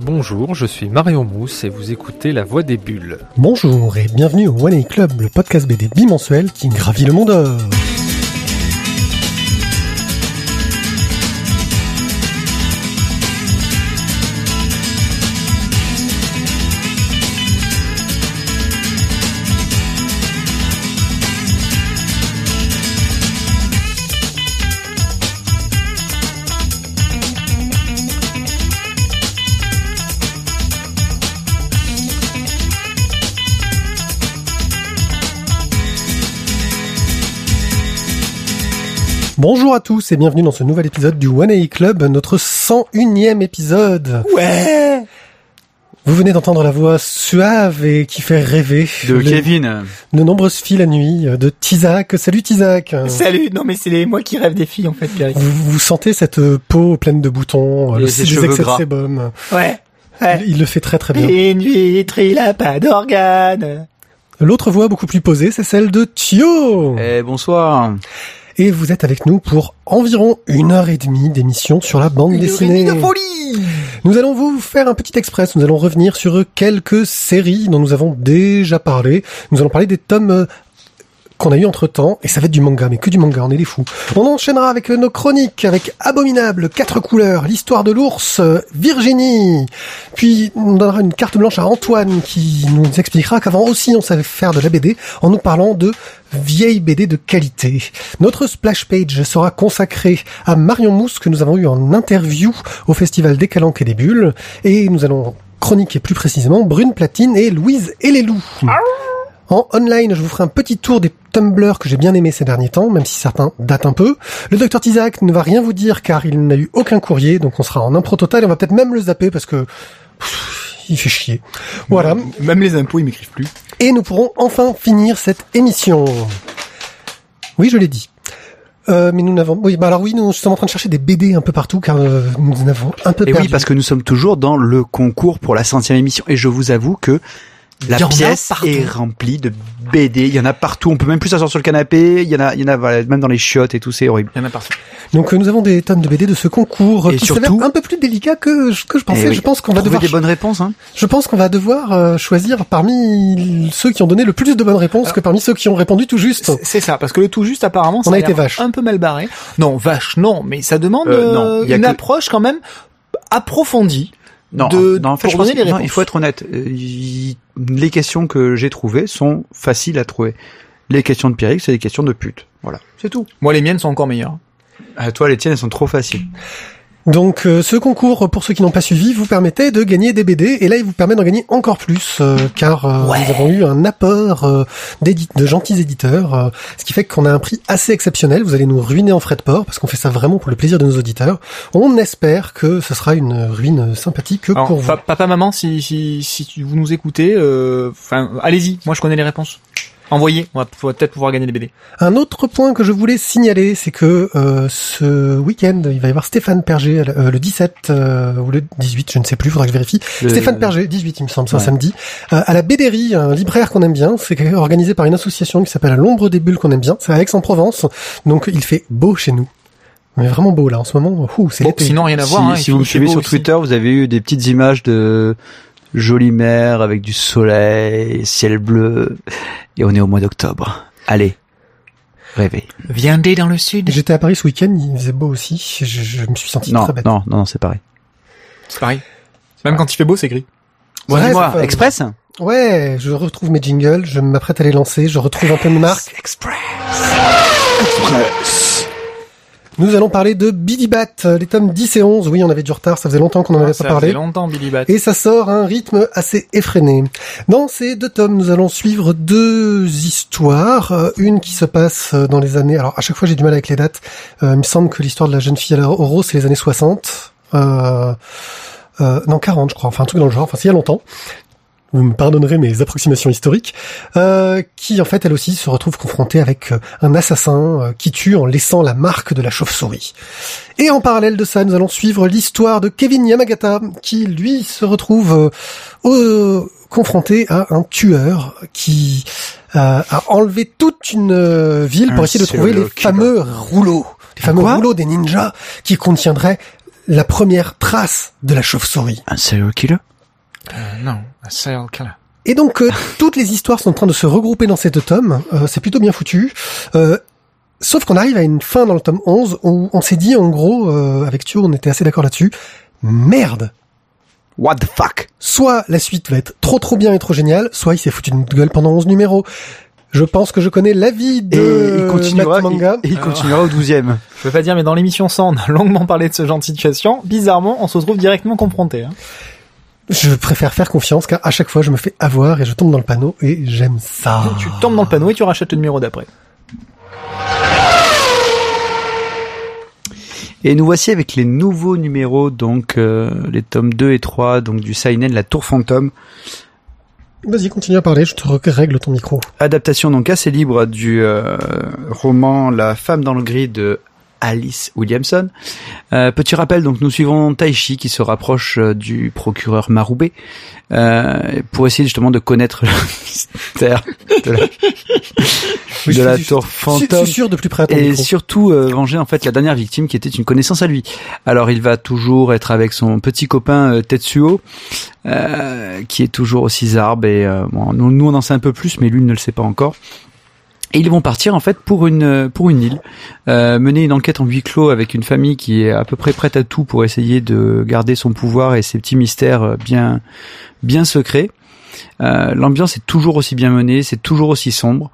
Bonjour, je suis Marion Mousse et vous écoutez La Voix des Bulles. Bonjour et bienvenue au One A Club, le podcast BD bimensuel qui gravit le monde. Bonjour à tous et bienvenue dans ce nouvel épisode du One A Club, notre 101e épisode. Ouais Vous venez d'entendre la voix suave et qui fait rêver De Kevin. de nombreuses filles la nuit, de Tizak. Salut Tizak Salut, non mais c'est les moi qui rêve des filles en fait, Pierre. vous, vous sentez cette peau pleine de boutons, Et le ses des cheveux excès de gras. sébum. Ouais. ouais. Il, il le fait très très bien. Une vitre, il a pas d'organe. L'autre voix beaucoup plus posée, c'est celle de Thio. Eh, bonsoir. Et vous êtes avec nous pour environ une heure et demie d'émission sur la bande Une dessinée. de folie. Nous allons vous faire un petit express. Nous allons revenir sur quelques séries dont nous avons déjà parlé. Nous allons parler des tomes qu'on a eu entre temps, et ça va être du manga, mais que du manga, on est des fous. On enchaînera avec euh, nos chroniques, avec Abominable, Quatre couleurs, l'histoire de l'ours, euh, Virginie. Puis on donnera une carte blanche à Antoine qui nous expliquera qu'avant aussi on savait faire de la BD en nous parlant de vieilles BD de qualité. Notre splash page sera consacrée à Marion Mousse que nous avons eu en interview au festival des Calanques et des Bulles, et nous allons chroniquer plus précisément Brune Platine et Louise et les loups. En online, je vous ferai un petit tour des Tumblr que j'ai bien aimé ces derniers temps, même si certains datent un peu. Le docteur Tizak ne va rien vous dire car il n'a eu aucun courrier, donc on sera en impro total et on va peut-être même le zapper parce que pff, il fait chier. Voilà. Même les impôts, ils m'écrivent plus. Et nous pourrons enfin finir cette émission. Oui, je l'ai dit. Euh, mais nous n'avons. Oui, bah alors oui, nous sommes en train de chercher des BD un peu partout car euh, nous en avons un peu Et perdu. oui, parce que nous sommes toujours dans le concours pour la centième émission. Et je vous avoue que la pièce est remplie de BD. Il y en a partout. On peut même plus s'asseoir sur le canapé. Il y en a, il y en a voilà, même dans les chiottes et tout. C'est horrible. Il y en a partout. Donc euh, nous avons des tonnes de BD de ce concours Et qui surtout- un peu plus délicat que je- que je pensais. Eh oui. Je pense qu'on va devoir des bonnes réponses. Hein. Je pense qu'on va devoir euh, choisir parmi ceux qui ont donné le plus de bonnes réponses que parmi ceux qui ont répondu tout juste. C'est- ça, parce que le tout juste apparemment, ça On a été vache. un peu mal barré. Non, vache, non, mais ça demande Euh, non, euh, il y a une que- approche quand même approfondie. Non, de- non, en fait, pour je pense les non, il faut être honnête. Euh, il- les questions que j'ai trouvées sont faciles à trouver. Les questions de Pierrick, c'est des questions de pute. Voilà, c'est tout. Moi, les miennes sont encore meilleures. À toi, les tiennes, elles sont trop faciles. Donc euh, ce concours, pour ceux qui n'ont pas suivi, vous permettait de gagner des BD et là il vous permet d'en gagner encore plus euh, car euh, Ouais. nous avons eu un apport euh, d'édite- de gentils éditeurs, euh, ce qui fait qu'on a un prix assez exceptionnel. Vous allez nous ruiner en frais de port parce qu'on fait ça vraiment pour le plaisir de nos auditeurs. On espère que ce sera une ruine sympathique Alors, pour vous. pa- papa, maman, si, si, si vous nous écoutez, euh, enfin, allez-y. Moi, je connais les réponses. Envoyez. On va, peut-être pouvoir gagner des BD. Un autre point que je voulais signaler, c'est que euh, ce week-end, il va y avoir Stéphane Perger euh, le 17 euh, ou le 18, je ne sais plus, faudra que je vérifie. Le- Stéphane Perger, 18 il me semble, c'est un Ouais. samedi, euh, à la BDRI, un libraire qu'on aime bien, c'est organisé par une association qui s'appelle L'ombre des bulles qu'on aime bien, c'est à Aix-en-Provence, donc il fait beau chez nous. Mais vraiment beau là en ce moment, ouh, c'est Bon, l'été. sinon, rien à si, voir. hein, si vous me suivez sur aussi. Twitter, vous avez eu des petites images de jolie mer avec du soleil, ciel bleu, et on est au mois d'octobre. Allez, rêvez. Viendez dans le sud. J'étais à Paris ce week-end, il faisait beau aussi, je, je me suis senti Non, très bête. non, non, c'est pareil. C'est pareil. Même quand il fait beau, c'est gris. Bon, Ouais, c'est pas- Express Ouais, je retrouve mes jingles, je m'apprête à les lancer, je retrouve un peu de marque. Express. Nous allons parler de Billy Bat, les tomes 10 et 11. Oui, on avait du retard, ça faisait longtemps qu'on n'en avait Ça pas parlé. faisait longtemps, Billy Bat. Et ça sort à un rythme assez effréné. Dans ces deux tomes, nous allons suivre deux histoires. Euh, Une qui se passe euh, dans les années... Alors, à chaque fois, j'ai du mal avec les dates. Euh, il me semble que l'histoire de la jeune fille à rose, c'est les années 60. Euh, euh, non, 40, je crois. Enfin, un truc dans le genre. Enfin, c'est il y a longtemps. Vous me pardonnerez mes approximations historiques. Euh, qui, en fait, elle aussi se retrouve confrontée avec euh, un assassin euh, qui tue en laissant la marque de la chauve-souris. Et en parallèle de ça, nous allons suivre l'histoire de Kevin Yamagata, qui lui se retrouve euh, au- confronté à un tueur qui euh, a enlevé toute une euh, ville pour Un essayer de trouver les fameux rouleaux, les fameux rouleaux des ninjas qui contiendraient la première trace de la chauve-souris. Un serial killer? Euh, non, un serial killer. Et donc euh, toutes les histoires sont en train de se regrouper dans cet tome. Euh, c'est plutôt bien foutu. Euh, sauf qu'on arrive à une fin dans le tome 11 où on s'est dit en gros, euh, avec Thio, on était assez d'accord là-dessus. Merde. What the fuck? Soit la suite va être trop trop bien et trop géniale, soit il s'est foutu de notre gueule pendant 11 numéros. Je pense que je connais l'avis de Et il continuera, Matt Manga. il, il continuera au douzième. Je peux pas dire, mais dans l'émission 100, on a longuement parlé de ce genre de situation. Bizarrement, on se retrouve directement confronté. Hein. Je préfère faire confiance car à chaque fois je me fais avoir et je tombe dans le panneau et j'aime ça. Tu tombes dans le panneau et tu rachètes le numéro d'après. Et nous voici avec les nouveaux numéros, donc euh, les tomes 2 et 3, donc du Seinen, la Tour Fantôme. Vas-y, continue à parler, je te règle ton micro. Adaptation donc assez libre du euh, roman La femme dans le gris de Alice Williamson. Euh, petit rappel, donc nous suivons Taishi qui se rapproche euh, du procureur Marubé euh, pour essayer justement de connaître le mystère de la, Oui, de la suis- tour suis- fantôme. Suis sûr de plus près et micro. surtout euh, venger en fait la dernière victime qui était une connaissance à lui. Alors il va toujours être avec son petit copain euh, Tetsuo, euh, qui est toujours aussi zarbe et bon, nous, nous on en sait un peu plus, mais lui ne le sait pas encore. Et ils vont partir en fait pour une pour une île, euh, mener une enquête en huis clos avec une famille qui est à peu près prête à tout pour essayer de garder son pouvoir et ses petits mystères euh, bien bien secrets. Euh, L'ambiance est toujours aussi bien menée, c'est toujours aussi sombre.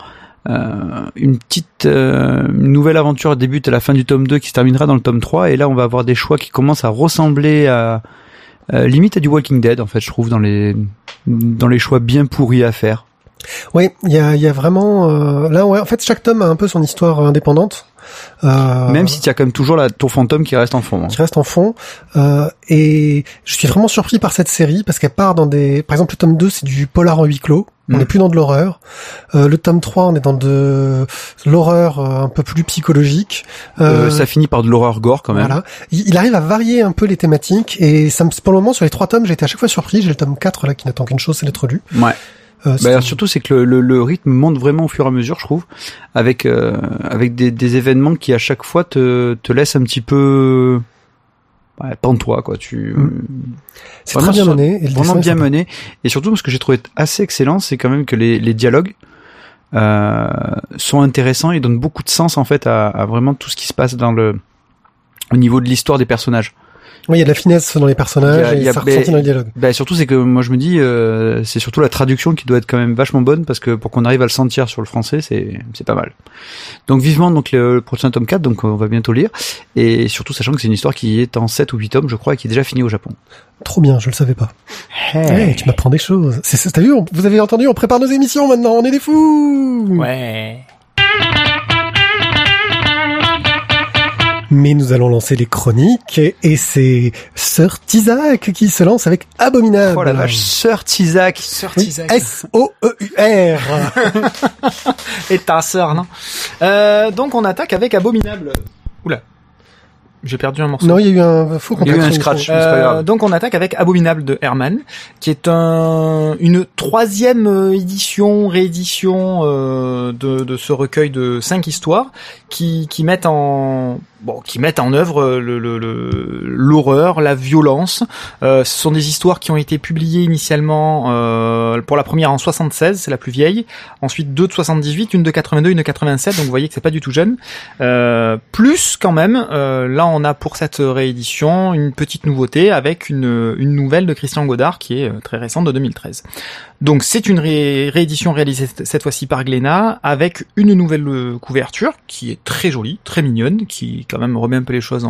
Euh, une petite euh, nouvelle aventure débute à la fin du tome 2 qui se terminera dans le tome 3 et là on va avoir des choix qui commencent à ressembler à euh, limite à du Walking Dead en fait je trouve dans les dans les choix bien pourris à faire. Oui, il y a, y a vraiment euh, là ouais, en fait chaque tome a un peu son histoire indépendante. Euh, Même si tu as quand même toujours la tour fantôme qui reste en fond. hein. qui reste en fond euh, et je suis vraiment surpris par cette série parce qu'elle part dans des par exemple le tome 2 c'est du polar en huis clos on n'est plus dans de l'horreur Euh, le tome 3 on est dans de l'horreur euh, un peu plus psychologique Euh, Euh, ça finit par de l'horreur gore quand même. voilà il, il arrive à varier un peu les thématiques et ça me, pour le moment sur les trois tomes j'ai été à chaque fois surpris j'ai le tome 4 là qui n'attend qu'une chose c'est d'être lu Ouais. Euh, c'est- Bah, surtout c'est que le, le, le rythme monte vraiment au fur et à mesure je trouve avec euh, avec des, des événements qui à chaque fois te te laissent un petit peu ouais, pantois quoi. Tu c'est vraiment très bien mené et vraiment bien mené. Et surtout ce que j'ai trouvé assez excellent c'est quand même que les, les dialogues euh, sont intéressants et donnent beaucoup de sens en fait à, à vraiment tout ce qui se passe dans le au niveau de l'histoire des personnages. Oui il y a de la finesse dans les personnages Il y a- et il y a- ça ressentit dans les dialogues Bah, surtout c'est que moi je me dis euh, c'est surtout la traduction qui doit être quand même vachement bonne parce que pour qu'on arrive à le sentir sur le français c'est c'est pas mal. Donc vivement donc le, le prochain tome 4 donc on va bientôt lire et surtout sachant que c'est une histoire qui est en 7 ou 8 tomes je crois et qui est déjà finie au Japon. trop bien je le savais pas Hey, tu m'apprends des choses. C'est ça, t'as vu, on- vous avez entendu, on prépare nos émissions maintenant, on est des fous Ouais. Mais nous allons lancer les chroniques, et c'est Sir Tizak qui se lance avec Abominable. Oh la vache, Sir Tizak. Sœur Oui, Tizak. S-O-E-U-R. Et ta sœur, non euh, Donc on attaque avec Abominable. Oula. J'ai perdu un morceau. non, il y a eu un faux Il y a eu contact. un scratch. pas Euh, grave. donc on attaque avec Abominable de Herman, qui est un, une troisième euh, édition, réédition euh, de, de ce recueil de cinq histoires qui, qui mettent en bon, qui mettent en œuvre euh, le- le- l'horreur, la violence. Euh, ce sont des histoires qui ont été publiées initialement euh, pour la première en 76, c'est la plus vieille. Ensuite deux de 78, une de 82, une de 87. Donc vous voyez que c'est pas du tout jeune. Euh, plus quand même, euh, là on a pour cette réédition une petite nouveauté avec une, une nouvelle de Christian Godard qui est euh, très récente de 2013. Donc c'est une ré- réédition réalisée cette- fois-ci par Glénat avec une nouvelle euh, couverture qui est très jolie, très mignonne, qui quand même remet un peu les choses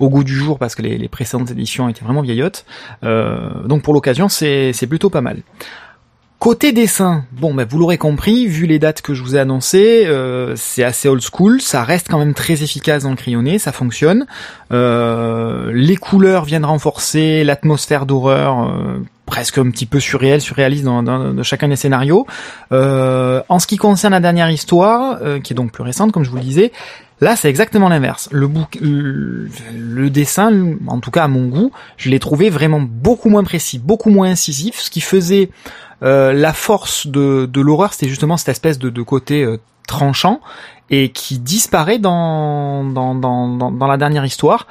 au goût du jour parce que les, précédentes éditions étaient vraiment vieillottes. Euh, donc pour l'occasion c'est c'est plutôt pas mal. Côté dessin, bon, ben vous l'aurez compris, vu les dates que je vous ai annoncées, euh, c'est assez old school, ça reste quand même très efficace dans le crayonné, ça fonctionne. Euh, les couleurs viennent renforcer l'atmosphère d'horreur, euh, presque un petit peu surréel, surréaliste dans, chacun des scénarios. Euh, en ce qui concerne la dernière histoire, euh, qui est donc plus récente, comme je vous le disais, Là, c'est exactement l'inverse. Le, dessin, en tout cas à mon goût, je l'ai trouvé vraiment beaucoup moins précis, beaucoup moins incisif, ce qui faisait euh, la force de, l'horreur, c'était justement cette espèce de, côté euh, tranchant et qui disparaît dans la dernière histoire.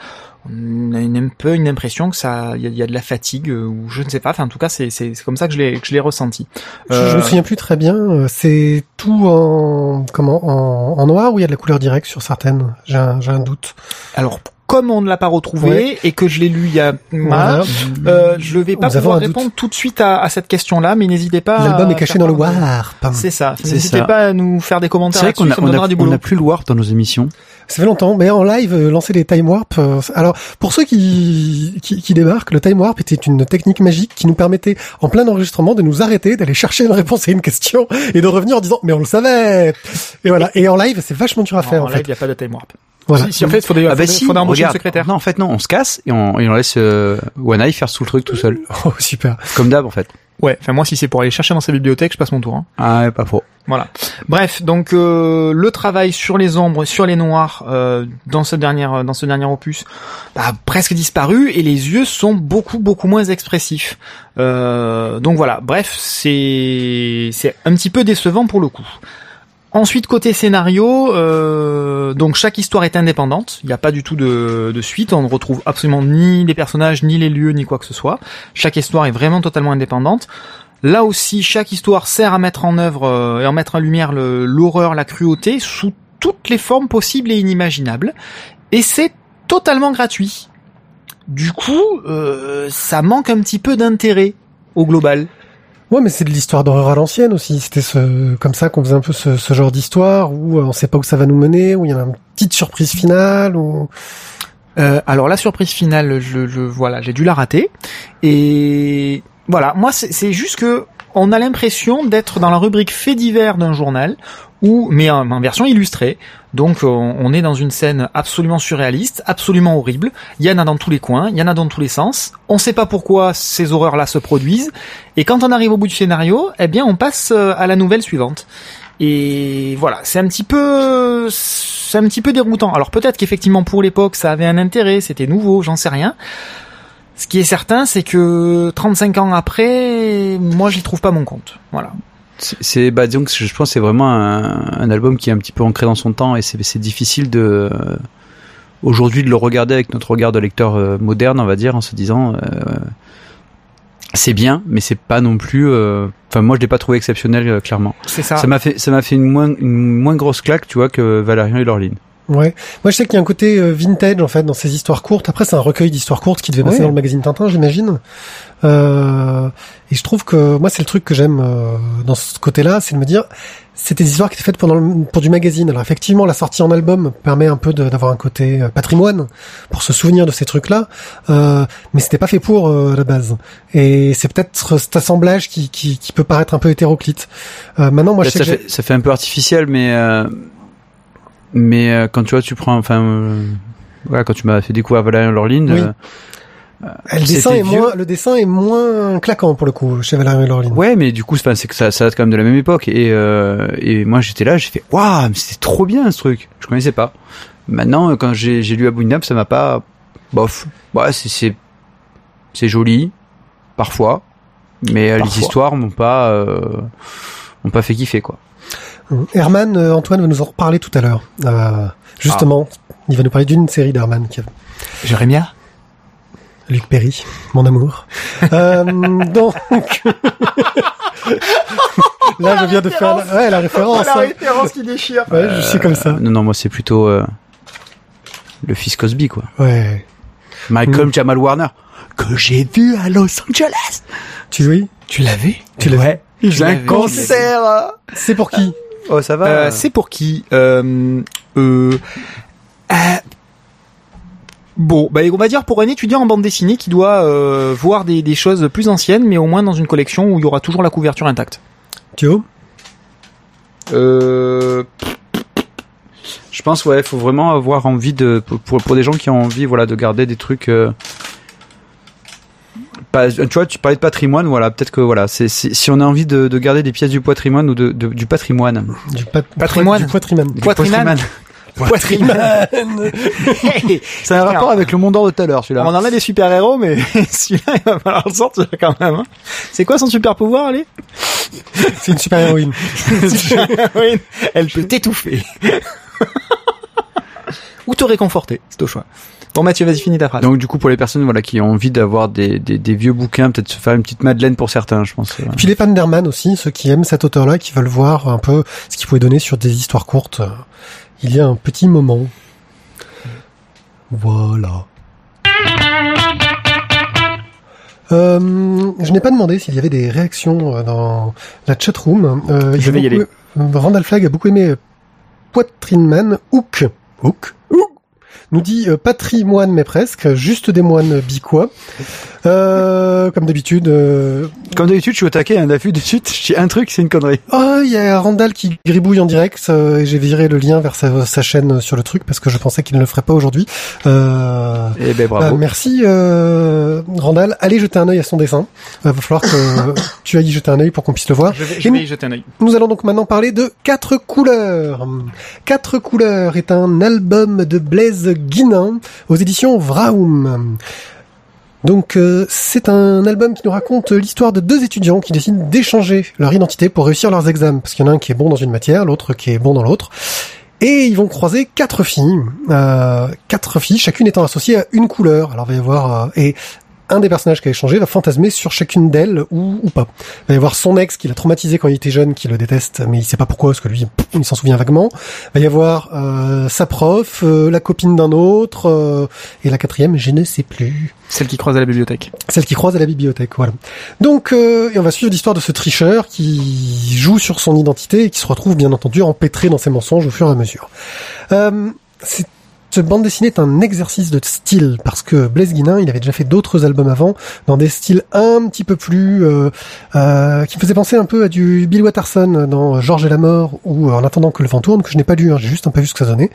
On a une, un peu une impression que ça, il y a, y a de la fatigue euh, ou je ne sais pas. Enfin, en tout cas, c'est comme ça que je l'ai que je l'ai ressenti. Je, je Euh, me souviens plus très bien. euh, C'est tout en comment en, en noir ou il y a de la couleur directe sur certaines? J'ai un, doute. Alors, comme on ne l'a pas retrouvé Ouais. et que je l'ai lu il y a, Voilà. euh, je vais pas Nous pouvoir doute. répondre tout de suite à, à cette question-là, mais n'hésitez pas. L'album est caché dans le warp. C'est ça. N'hésitez pas à nous faire des commentaires C'est vrai qu'on a, on donnera a, du on a plus le warp dans nos émissions. Ça fait longtemps, mais en live, euh, lancer les time warp. euh, alors, pour ceux qui, qui qui débarquent, le time warp était une technique magique qui nous permettait, en plein enregistrement, de nous arrêter, d'aller chercher une réponse à une question et de revenir en disant mais on le savait. Et voilà. Et en live, c'est vachement dur à faire en en live, fait. il n'y a pas de time warp. Voilà. Si, si, en fait, il faudrait, Ah bah si, faudrait embaucher regarde. une secrétaire. Non, en fait non, on se casse et on, et on laisse euh, One faire tout le truc tout seul, Oh, super. comme d'hab en fait. Ouais. Enfin, moi, si c'est pour aller chercher dans sa bibliothèque, je passe mon tour. Hein. Ah ouais, pas faux. Voilà. Bref, donc euh, le travail sur les ombres, sur les noirs euh, dans ce dernier dans ce dernier opus, bah, a presque disparu et les yeux sont beaucoup beaucoup moins expressifs. Euh, donc voilà. Bref, c'est c'est un petit peu décevant pour le coup. Ensuite, côté scénario, euh, donc chaque histoire est indépendante. Il n'y a pas du tout de, suite. On ne retrouve absolument ni les personnages, ni les lieux, ni quoi que ce soit. Chaque histoire est vraiment totalement indépendante. Là aussi, chaque histoire sert à mettre en œuvre euh, et en mettre en lumière l'horreur, la cruauté sous toutes les formes possibles et inimaginables. Et c'est totalement gratuit. Du coup, euh, ça manque un petit peu d'intérêt au global. Ouais, mais c'est de l'histoire d'horreur à l'ancienne aussi. C'était ce, comme ça qu'on faisait un peu ce, genre d'histoire où euh, on sait pas où ça va nous mener, où il y a une petite surprise finale, ou Euh, alors la surprise finale, je, voilà, j'ai dû la rater. Et voilà, moi c'est c'est juste que on a l'impression d'être dans la rubrique fait divers d'un journal, ou mais en, version illustrée. Donc on, on est dans une scène absolument surréaliste, absolument horrible. Il y en a dans tous les coins, il y en a dans tous les sens. On sait pas pourquoi ces horreurs-là se produisent. Et quand on arrive au bout du scénario, eh bien on passe euh, à la nouvelle suivante. Et voilà, c'est un petit peu, c'est un petit peu déroutant. Alors peut-être qu'effectivement pour l'époque ça avait un intérêt, c'était nouveau, j'en sais rien. Ce qui est certain, c'est que 35 ans après, moi j'y trouve pas mon compte. Voilà. C'est- bah disons que je pense c'est vraiment un, un album qui est un petit peu ancré dans son temps et c'est c'est difficile de euh, aujourd'hui de le regarder avec notre regard de lecteur euh, moderne, on va dire, en se disant euh, c'est bien, mais c'est pas non plus. euh, Enfin, moi, je l'ai pas trouvé exceptionnel, euh, clairement. C'est ça. Ça m'a fait, ça m'a fait une moins, une moins grosse claque, tu vois, que Valérian et Laureline. Ouais. Moi, je sais qu'il y a un côté euh, vintage en fait dans ces histoires courtes. Après, c'est un recueil d'histoires courtes qui devait passer Ouais. dans le magazine Tintin, j'imagine. Euh, et je trouve que moi, c'est le truc que j'aime euh, dans ce côté-là, c'est de me dire, c'est des histoires qui étaient faites pendant le- pour du magazine. Alors effectivement, la sortie en album permet un peu d'avoir un côté euh, patrimoine pour se souvenir de ces trucs-là, euh, mais c'était pas fait pour euh, à la base. Et c'est peut-être cet assemblage qui, qui, qui peut paraître un peu hétéroclite. Euh, maintenant, moi, je sais ça, que fait, ça fait un peu artificiel, mais euh, mais euh, quand tu vois, tu prends, enfin, euh, voilà, quand tu m'as fait découvrir Valérian Oui. euh, le dessin est vieux. moins, le dessin est moins claquant pour le coup chez Valérian et Laureline. Ouais, mais du coup, c'est c'est que ça, ça date quand même de la même époque. Et, euh, et moi, j'étais là, j'ai fait, waouh, mais c'était trop bien ce truc. Je connaissais pas. Maintenant, euh, quand j'ai j'ai lu Abominable, ça m'a pas, bof. Ouais, c'est c'est c'est joli, parfois, mais euh, les histoires m'ont pas euh, m'ont pas fait kiffer quoi. Herman, euh, Antoine va nous en reparler tout à l'heure. Euh, justement, il va nous parler d'une série d'Herman, qui a- Jérémia Luc Perry, mon amour. Euh, donc, là, je viens de faire la, ouais, la référence. hein. référence qui déchire. Ouais, je suis comme ça. Non, non, moi, c'est plutôt euh, le fils Cosby quoi. Ouais. Malcolm Mm. Jamal Warner que j'ai vu à Los Angeles. Tu oui Tu l'avais Tu l'as Ouais. J'ai un l'avais, concert. C'est pour qui? Oh, ça va. Euh, c'est pour qui euh, euh, euh, Bon, bah, on va dire pour un étudiant en bande dessinée qui doit euh, voir des, des choses plus anciennes, mais au moins dans une collection où il y aura toujours la couverture intacte. Thio Euh, je pense ouais, faut vraiment avoir envie de pour pour, pour des gens qui ont envie voilà de garder des trucs. Pas, tu vois, tu parlais de patrimoine, voilà, peut-être que voilà, c'est c'est- si on a envie de, de garder des pièces du patrimoine ou de, de- du patrimoine. du pat- Patrimoine. Du patrimoine. Du Poitrinane. Poitrine. C'est un rapport avec le monde d'or de tout à l'heure, celui-là. On en a des super héros, mais celui-là, il va falloir le sortir quand même. hein. C'est quoi son super pouvoir, allez C'est une super héroïne. Oui, Elle peut t'étouffer. ou te réconforter. C'est au choix. Bon Mathieu, vas-y, finis ta phrase. Donc du coup pour les personnes voilà qui ont envie d'avoir des, des, des vieux bouquins, peut-être se faire une petite Madeleine pour certains, je pense. Et puis les fans d'Herman aussi, ceux qui aiment cet auteur-là, qui veulent voir un peu ce qu'il pouvait donner sur des histoires courtes. euh, Il y a un petit moment. Voilà. Euh, je n'ai pas demandé s'il y avait des réactions euh, dans la chatroom. Euh, Je vais y beaucoup- euh, Randall Flagg a beaucoup aimé Poitrine Man, Hook. Hook? Nous dit euh, patrimoine mais presque, juste des moines bicois. Euh, comme d'habitude, euh, Comme d'habitude, je suis au taquet, un d'affût de suite, je dis un truc, c'est une connerie. Oh, il y a Randall qui gribouille en direct. euh, et J'ai viré le lien vers sa, sa chaîne sur le truc parce que je pensais qu'il ne le ferait pas aujourd'hui. Euh, Eh ben bravo. merci euh, Randall. Allez jeter un œil à son dessin. Euh, va falloir que tu ailles y jeter un œil pour qu'on puisse le voir. Je vais y jeter un œil. Nous allons donc maintenant parler de Quatre couleurs. Quatre couleurs est un album de Blaise Guinin aux éditions Vraum. Donc euh, c'est un album qui nous raconte l'histoire de deux étudiants qui décident d'échanger leur identité pour réussir leurs examens. Parce qu'il y en a un qui est bon dans une matière, l'autre qui est bon dans l'autre. Et ils vont croiser quatre filles, euh, quatre filles, chacune étant associée à une couleur. Alors il va y avoir euh, et un des personnages qui a échangé va fantasmer sur chacune d'elles ou, ou pas. Il va y avoir son ex qui l'a traumatisé quand il était jeune, qui le déteste, mais il sait pas pourquoi, parce que lui, il s'en souvient vaguement. Il va y avoir euh, sa prof, euh, la copine d'un autre, euh, et la quatrième, je ne sais plus. Celle qui croise à la bibliothèque. Celle qui croise à la bibliothèque, voilà. Donc, euh, et on va suivre l'histoire de ce tricheur qui joue sur son identité et qui se retrouve bien entendu empêtré dans ses mensonges au fur et à mesure. Euh, c'est- cette bande dessinée est un exercice de style parce que Blaise Guinin, il avait déjà fait d'autres albums avant dans des styles un petit peu plus euh, euh, qui me faisaient penser un peu à du Bill Watterson dans Georges et la mort ou En attendant que le vent tourne que je n'ai pas lu, hein, j'ai juste un peu vu ce que ça donnait.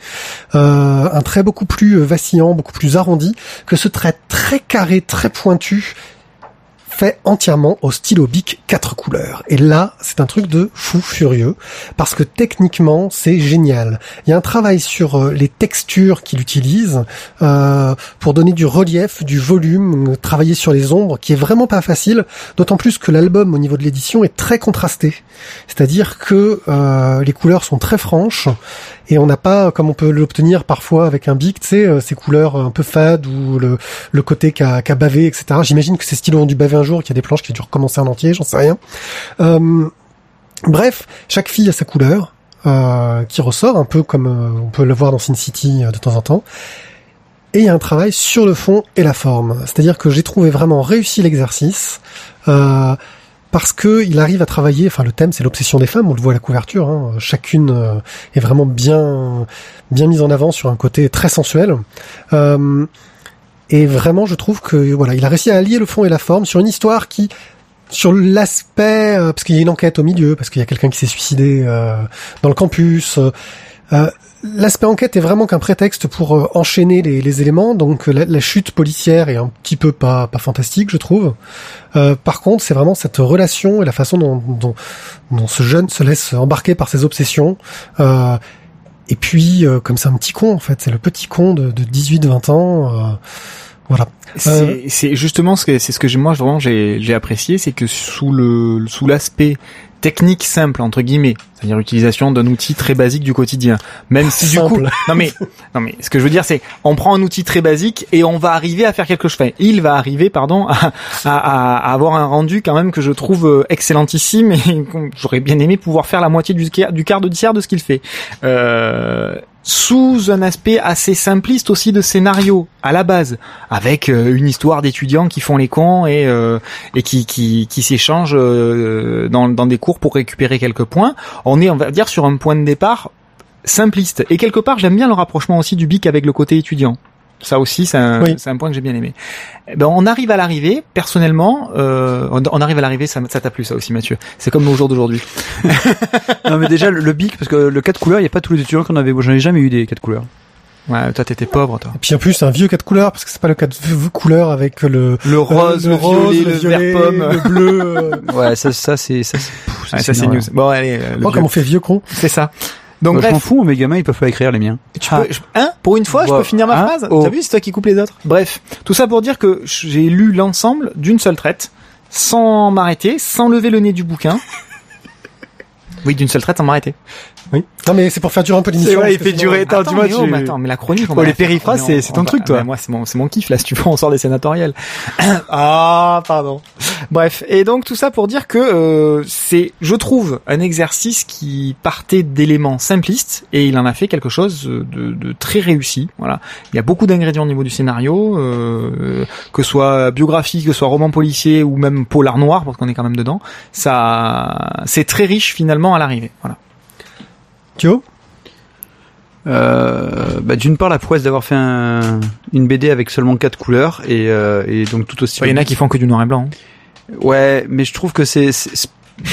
Euh, un trait beaucoup plus euh, vacillant, beaucoup plus arrondi que ce trait très carré, très pointu fait entièrement au stylo bic quatre couleurs. Et là, c'est un truc de fou furieux parce que techniquement, c'est génial. Il y a un travail sur euh, les textures qu'il utilise euh, pour donner du relief, du volume, travailler sur les ombres, qui est vraiment pas facile. D'autant plus que l'album, au niveau de l'édition, est très contrasté. C'est-à-dire que euh, les couleurs sont très franches et on n'a pas, comme on peut l'obtenir parfois avec un bic, tu sais, euh, ces couleurs un peu fades ou le, le côté qui a, qui a bavé, etc. J'imagine que ces stylos ont dû baver un jour, qu'il y a des planches qui ont dû recommencer en entier, j'en sais rien. Euh, bref, chaque fille a sa couleur, euh, qui ressort un peu comme euh, on peut le voir dans Sin City euh, de temps en temps. Et il y a un travail sur le fond et la forme. C'est-à-dire que j'ai trouvé vraiment réussi l'exercice. Euh, parce que il arrive à travailler. Enfin, le thème c'est l'obsession des femmes. On le voit à la couverture. Hein, chacune euh, est vraiment bien bien mise en avant sur un côté très sensuel. Euh, et vraiment, je trouve que voilà, il a réussi à allier le fond et la forme sur une histoire qui sur l'aspect euh, parce qu'il y a une enquête au milieu, parce qu'il y a quelqu'un qui s'est suicidé euh, dans le campus. L'aspect enquête est vraiment qu'un prétexte pour euh, enchaîner les, les éléments. Donc la, la chute policière est un petit peu pas, pas fantastique, je trouve. Euh, par contre, c'est vraiment cette relation et la façon dont, dont, dont ce jeune se laisse embarquer par ses obsessions. Euh, et puis, euh, comme c'est un petit con, en fait, c'est le petit con de, de 18-20 ans. euh, voilà. C'est justement ce que c'est ce que moi vraiment j'ai apprécié, c'est que sous le sous l'aspect technique simple entre guillemets, c'est-à-dire l'utilisation d'un outil très basique du quotidien. Même si du coup, non mais non mais ce que je veux dire c'est on prend un outil très basique et on va arriver à faire quelque chose. Enfin, il va arriver pardon à, à, à- avoir un rendu quand même que je trouve euh, excellentissime et j'aurais bien aimé pouvoir faire la moitié du quart, du quart de tiers de ce qu'il fait. Euh, sous un aspect assez simpliste aussi de scénario à la base, avec euh, une histoire d'étudiants qui font les cons et euh, et qui qui, qui s'échangent euh, dans dans des cours pour récupérer quelques points. On est on va dire sur un point de départ simpliste et quelque part j'aime bien le rapprochement aussi du bic avec le côté étudiant. Ça aussi, c'est un, Oui. c'est un point que j'ai bien aimé. Eh Ben, on arrive à l'arrivée. Personnellement, euh, on, on arrive à l'arrivée. Ça, ça t'a plu, ça aussi, Mathieu. C'est comme au jour d'aujourd'hui. non mais déjà le, le bic parce que le 4 couleurs, il y a pas tous les étudiants qu'on avait. Moi, j'en ai jamais eu des 4 couleurs. Ouais, toi, t'étais pauvre, toi. Et puis en plus, c'est un vieux quatre couleurs parce que c'est pas le quatre v- couleurs avec le Le rose, euh, le, rose, violet, le, violet, vert pomme. le bleu. euh. Ouais, ça ça c'est ça c'est pff, Ouais, ça c'est une news. Bon, allez, euh, le Oh, comme on fait vieux con. c'est ça. Donc Moi, je m'en bref, fous, mes gamins ils peuvent pas écrire les miens. tu Ah. peux, je- hein, pour une fois, je peux finir ma Hein phrase. Oh. T'as vu, c'est toi qui coupes les autres. Bref, tout ça pour dire que j'ai lu l'ensemble d'une seule traite, sans m'arrêter, sans lever le nez du bouquin. Oui, d'une seule traite, sans m'arrêter. Oui. Non mais c'est pour faire durer un peu l'émission. C'est vrai, parce il fait durer. Attends, Attends, dis-moi, mais, oh, tu- mais attends, mais la chronique, on Oh, les périphrases, c'est- on- c'est on ton va- truc, toi. moi, c'est mon, c'est mon kiff, là, si tu veux, on sort des sénatoriales. ah, pardon. Bref. Et donc, tout ça pour dire que, euh, c'est, je trouve, un exercice qui partait d'éléments simplistes et il en a fait quelque chose de, de très réussi. Voilà. Il y a beaucoup d'ingrédients au niveau du scénario, euh, que ce soit biographie, que ce soit roman policier ou même polar noir, parce qu'on est quand même dedans. Ça, c'est très riche finalement à l'arrivée. Voilà. Thio? Euh, bah, d'une part la prouesse d'avoir fait un, une BD avec seulement quatre couleurs et, euh, et donc tout aussi. Il y en a qui font que du noir et blanc. hein. Ouais, mais je trouve que c'est,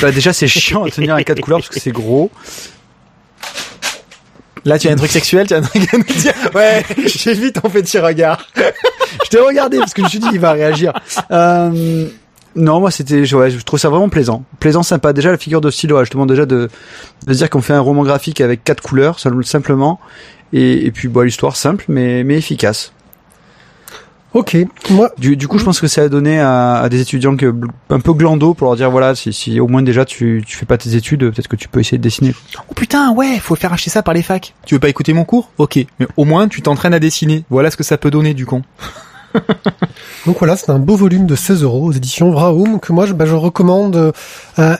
bah, déjà c'est chiant à tenir à quatre couleurs parce que c'est gros. Là, tu as un truc sexuel, tu as un truc à nous dire. Ouais, j'ai vu ton petit regard. je t'ai regardé parce que je me suis dit il va réagir. Euh, non, moi c'était, je- ouais, je trouve ça vraiment plaisant, plaisant, sympa. Déjà la figure de style, ouais, je te demande déjà de, de se dire qu'on fait un roman graphique avec quatre couleurs, simplement, et, et puis bon, l'histoire simple mais mais efficace. Ok. Moi, Du, du coup, je pense que ça a donné à, à des étudiants que, un peu glandos pour leur dire voilà, si, si au moins déjà tu, tu fais pas tes études, peut-être que tu peux essayer de dessiner. Oh putain, ouais, faut faire acheter ça par les facs. Tu veux pas écouter mon cours? Ok, mais au moins tu t'entraînes à dessiner. Voilà ce que ça peut donner du con. donc voilà, c'est un beau volume de 16 euros aux éditions Vraum que moi je, bah, je recommande euh,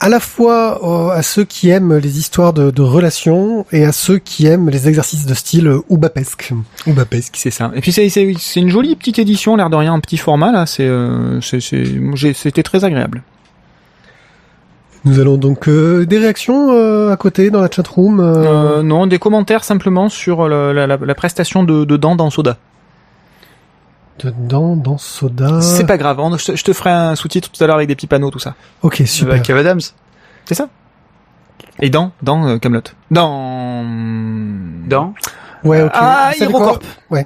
à la fois euh, à ceux qui aiment les histoires de, de relations et à ceux qui aiment les exercices de style euh, oubapesque. Ou bah pesque, c'est ça. Et puis c'est une jolie petite édition, l'air de rien, en petit format là. C'est euh, c'était très agréable. Nous allons donc euh, des réactions euh, à côté dans la chatroom. Euh... Non, des commentaires simplement sur la, la, la- la prestation de, de dents dans Soda. Dedans, dans Soda. C'est pas grave, on- je, te- je te ferai un sous-titre tout à l'heure avec des petits panneaux, tout ça. Ok, super. Avec Kev Adams. C'est ça. Et dans dans euh, Camelot. Dans Dans. Ouais, ok. Ah, Hirocorp. Ouais.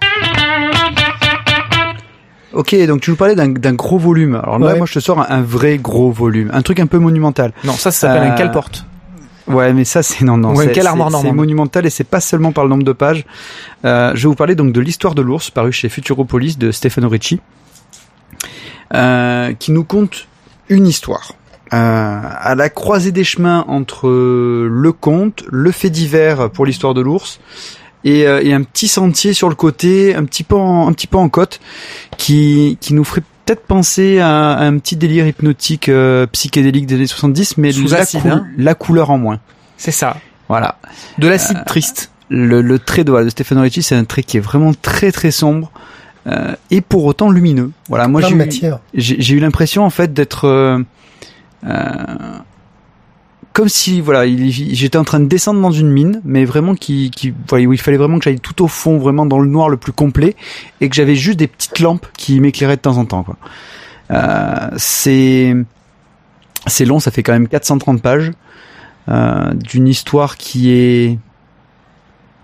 Ok, donc tu nous parlais d'un d'un gros volume. Alors là, Ouais. moi, je te sors un, un vrai gros volume, un truc un peu monumental. Non, ça, ça s'appelle Euh, un calporte. Ouais, mais ça, c'est non, non. Ouais, c'est- quelle armoire c'est- normande. C'est monumental et c'est pas seulement par le nombre de pages. Euh, je vais vous parler donc de l'histoire de l'ours, paru chez Futuropolis de Stefano Ricci, euh, qui nous conte une histoire. Euh, à la croisée des chemins entre le conte, le fait divers pour l'histoire de l'ours, et, et un petit sentier sur le côté, un petit peu en, un petit peu en côte, qui, qui nous ferait peut-être penser à, à un petit délire hypnotique euh, psychédélique des années 70, mais Sous la, acide, hein. la couleur en moins. C'est ça. Voilà. De l'acide triste. Le, le trait de, voilà, de Stefano Ricci, c'est un trait qui est vraiment très très sombre euh, et pour autant lumineux. Voilà, moi j'ai eu, j'ai eu l'impression en fait d'être euh, euh, comme si voilà, il- j'étais en train de descendre dans une mine, mais vraiment qui, qui voilà, où il fallait vraiment que j'aille tout au fond, vraiment dans le noir le plus complet, et que j'avais juste des petites lampes qui m'éclairaient de temps en temps. Quoi. Euh, c'est c'est long, ça fait quand même 430 pages euh, d'une histoire qui est,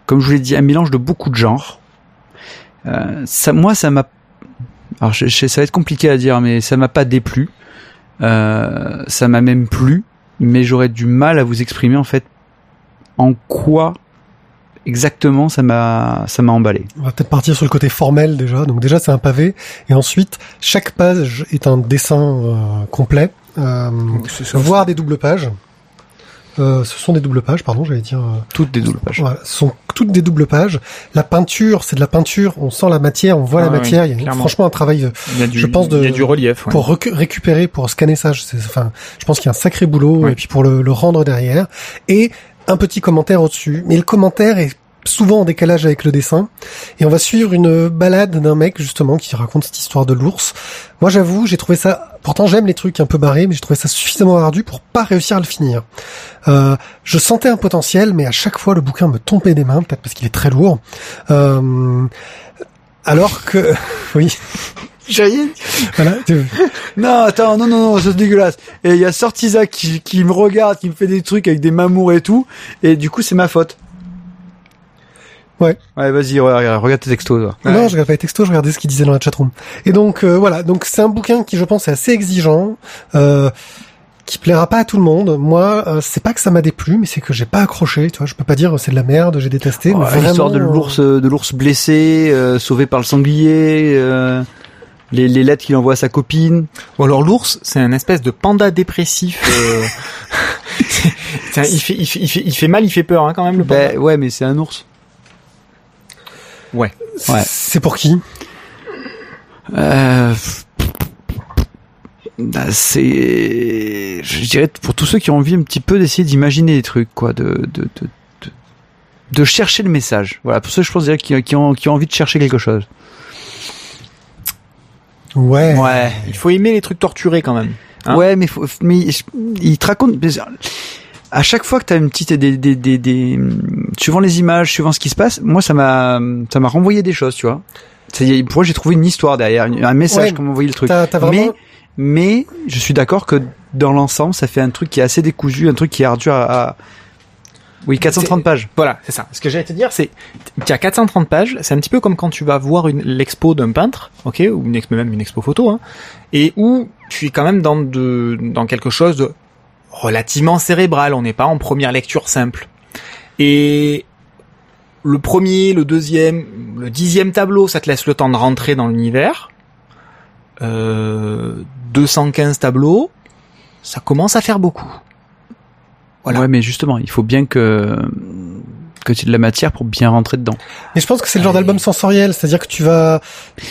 comme je vous l'ai dit, un mélange de beaucoup de genres. Euh, moi, ça m'a alors je, ça va être compliqué à dire, mais ça m'a pas déplu. Ça m'a même plu, mais j'aurais du mal à vous exprimer en fait en quoi exactement ça m'a ça m'a emballé. On va peut-être partir sur le côté formel déjà. Donc déjà c'est un pavé et ensuite chaque page est un dessin euh, complet, euh, voire des doubles pages. Euh, ce sont des doubles pages, pardon, j'allais dire. euh, Toutes des doubles pages. Voilà, ce sont toutes des doubles pages. La peinture, c'est de la peinture. On sent la matière, on voit Ah la oui, matière. Il y a franchement un travail euh, Il y a du, je pense de- il y a du relief. ouais. pour récupérer, pour scanner ça. Enfin, je pense qu'il y a un sacré boulot et puis pour le, le rendre derrière. Et un petit commentaire au-dessus. Mais le commentaire est souvent en décalage avec le dessin. Et on va suivre une balade d'un mec justement qui raconte cette histoire de l'ours. Moi, j'avoue, j'ai trouvé ça. Pourtant, j'aime les trucs un peu barrés, mais j'ai trouvé ça suffisamment ardu pour pas réussir à le finir. Euh, je sentais un potentiel, mais à chaque fois, le bouquin me tombait des mains, peut-être parce qu'il est très lourd. Euh, alors que, oui, J'ai voilà. tu- Non, attends, non, non, non, c'est dégueulasse. Et il y a Sortiza qui, qui me regarde, qui me fait des trucs avec des mamours et tout, et du coup c'est ma faute. Ouais. Ouais, vas-y, regarde, regarde tes textos. toi. Non, je regarde pas les textos, je regardais ce qu'il disait dans la chatroom. Et donc euh, voilà, donc c'est un bouquin qui je pense est assez exigeant, euh, qui plaira pas à tout le monde. Moi, euh, c'est pas que ça m'a déplu, mais c'est que j'ai pas accroché. Tu vois, je peux pas dire c'est de la merde, j'ai détesté. vraiment, L'histoire de l'ours, euh, de l'ours blessé, euh, sauvé par le sanglier, euh, les, les lettres qu'il envoie à sa copine. Ou alors l'ours, c'est un espèce de panda dépressif. euh, Tiens, il, fait, il, fait, il, fait, il fait mal, il fait peur hein, quand même le panda. Ben, ouais, mais c'est un ours. Ouais. Ouais. C'est pour qui? Euh, bah, c'est, je dirais pour tous ceux qui ont envie un petit peu d'essayer d'imaginer des trucs, quoi, de, de, de, de, de chercher le message. Voilà, pour ceux, je pense, qui, qui ont, qui ont envie de chercher quelque chose. Ouais. Ouais. Il faut aimer les trucs torturés quand même. Hein? Ouais, mais faut, mais il te raconte. À chaque fois que t'as une petite, des, des, des, des, suivant les images, suivant ce qui se passe, moi ça m'a, ça m'a renvoyé des choses, tu vois. C'est, pour moi, j'ai trouvé une histoire derrière, un message, Ouais, comment envoyer le truc. Vraiment. Mais, mais je suis d'accord que dans l'ensemble, ça fait un truc qui est assez décousu, un truc qui est ardu à, à- oui, 430 pages. Voilà, c'est ça. Ce que j'allais te dire, c'est qu'il y a 430 pages. C'est un petit peu comme quand tu vas voir une l'expo d'un peintre, ok, ou une même une expo photo, hein, et où tu es quand même dans de dans quelque chose de relativement cérébral. On n'est pas en première lecture simple. Et le premier, le deuxième, le dixième tableau, ça te laisse le temps de rentrer dans l'univers. Euh, 215 tableaux, ça commence à faire beaucoup. Voilà. Ouais, mais justement, il faut bien que que tu aies de la matière pour bien rentrer dedans. Mais je pense que c'est le genre d'album sensoriel, c'est-à-dire que tu vas,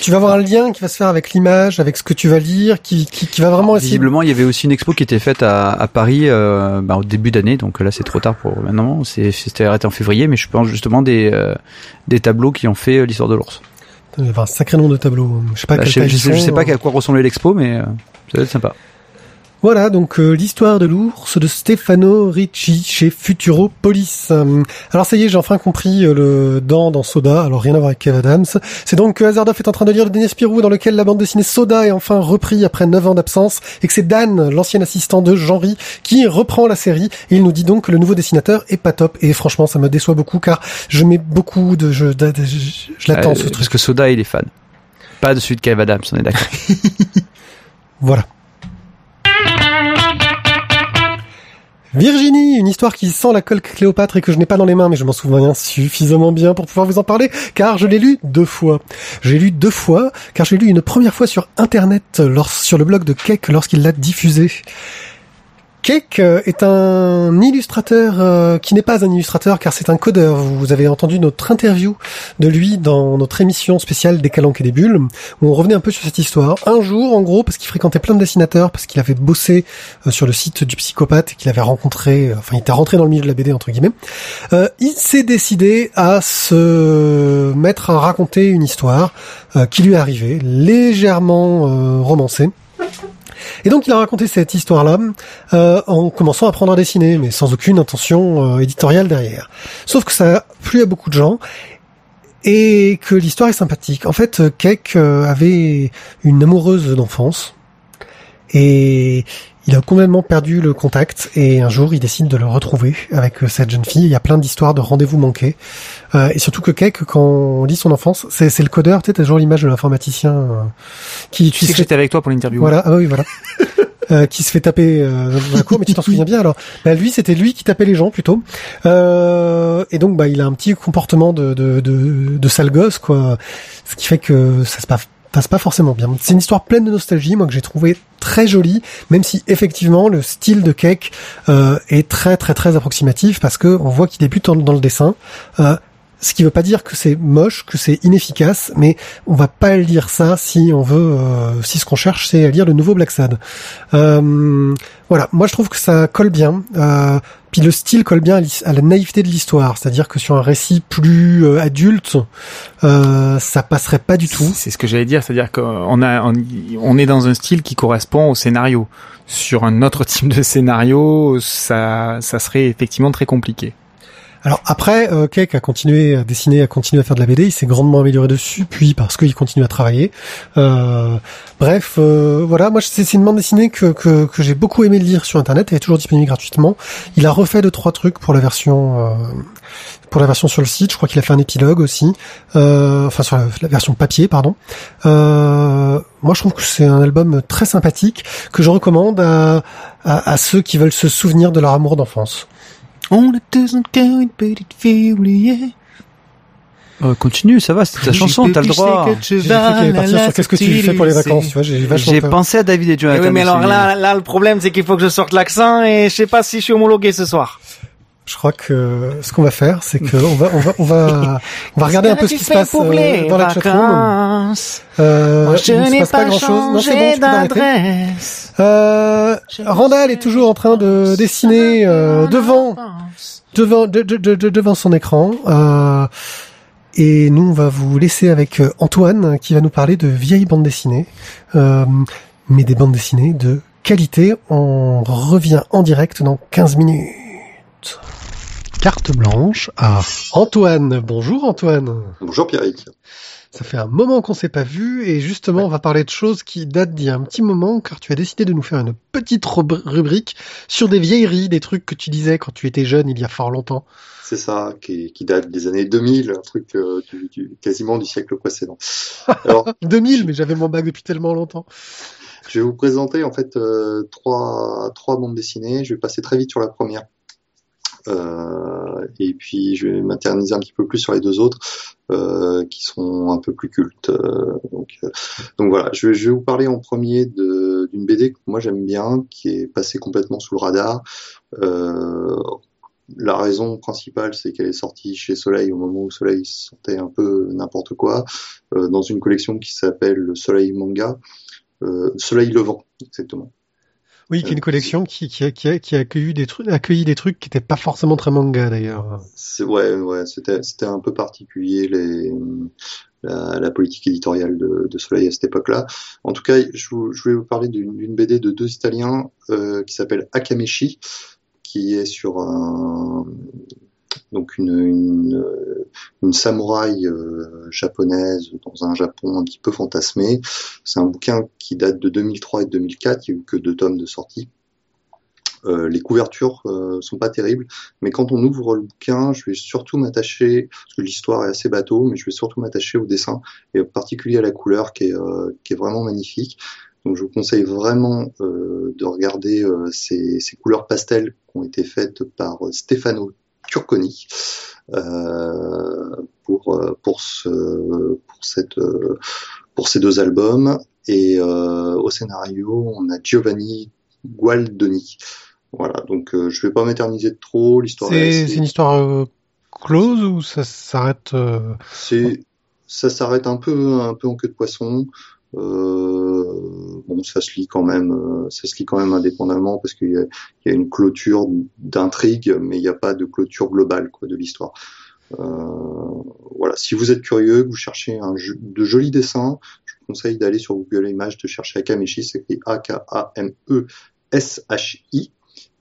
tu vas avoir un lien qui va se faire avec l'image, avec ce que tu vas lire, qui, qui, qui va vraiment essayer. Visiblement, il y avait aussi une expo qui était faite à, à Paris euh, bah, au début d'année, donc là c'est trop tard pour maintenant. C'était arrêté en février, mais je pense justement des euh, des tableaux qui ont fait euh, l'histoire de l'ours. Il y avait un sacré nombre de tableaux. Je sais pas Bah, quel je, sais, je sais, je sais pas à quoi ressemblait l'expo, mais euh, ça doit être sympa. Voilà, donc euh, l'histoire de l'ours de Stefano Ricci chez Futuropolis. Euh, alors ça y est, j'ai enfin compris euh, le dans dans Soda, alors rien à voir avec Kev Adams. C'est donc que Hazardov est en train de lire le dernier Spirou dans lequel la bande dessinée Soda est enfin repris après 9 ans d'absence et que c'est Dan, l'ancien assistant de Jean-Ry, qui reprend la série et il nous dit donc que le nouveau dessinateur est pas top et franchement ça me déçoit beaucoup car je mets beaucoup de... Je, de- de- je, je l'attends Euh, ce truc. Parce que Soda, il est fan. Pas de celui de Kev Adams, on est d'accord. Voilà. Virginie, une histoire qui sent la colle Cléopâtre et que je n'ai pas dans les mains, mais je m'en souviens suffisamment bien pour pouvoir vous en parler, car je l'ai lu deux fois. J'ai lu deux fois, car je l'ai lu une première fois sur Internet, sur le blog de Keck, lorsqu'il l'a diffusé. Keck euh, est un illustrateur euh, qui n'est pas un illustrateur car c'est un codeur. Vous avez entendu notre interview de lui dans notre émission spéciale des Calanques et des Bulles où on revenait un peu sur cette histoire. Un jour, en gros, parce qu'il fréquentait plein de dessinateurs, parce qu'il avait bossé euh, sur le site du psychopathe qu'il avait rencontré, euh, enfin, il était rentré dans le milieu de la BD entre guillemets, euh, il s'est décidé à se mettre à raconter une histoire qui lui est arrivée, légèrement romancée. Et donc il a raconté cette histoire-là euh, en commençant à apprendre à dessiner, mais sans aucune intention euh, éditoriale derrière. Sauf que ça a plu à beaucoup de gens et que l'histoire est sympathique. En fait, euh, Keck euh, avait une amoureuse d'enfance et il a complètement perdu le contact et un jour il décide de le retrouver avec euh, cette jeune fille. Il y a plein d'histoires de rendez-vous manqués Euh, et surtout que Keck, quand on lit son enfance, c'est le codeur, tu sais, t'as toujours l'image de l'informaticien euh, qui Tu sais que fait- j'étais avec toi pour l'interview. voilà, ah oui, voilà. Euh, qui se fait taper euh, dans la cour, mais tu t'en souviens bien alors. Bah, lui, c'était lui qui tapait les gens plutôt. Euh, et donc, bah, il a un petit comportement de, de, de, de sale gosse, quoi. Ce qui fait que ça se passe passe pas forcément bien. C'est une histoire pleine de nostalgie, moi que j'ai trouvé très jolie, même si effectivement le style de Keck euh, est très très très approximatif parce que on voit qu'il débute dans, dans le dessin. Euh, ce qui veut pas dire que c'est moche, que c'est inefficace, mais on va pas lire ça si on veut, euh, si ce qu'on cherche c'est à lire le nouveau Black Sad. Euh, voilà, moi je trouve que ça colle bien. Euh, puis le style colle bien à la naïveté de l'histoire, c'est-à-dire que sur un récit plus euh, adulte, euh, ça passerait pas du tout. C'est ce que j'allais dire, c'est-à-dire qu'on a, on, on est dans un style qui correspond au scénario. Sur un autre type de scénario, ça, ça serait effectivement très compliqué. Alors après, euh, Keck a continué à dessiner, a continué à faire de la BD, il s'est grandement amélioré dessus, puis parce qu'il continue à travailler. Euh, bref, euh, voilà, moi c'est une bande dessinée que, que, j'ai beaucoup aimé lire sur internet, elle est toujours disponible gratuitement. Il a refait deux trois trucs pour la version euh, pour la version sur le site, je crois qu'il a fait un épilogue aussi, enfin sur la, version papier, pardon. Moi je trouve que c'est un album très sympathique que je recommande à, à ceux qui veulent se souvenir de leur amour d'enfance. On ne doesn't go but it feel, yeah. Euh, continue, ça va, c'est ta chanson, t'as le droit. J'ai qu'est-ce que tu fais pour les vacances, tu vois, j'ai vachement J'ai peur. pensé à David et Eh Jonathan. oui, mais alors là, là, le problème, c'est qu'il faut que je sorte l'accent et je sais pas si je suis homologué ce soir. Je crois que ce qu'on va faire, c'est que on va, on va, on va, on va regarder un peu ce qui se passe euh, dans la chatroom. Euh, Moi, je il ne se n'ai passe pas pas grand chose. Non, c'est bon, tu peux. Euh, Randall est toujours en train de dessiner euh, devant, devant, de- de- de- de- devant son écran. Euh, et nous, on va vous laisser avec euh, Antoine qui va nous parler de vieilles bandes dessinées, euh, mais des bandes dessinées de qualité. On revient en direct dans 15 minutes. Carte blanche à Antoine. Bonjour Antoine. Bonjour Pierrick. Ça fait un moment qu'on s'est pas vu et justement on va parler de choses qui datent d'il y a un petit moment car tu as décidé de nous faire une petite rub- rubrique sur des vieilleries, des trucs que tu disais quand tu étais jeune il y a fort longtemps. C'est ça, qui, qui date des années 2000, un truc euh, du, du- quasiment du siècle précédent. Alors, 2000 mais j'avais mon bac depuis tellement longtemps. je vais vous présenter en fait euh, trois, trois bandes dessinées. Je vais passer très vite sur la première. Euh, et puis je vais m'interniser un petit peu plus sur les deux autres euh, qui sont un peu plus cultes. Euh, donc, euh, donc voilà, je vais, je vais vous parler en premier d'une BD que moi j'aime bien, qui est passée complètement sous le radar. Euh, la raison principale, c'est qu'elle est sortie chez Soleil au moment où Soleil sortait un peu n'importe quoi, euh, dans une collection qui s'appelle le Soleil Manga, Soleil Levant, exactement. Oui, qui est une collection qui, qui, a, qui, a, qui a accueilli des trucs, accueilli des trucs qui étaient pas forcément très manga d'ailleurs. C'est ouais, ouais, c'était c'était un peu particulier les la, la politique éditoriale de, de Soleil à cette époque-là. En tout cas, je, vais vous parler d'une BD de deux Italiens euh, qui s'appelle Akameshi, qui est sur un donc une une, euh, une samouraï euh, japonaise dans un Japon un petit peu fantasmé. C'est un bouquin qui date de 2003 et de 2004, il n'y a eu que deux tomes de sortie. Euh, les couvertures euh, sont pas terribles, mais quand on ouvre le bouquin, je vais surtout m'attacher, parce que l'histoire est assez bateau, mais je vais surtout m'attacher au dessin et en particulier à la couleur qui est, euh, vraiment magnifique. Donc je vous conseille vraiment de regarder ces, ces couleurs pastel qui ont été faites par Stefano Turconi euh, pour euh, pour ce pour cette euh, pour ces deux albums et euh, au scénario on a Giovanni Gualdoni. Voilà, donc euh, je vais pas m'éterniser trop. L'histoire est C'est une histoire euh, close ou ça s'arrête euh, c'est ça s'arrête un peu un peu en queue de poisson. Euh, bon, ça se lit quand même, euh, ça se lit quand même indépendamment parce qu'il y y a une clôture d'intrigue, mais il n'y a pas de clôture globale quoi de l'histoire. Euh, voilà, si vous êtes curieux, que vous cherchez un jeu, de jolis dessins, je vous conseille d'aller sur Google Images, de chercher Akameshi, c'est écrit A-K-A-M-E-S-H-I,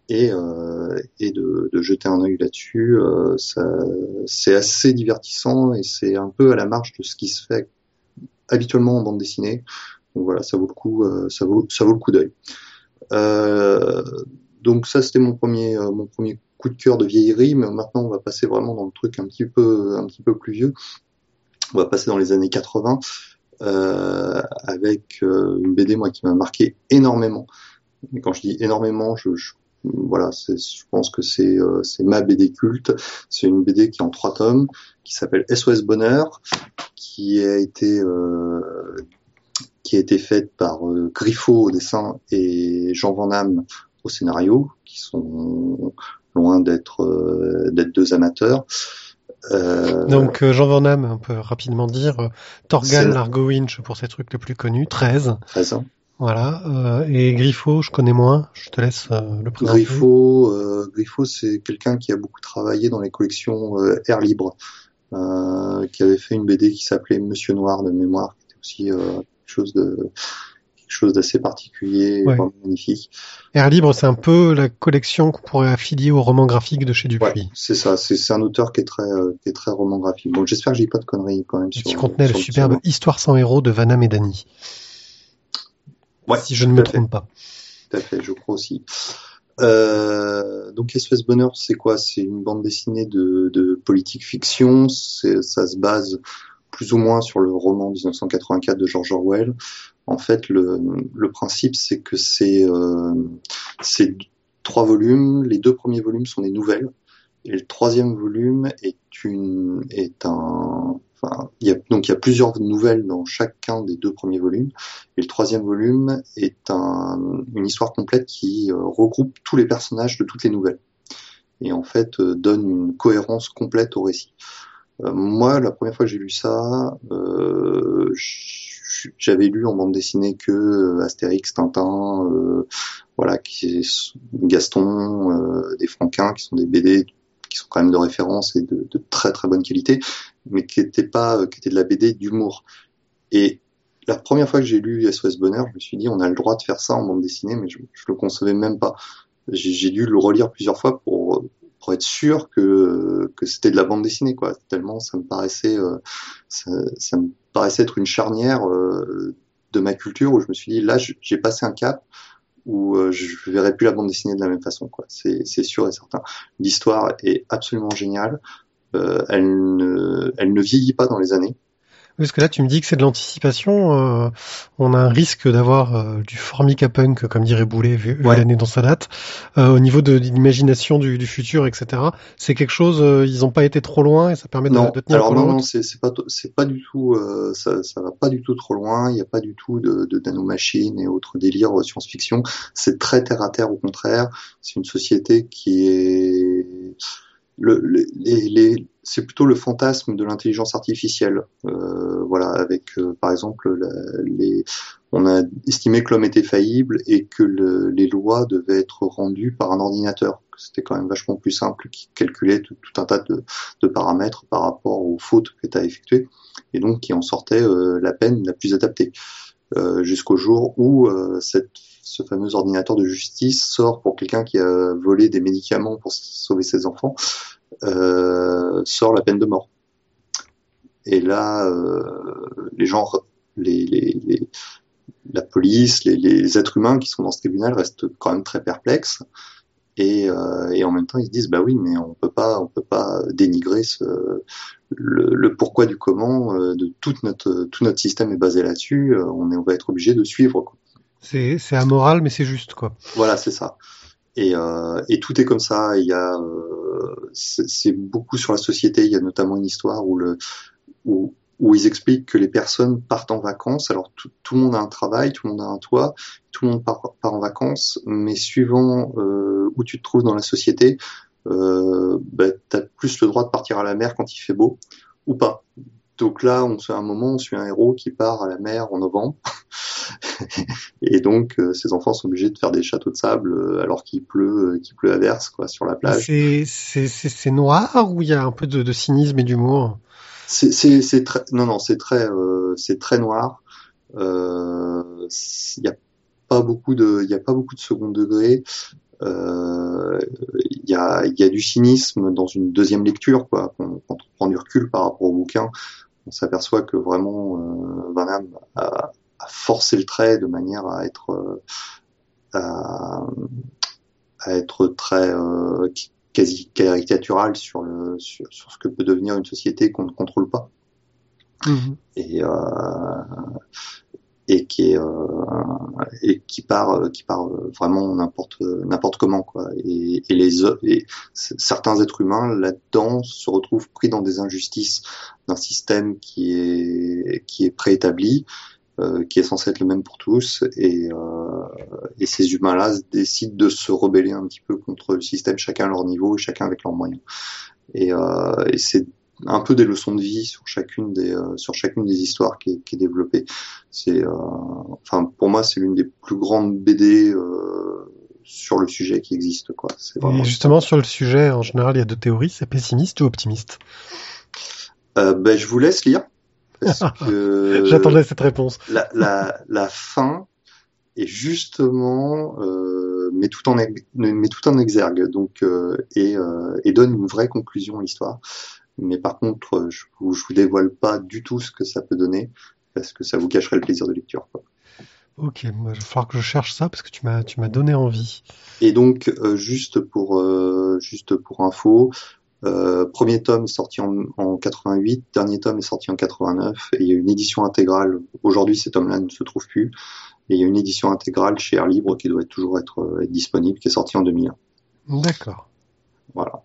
et, euh, et de, de jeter un œil là-dessus. Euh, c'est assez divertissant et c'est un peu à la marge de ce qui se fait habituellement en bande dessinée. Donc voilà, ça vaut le coup, euh, ça vaut, ça vaut le coup d'œil. Euh, donc ça, c'était mon premier, euh, mon premier coup de cœur de vieillerie, mais maintenant on va passer vraiment dans le truc un petit peu, un petit peu plus vieux. On va passer dans les années 80 euh, avec une BD moi qui m'a marqué énormément. Et quand je dis énormément, je voilà, c'est- je pense que c'est euh, c'est ma BD culte. C'est une BD qui est en trois tomes, qui s'appelle SOS Bonheur, qui a été euh, qui a été faite par euh, Griffo au dessin et Jean Van Damme au scénario, qui sont loin d'être euh, d'être deux amateurs. Euh, Donc Jean Van Damme, on peut rapidement dire Torgal Largo Winch pour ses trucs les plus connus, 13. 13 ans. Voilà. Euh, et Griffo, je connais moins. Je te laisse euh, le présenter. Griffo, euh, Griffo, c'est quelqu'un qui a beaucoup travaillé dans les collections euh, Air Libre, euh, qui avait fait une BD qui s'appelait Monsieur Noir de mémoire, qui était aussi euh, quelque chose de quelque chose d'assez particulier, Ouais. vraiment magnifique. Air Libre, c'est un peu la collection qu'on pourrait affilier au roman graphique de chez Ouais, Dupuis. c'est ça. C'est c'est un auteur qui est très euh, qui est très roman graphique. Donc j'espère que j'ai pas de conneries quand même sur. qui contenait le superbe Histoire sans héros de Vanham et Dany. Ouais, si je ne me fait. trompe pas. Tout à fait, je crois aussi. Euh, donc SOS Bonheur, c'est quoi? C'est une bande dessinée de, de politique fiction. C'est- Ça se base plus ou moins sur le roman 1984 de George Orwell. En fait, le, le principe, c'est que c'est euh, c'est trois volumes. Les deux premiers volumes sont des nouvelles. Et le troisième volume est une est un y a donc il y a plusieurs nouvelles dans chacun des deux premiers volumes. Et le troisième volume est un, une histoire complète qui euh, regroupe tous les personnages de toutes les nouvelles et en fait euh, donne une cohérence complète au récit. Euh, moi, la première fois que j'ai lu ça, j'avais lu en bande dessinée que Astérix, Tintin, voilà, qui Gaston, euh, des Franquins, qui sont des BD qui sont quand même de référence et de très très bonne qualité, mais qui étaient pas, qui étaient de la BD d'humour. Et la première fois que j'ai lu SOS Bonheur, je me suis dit on a le droit de faire ça en bande dessinée, mais je, je le concevais même pas. J'ai dû le relire plusieurs fois pour pour être sûr que que c'était de la bande dessinée quoi. Tellement ça me paraissait euh, ça, ça, me paraissait être une charnière euh, de ma culture où je me suis dit là j'ai passé un cap où euh, je verrai plus la bande dessinée de la même façon quoi. C'est sûr et certain. L'histoire est absolument géniale. Euh, elle ne elle ne vieillit pas dans les années. Parce que là, tu me dis que c'est de l'anticipation. Euh, on a un risque d'avoir euh, du formica punk, comme dirait Boulet, vu, Ouais. l'année dans sa date. Euh, au niveau de, l'imagination du, du futur, etc. C'est quelque chose. euh, ils n'ont pas été trop loin et ça permet de, Non, de tenir alors non, non, c'est pas c'est pas du tout euh, ça ça va pas du tout trop loin. Il n'y a pas du tout de, de nanomachines et autres délires science-fiction. C'est très terre à terre au contraire. C'est une société qui est le, le- les, les- c'est plutôt le fantasme de l'intelligence artificielle. Euh, voilà, avec euh, par exemple la- les on a estimé que l'homme était faillible et que le- les lois devaient être rendues par un ordinateur. C'était quand même vachement plus simple qui calculait tout, tout un tas de, de paramètres par rapport aux fautes que tu as effectuées et donc qui en sortait euh, la peine la plus adaptée. Euh, jusqu'au jour où euh, cette, ce fameux ordinateur de justice sort pour quelqu'un qui a volé des médicaments pour sauver ses enfants, euh, sort la peine de mort. Et là, euh, les gens, les, les, les- la police, les, êtres humains qui sont dans ce tribunal restent quand même très perplexes. Et, euh, et en même temps, ils se disent bah oui, mais on peut pas, on peut pas dénigrer ce, le, le pourquoi du comment euh, de toute notre tout notre système est basé là-dessus. euh, on on va être obligé de suivre. Quoi. C'est c'est amoral, mais c'est juste quoi. Voilà, c'est ça. Et, euh, et tout est comme ça. Il y a, euh, c'est c'est beaucoup sur la société. Il y a notamment une histoire où le, où, où ils expliquent que les personnes partent en vacances. Alors tout, tout le monde a un travail, tout le monde a un toit, tout le monde part, part en vacances, mais suivant euh, où tu te trouves dans la société, euh, bah, tu as plus le droit de partir à la mer quand il fait beau ou pas. Donc là, on suit un moment, on suit un héros qui part à la mer en novembre. Et donc, euh, ces enfants sont obligés de faire des châteaux de sable euh, alors qu'il pleut, euh, qu'il pleut à verse, quoi, sur la plage. C'est noir ou il y a un peu de, de cynisme et d'humour? C'est, très, non, non, c'est très, c'est très noir. Il y a pas beaucoup de, il y a pas beaucoup de second degré. Il y a, y a du cynisme dans une deuxième lecture, quoi. Quand, quand on prend du recul par rapport au bouquin, on s'aperçoit que vraiment euh, Van Damme a, a forcé le trait de manière à être, euh, à, à être très euh, quasi caricatural sur le sur, sur ce que peut devenir une société qu'on ne contrôle pas Mhm. et euh, et qui est euh, et qui part qui part vraiment n'importe n'importe comment quoi. Et, et les et certains êtres humains là-dedans se retrouvent pris dans des injustices d'un système qui est qui est préétabli euh, qui est censé être le même pour tous. Et euh, et ces humains-là décident de se rebeller un petit peu contre le système chacun à leur niveau et chacun avec leurs moyens. Et, euh, et c'est un peu des leçons de vie sur chacune des euh, sur chacune des histoires qui est, qui est développée. C'est euh, enfin pour moi c'est l'une des plus grandes BD euh, sur le sujet qui existe quoi. Et vraiment justement sur le sujet, en général, il y a deux théories, c'est pessimiste ou optimiste? euh, ben je vous laisse lire J'attendais cette réponse. la, la, la fin est justement euh, met tout en met tout en exergue donc euh, et, euh, et donne une vraie conclusion à l'histoire. Mais par contre, euh, je vous, je vous dévoile pas du tout ce que ça peut donner parce que ça vous gâcherait le plaisir de lecture. Quoi. Ok, il va falloir que je cherche ça parce que tu m'as tu m'as donné envie. Et donc euh, juste pour euh, juste pour info, euh, premier tome sorti en, en 88, dernier tome est sorti en 89 et il y a une édition intégrale. Aujourd'hui, ces tomes-là ne se trouvent plus. Et il y a une édition intégrale chez Air Libre qui doit toujours être, être disponible, qui est sortie en 2001. D'accord. Voilà.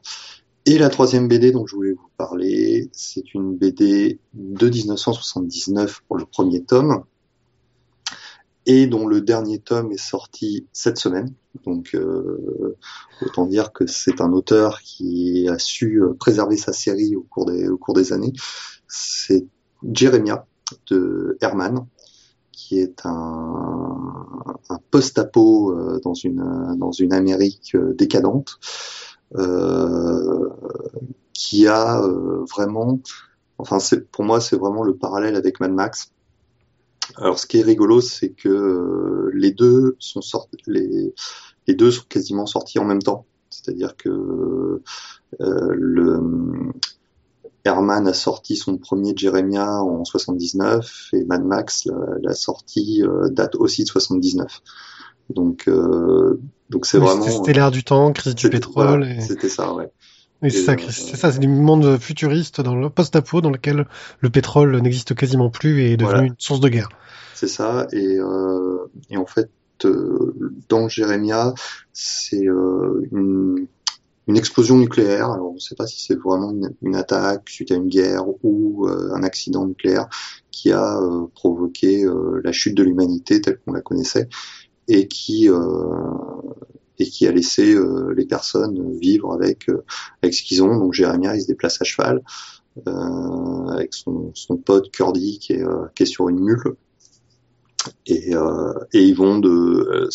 Et la troisième BD dont je voulais vous parler, c'est une BD de 1979 pour le premier tome, et dont le dernier tome est sorti cette semaine. Donc euh, autant dire que c'est un auteur qui a su euh, préserver sa série au cours des, au cours des années. C'est Jeremiah de Herman, qui est un, un post-apo euh, dans une dans une Amérique décadente, euh, qui a vraiment, enfin pour moi c'est vraiment le parallèle avec Mad Max alors, ce qui est rigolo, c'est que euh, les deux sont sortis, les, deux sont quasiment sortis en même temps. C'est-à-dire que euh, le Herman a sorti son premier Jeremiah en 79 et Mad Max la, sortie euh, date aussi de 79. Donc euh, donc c'est vraiment c'était l'ère du temps, crise du pétrole. et... C'était ça, ouais. Oui, c'est ça, euh, c'est ça, c'est du monde futuriste dans le post-apo dans lequel le pétrole n'existe quasiment plus et est devenu une source de guerre. C'est ça, et, euh, et en fait, euh, dans Jérémia, c'est euh, une, une, explosion nucléaire. Alors, on ne sait pas si c'est vraiment une, une, attaque suite à une guerre ou un accident nucléaire qui a provoqué la chute de l'humanité telle qu'on la connaissait et qui et qui a laissé euh, les personnes vivre avec euh, avec ce qu'ils ont. Donc Jérémia, il se déplace à cheval euh, avec son, son pote Curdy qui est qui est sur une mule et, euh, et ils vont de euh,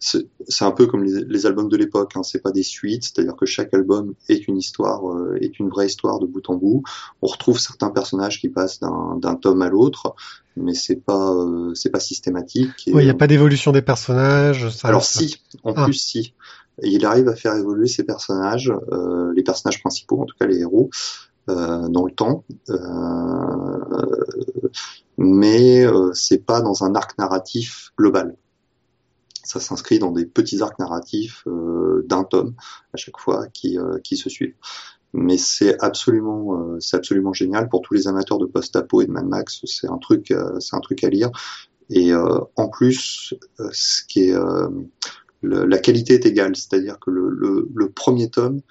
c'est un peu comme les, les albums de l'époque hein, c'est pas des suites c'est-à-dire que chaque album est une histoire euh, est une vraie histoire de bout en bout. On retrouve certains personnages qui passent d'un tome à l'autre mais c'est pas euh, c'est pas systématique il n'y a pas d'évolution des personnages ça alors si en ah. plus si. Il arrive à faire évoluer ses personnages les personnages principaux en tout cas les héros euh, dans le temps, euh, mais euh, c'est pas dans un arc narratif global. Ça s'inscrit dans des petits arcs narratifs d'un tome à chaque fois qui, qui se suivent. Mais c'est absolument c'est absolument génial. Pour tous les amateurs de post-apo et de Mad Max c'est un truc c'est un truc à lire. Et en plus ce qui est la qualité est égale. C'est-à-dire que le, le, le, premier tome euh,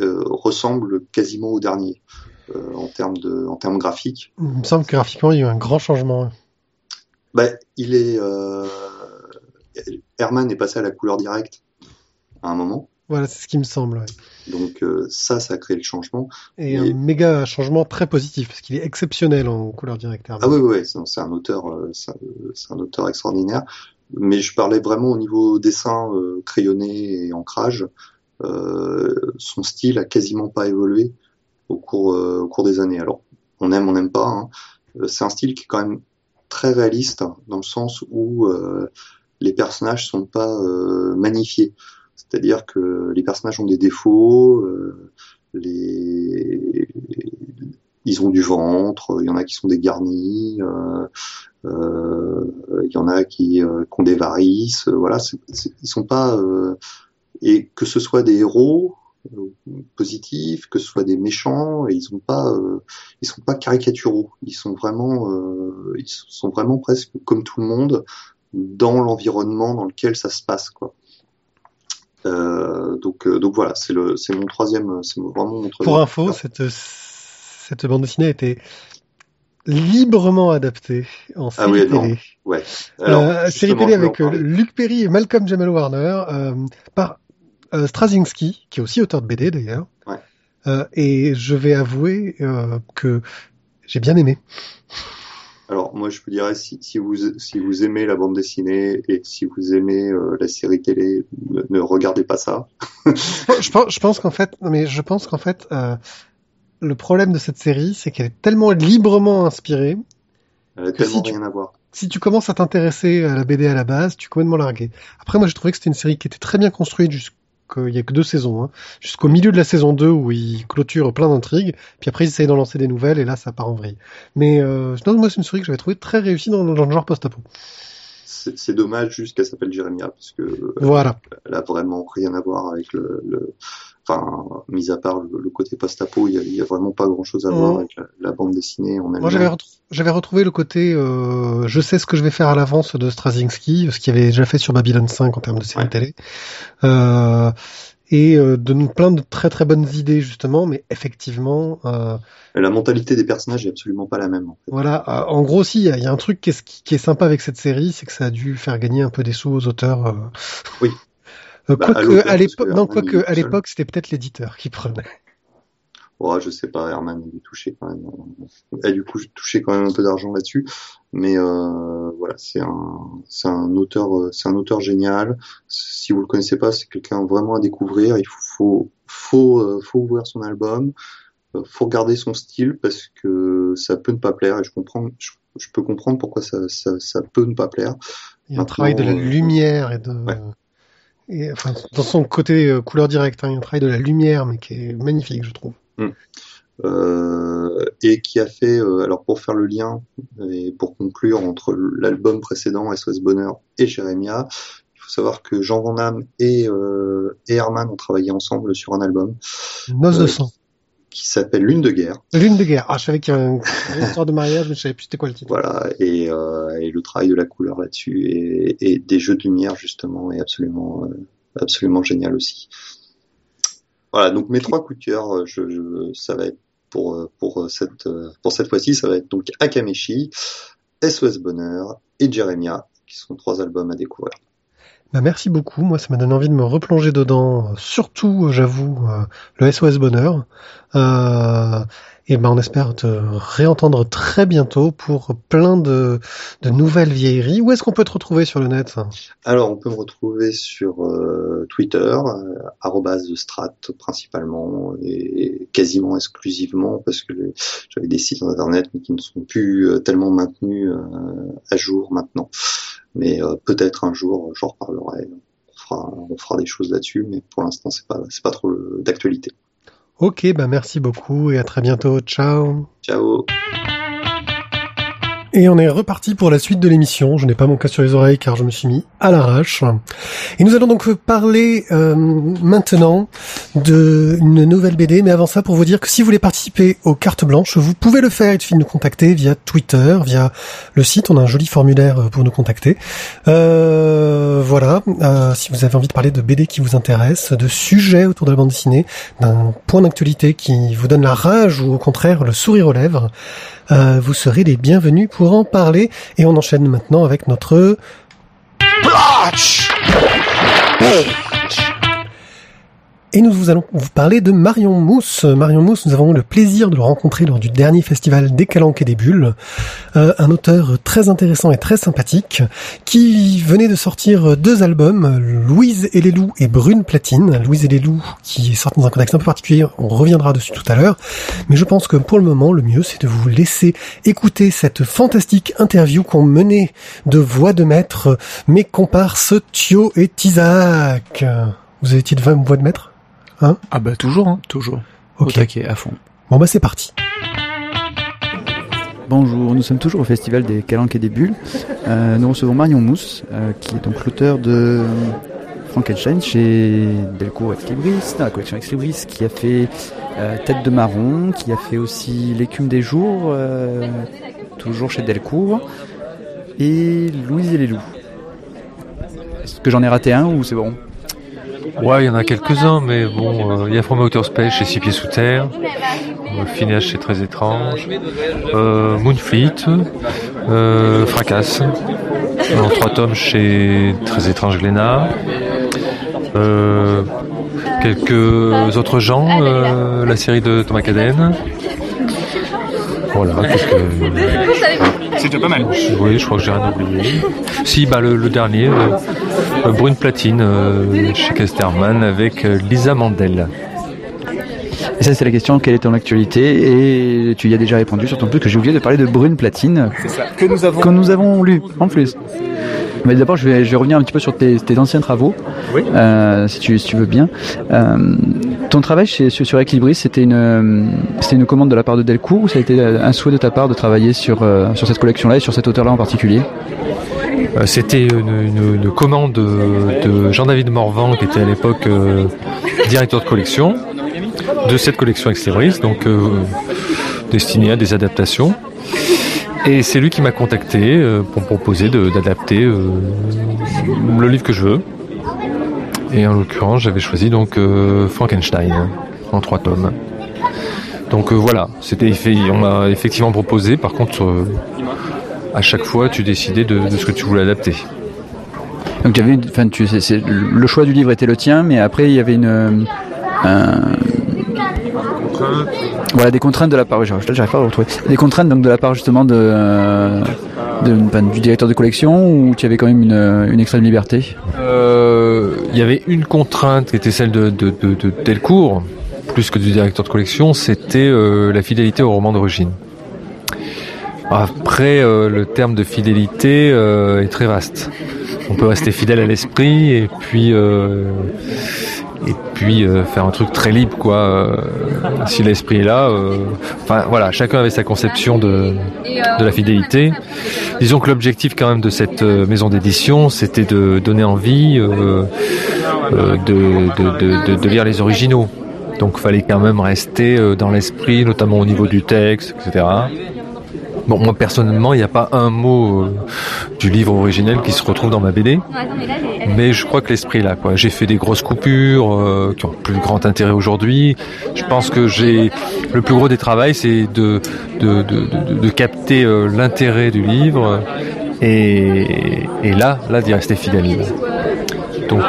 ressemble quasiment au dernier euh, en termes de en termes graphiques. Il me semble que graphiquement il y a eu un grand changement. Bah, il est euh, Herman est passé à la couleur directe à un moment. Voilà, c'est ce qui me semble. Donc ça, ça a créé le changement. Et, un méga changement très positif parce qu'il est exceptionnel en couleur directe. Ah oui, oui, c'est un auteur, c'est un, auteur extraordinaire. Mais je parlais vraiment au niveau dessin crayonné et ancrage. Euh, son style a quasiment pas évolué au cours, euh, au cours des années. Alors, on aime, on n'aime pas. Hein. Euh, c'est un style qui est quand même très réaliste dans le sens où les personnages sont pas magnifiés. C'est-à-dire que les personnages ont des défauts, les... ils ont du ventre, il y en a qui sont dégarnis, euh, il y en a qui, qui ont des varices, voilà, c'est, ils sont pas et que ce soit des héros euh, positifs, que ce soit des méchants, et ils sont pas, euh, ils sont pas caricaturaux. Ils sont vraiment, euh, ils sont vraiment presque comme tout le monde dans l'environnement dans lequel ça se passe, quoi. Euh, donc, donc voilà, c'est le, c'est mon troisième, c'est vraiment mon troisième. Pour info, cette cette bande dessinée a été librement adaptée en ah série télé. Ouais. Alors, série télé avec Luc Perry et Malcolm Jamal Warner par euh, Straczynski, qui est aussi auteur de BD d'ailleurs. Ouais. Euh, et je vais avouer euh, que j'ai bien aimé. Alors moi je vous dirais si, si, vous si vous aimez la bande dessinée et si vous aimez euh, la série télé, ne, regardez pas ça. je pense, je pense qu'en fait, mais je pense qu'en fait, euh, le problème de cette série, c'est qu'elle est tellement librement inspirée. Elle a tellement rien à voir. Si tu commences à t'intéresser à la BD à la base, tu es complètement largué. Après, moi, j'ai trouvé que c'était une série qui était très bien construite jusqu'à il y a que deux saisons, hein. jusqu'au milieu de la saison 2 où ils clôturent plein d'intrigues, puis après ils essayent d'en lancer des nouvelles et là ça part en vrille. Mais euh, moi c'est une série que j'avais trouvé très réussie dans, dans le genre post-apo c'est dommage juste qu'elle s'appelle Jérémia parce que euh, voilà. elle a vraiment rien à voir avec le, le enfin mis à part le, côté post-apo, il y a, vraiment pas grand-chose à voir avec la, bande dessinée. Moi j'avais retrouvé le côté euh, je sais ce que je vais faire à l'avance de Straczynski, ce qu'il avait déjà fait sur Babylon 5 en termes de série télé. Euh, et euh, donne plein de très très bonnes idées justement, mais effectivement. Euh, la mentalité des personnages est absolument pas la même. En fait. Voilà, euh, en gros, si, il y, a un truc qui est, qui est, sympa avec cette série, c'est que ça a dû faire gagner un peu des sous aux auteurs. Euh. Oui. Euh, bah, quoique à l'époque, non, quoique à l'époque, c'était peut-être l'éditeur qui prenait. Oh, je sais pas, Herman a dû toucher quand même. Elle a du coup touché quand même un peu d'argent là-dessus, mais euh, voilà, c'est un, c'est un auteur, c'est un auteur génial. Si vous le connaissez pas, c'est quelqu'un vraiment à découvrir. Il faut, faut, faut, ouvrir son album, faut regarder son style parce que ça peut ne pas plaire et je comprends, je, peux comprendre pourquoi ça, ça, ça, peut ne pas plaire. Il y a un travail de la lumière et de, et, enfin, dans son côté euh, couleur directe, hein, il y a un travail de la lumière, mais qui est magnifique, je trouve. Mm. Euh, et qui a fait, euh, alors pour faire le lien et pour conclure entre l'album précédent SOS Bonheur et Jeremia, il faut savoir que Jean Van Damme et, euh, et Herman ont travaillé ensemble sur un album. Noce de sang qui s'appelle Lune de guerre. Lune de guerre. Ah, je savais qu'il y avait une histoire de mariage, mais je savais plus c'était quoi le titre. Voilà, et, euh, et le travail de la couleur là-dessus et, et, des jeux de lumière justement est absolument euh, absolument génial aussi. Voilà, donc mes trois coups de cœur, euh, je, je, ça va être pour euh, pour cette pour cette fois-ci, ça va être donc Akameshi, SOS Bonheur et Jeremia, qui sont trois albums à découvrir. Bah merci beaucoup. Moi, ça m'a donné envie de me replonger dedans. Surtout, j'avoue, euh, le SOS Bonheur. Euh, et ben, on espère te réentendre très bientôt pour plein de, de nouvelles vieilleries. Où est-ce qu'on peut te retrouver sur le net? Alors, on peut me retrouver sur euh, Twitter, euh, strat principalement et quasiment exclusivement parce que j'avais des sites internet mais qui ne sont plus euh, tellement maintenus à jour maintenant. Mais euh, peut-être un jour, j'en reparlerai. On fera, on fera des choses là-dessus, mais pour l'instant, c'est pas, c'est pas trop d'actualité. Ok, bah merci beaucoup et à très bientôt. Ciao. Ciao. Et on est reparti pour la suite de l'émission. Je n'ai pas mon cas sur les oreilles car je me suis mis à l'arrache. Et nous allons donc parler euh, maintenant d'une nouvelle BD. Mais avant ça, pour vous dire que si vous voulez participer aux cartes blanches, vous pouvez le faire. Il suffit de nous contacter via Twitter, via le site. On a un joli formulaire pour nous contacter. Euh, voilà. Euh, si vous avez envie de parler de BD qui vous intéresse, de sujets autour de la bande dessinée, d'un point d'actualité qui vous donne la rage ou au contraire le sourire aux lèvres, euh, vous serez les bienvenus pour en parler. Et on enchaîne maintenant avec notre... Et nous allons vous parler de Marion Mousse. Marion Mousse, nous avons eu le plaisir de le rencontrer lors du dernier festival des Calanques et des Bulles. Euh, un auteur très intéressant et très sympathique qui venait de sortir deux albums, Louise et les loups et Brune Platine. Louise et les loups qui est sorti dans un contexte un peu particulier, on reviendra dessus tout à l'heure. Mais je pense que pour le moment, le mieux c'est de vous laisser écouter cette fantastique interview qu'on menait de voix de maître mes comparses Thio et Isaac. Vous avez de voix de maître? Hein? Ah bah toujours, hein, toujours. Ok. Au à fond. Bon bah c'est parti. Bonjour, nous sommes toujours au Festival des Calanques et des Bulles. Euh, nous recevons Marion Mousse, euh, qui est donc l'auteur de Frankenstein chez Delcourt Ex Libris, dans la collection Ex Libris, qui a fait euh, Tête de Marron, qui a fait aussi L'écume des jours, euh, toujours chez Delcourt, et Louise et les loups. Est-ce que j'en ai raté un ou c'est bon? Ouais, il y en a quelques-uns, mais bon, euh, il y a From Outer Space chez Six Pieds Sous Terre, euh, Phineas chez Très Étrange, euh, Moonfleet, euh, Fracasse, en trois tomes chez Très Étrange Glénat, euh, quelques autres gens, euh, la série de Thomas Caden. Voilà, C'est déjà pas mal. Oui, je crois que j'ai rien oublié. Si, bah le, le dernier, euh, Brune Platine euh, chez Casterman avec euh, Lisa Mandel. Et ça, c'est la question, quelle est ton actualité? Et tu y as déjà répondu, surtout plus que j'ai oublié de parler de Brune Platine. C'est ça, que nous avons... Que nous avons lu, en plus. Mais d'abord, je vais, je vais revenir un petit peu sur tes, tes anciens travaux, Oui. euh, si, tu, si tu veux bien. Euh, ton travail chez, sur, Equilibris, c'était une, c'était une commande de la part de Delcourt ou ça a été un souhait de ta part de travailler sur, euh, sur cette collection-là et sur cet auteur-là en particulier? C'était une, une- une commande de, Jean-David Morvan, qui était à l'époque directeur de collection de cette collection Extrebris, donc destinée à des adaptations. Et c'est lui qui m'a contacté euh, pour me proposer d'adapter euh, le livre que je veux. Et en l'occurrence, j'avais choisi donc Frankenstein en trois tomes. Donc voilà, c'était on m'a effectivement proposé. Par contre, à chaque fois, tu décidais de, ce que tu voulais adapter. Donc il y avait, une, le choix du livre était le tien, mais après il y avait une, voilà des contraintes de la part, j'arrive pas à retrouver, des contraintes donc de la part justement de, du directeur de collection ou tu avais quand même une, une extrême liberté? Euh, il y avait une contrainte qui était celle de, de, de, Delcourt, plus que du directeur de collection, c'était euh, la fidélité au roman d'origine. Après, euh, le terme de fidélité est très vaste. On peut rester fidèle à l'esprit et puis et puis euh, faire un truc très libre quoi euh, si l'esprit est là euh, enfin voilà chacun avait sa conception de, de la fidélité. Disons que l'objectif quand même de cette maison d'édition c'était de donner envie de, de, de, lire les originaux. Donc fallait quand même rester dans l'esprit notamment au niveau du texte etc Bon, moi personnellement, il n'y a pas un mot euh, du livre originel qui se retrouve dans ma BD, mais je crois que l'esprit est là. Quoi. J'ai fait des grosses coupures euh, qui ont plus grand intérêt aujourd'hui. Je pense que j'ai le plus gros des travaux, c'est de de, de, de, capter euh, l'intérêt du livre et, et là, là d'y rester fidèle. Donc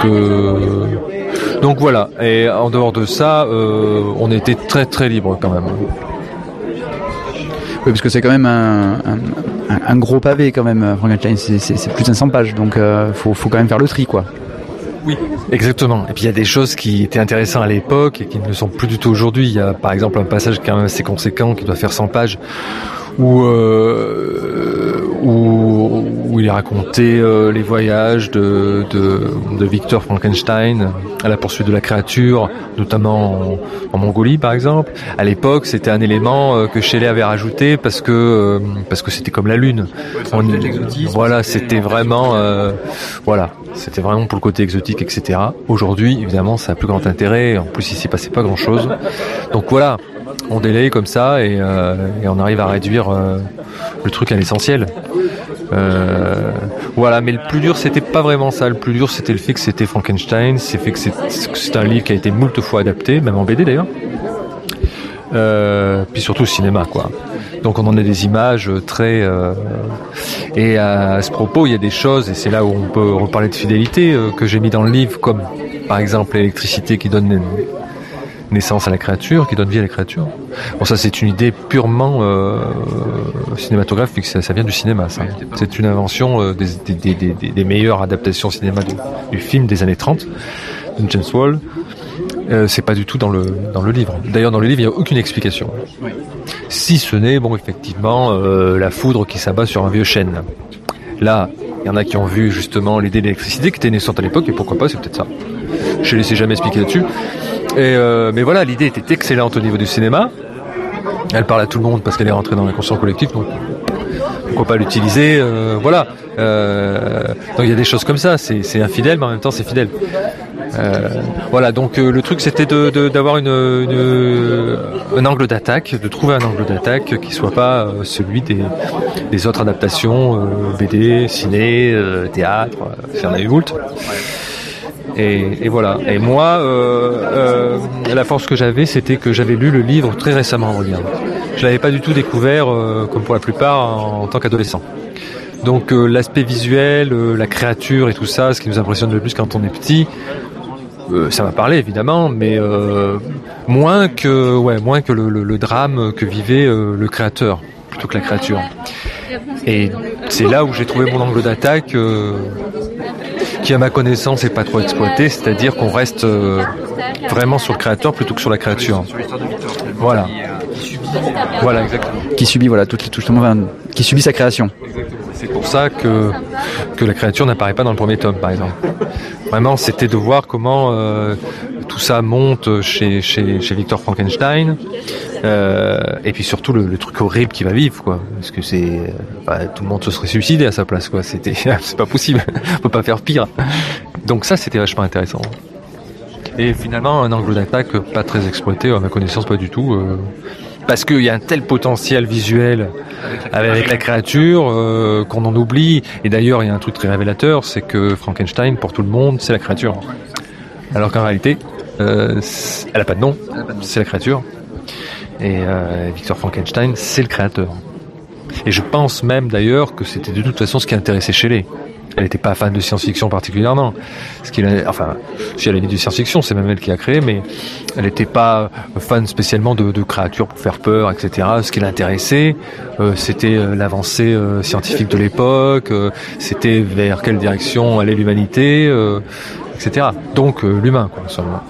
donc voilà. Et en dehors de ça, on était très très libre quand même. Oui, parce que c'est quand même un, un, gros pavé quand même, Frankenstein. C'est plus de 500 pages, donc euh, faut, faut quand même faire le tri, quoi. Oui, exactement. Et puis il y a des choses qui étaient intéressantes à l'époque et qui ne le sont plus du tout aujourd'hui. Il y a par exemple un passage quand même assez conséquent qui doit faire 100 pages où, euh, où, où, il est raconté euh, les voyages de, de, de, Victor Frankenstein à la poursuite de la créature, notamment en, Mongolie par exemple. À l'époque, c'était un élément euh, que Shelley avait rajouté parce que euh, parce que c'était comme la lune. voilà, c'était vraiment voilà, c'était vraiment pour le côté exotique, etc. Aujourd'hui, évidemment, ça a plus grand intérêt. En plus, il s'est passé pas grand chose. Donc voilà, on délaye comme ça et, euh, on arrive à réduire euh, le truc à l'essentiel. Euh, voilà, mais le plus dur c'était pas vraiment ça. Le plus dur c'était le fait que c'était Frankenstein, c'est que c'est un livre qui a été moult fois adapté, même en BD d'ailleurs. puis surtout au cinéma quoi. Donc on en a des images très et à, ce propos il y a des choses et c'est là où on peut reparler de fidélité que j'ai mis dans le livre comme par exemple l'électricité qui donne naissance à la créature, qui donne vie à la créature. Bon, ça c'est une idée purement euh, cinématographique, ça, ça, vient du cinéma. Ça. C'est une invention euh, des, meilleures adaptations cinéma du, film des années 30 de James Wall. Euh, c'est pas du tout dans le livre. D'ailleurs, dans le livre, il n'y a aucune explication. Si ce n'est, bon, effectivement, la foudre qui s'abat sur un vieux chêne. Là, il y en a qui ont vu justement l'idée d'électricité qui était naissante à l'époque, et pourquoi pas, c'est peut-être ça. Je ne laissé jamais expliquer là-dessus. Et euh, mais voilà, l'idée était excellente au niveau du cinéma. Elle parle à tout le monde parce qu'elle est rentrée dans l'inconscient collectif, donc pourquoi pas l'utiliser euh, Voilà. Euh, donc il y a des choses comme ça. C'est infidèle, mais en même temps c'est fidèle. voilà. Donc le truc c'était d'avoir une, un angle d'attaque, de trouver un angle d'attaque qui soit pas celui des, des autres adaptations BD, ciné, théâtre. Il y Et, voilà. Et moi, euh, euh, la force que j'avais, c'était que j'avais lu le livre très récemment en regard. Je l'avais pas du tout découvert, euh, comme pour la plupart, en, tant qu'adolescent. Donc l'aspect visuel, la créature et tout ça, ce qui nous impressionne le plus quand on est petit, ça m'a parlé évidemment, mais moins que ouais, moins que le, drame que vivait le créateur plutôt que la créature. Et c'est là où j'ai trouvé mon angle d'attaque qui à ma connaissance n'est pas trop exploité, c'est-à-dire qu'on reste euh, vraiment sur le créateur plutôt que sur la créature. Voilà. Voilà, exactement. Qui subit, voilà, toutes, justement, qui subit sa création. C'est pour ça que, que la créature n'apparaît pas dans le premier tome, par exemple. Vraiment, c'était de voir comment euh, tout ça monte chez, chez, chez Victor Frankenstein, euh, et puis surtout le, truc horrible qui va vivre, quoi. Parce que c'est, tout le monde se serait suicidé à sa place, quoi. C'était, c'est pas possible. On peut pas faire pire. Donc ça, c'était vachement intéressant. Et finalement, un angle d'attaque pas très exploité, à ma connaissance, pas du tout. Euh, parce qu'il y a un tel potentiel visuel avec la créature euh, qu'on en oublie. Et d'ailleurs, il y a un truc très révélateur, c'est que Frankenstein, pour tout le monde, c'est la créature. Alors qu'en réalité, euh, elle a pas de nom, c'est la créature. Et euh, Victor Frankenstein, c'est le créateur. Et je pense même d'ailleurs que c'était de toute façon ce qui intéressait Shelley. Elle n'était pas fan de science-fiction particulièrement. Ce qui, enfin, si elle aimait du science-fiction, c'est même elle qui a créé, mais elle n'était pas fan spécialement de, de, créatures pour faire peur, etc. Ce qui l'intéressait, euh, c'était euh, l'avancée euh, scientifique de l'époque, euh, c'était vers quelle direction allait l'humanité, euh, etc. Donc l'humain, quoi, seulement.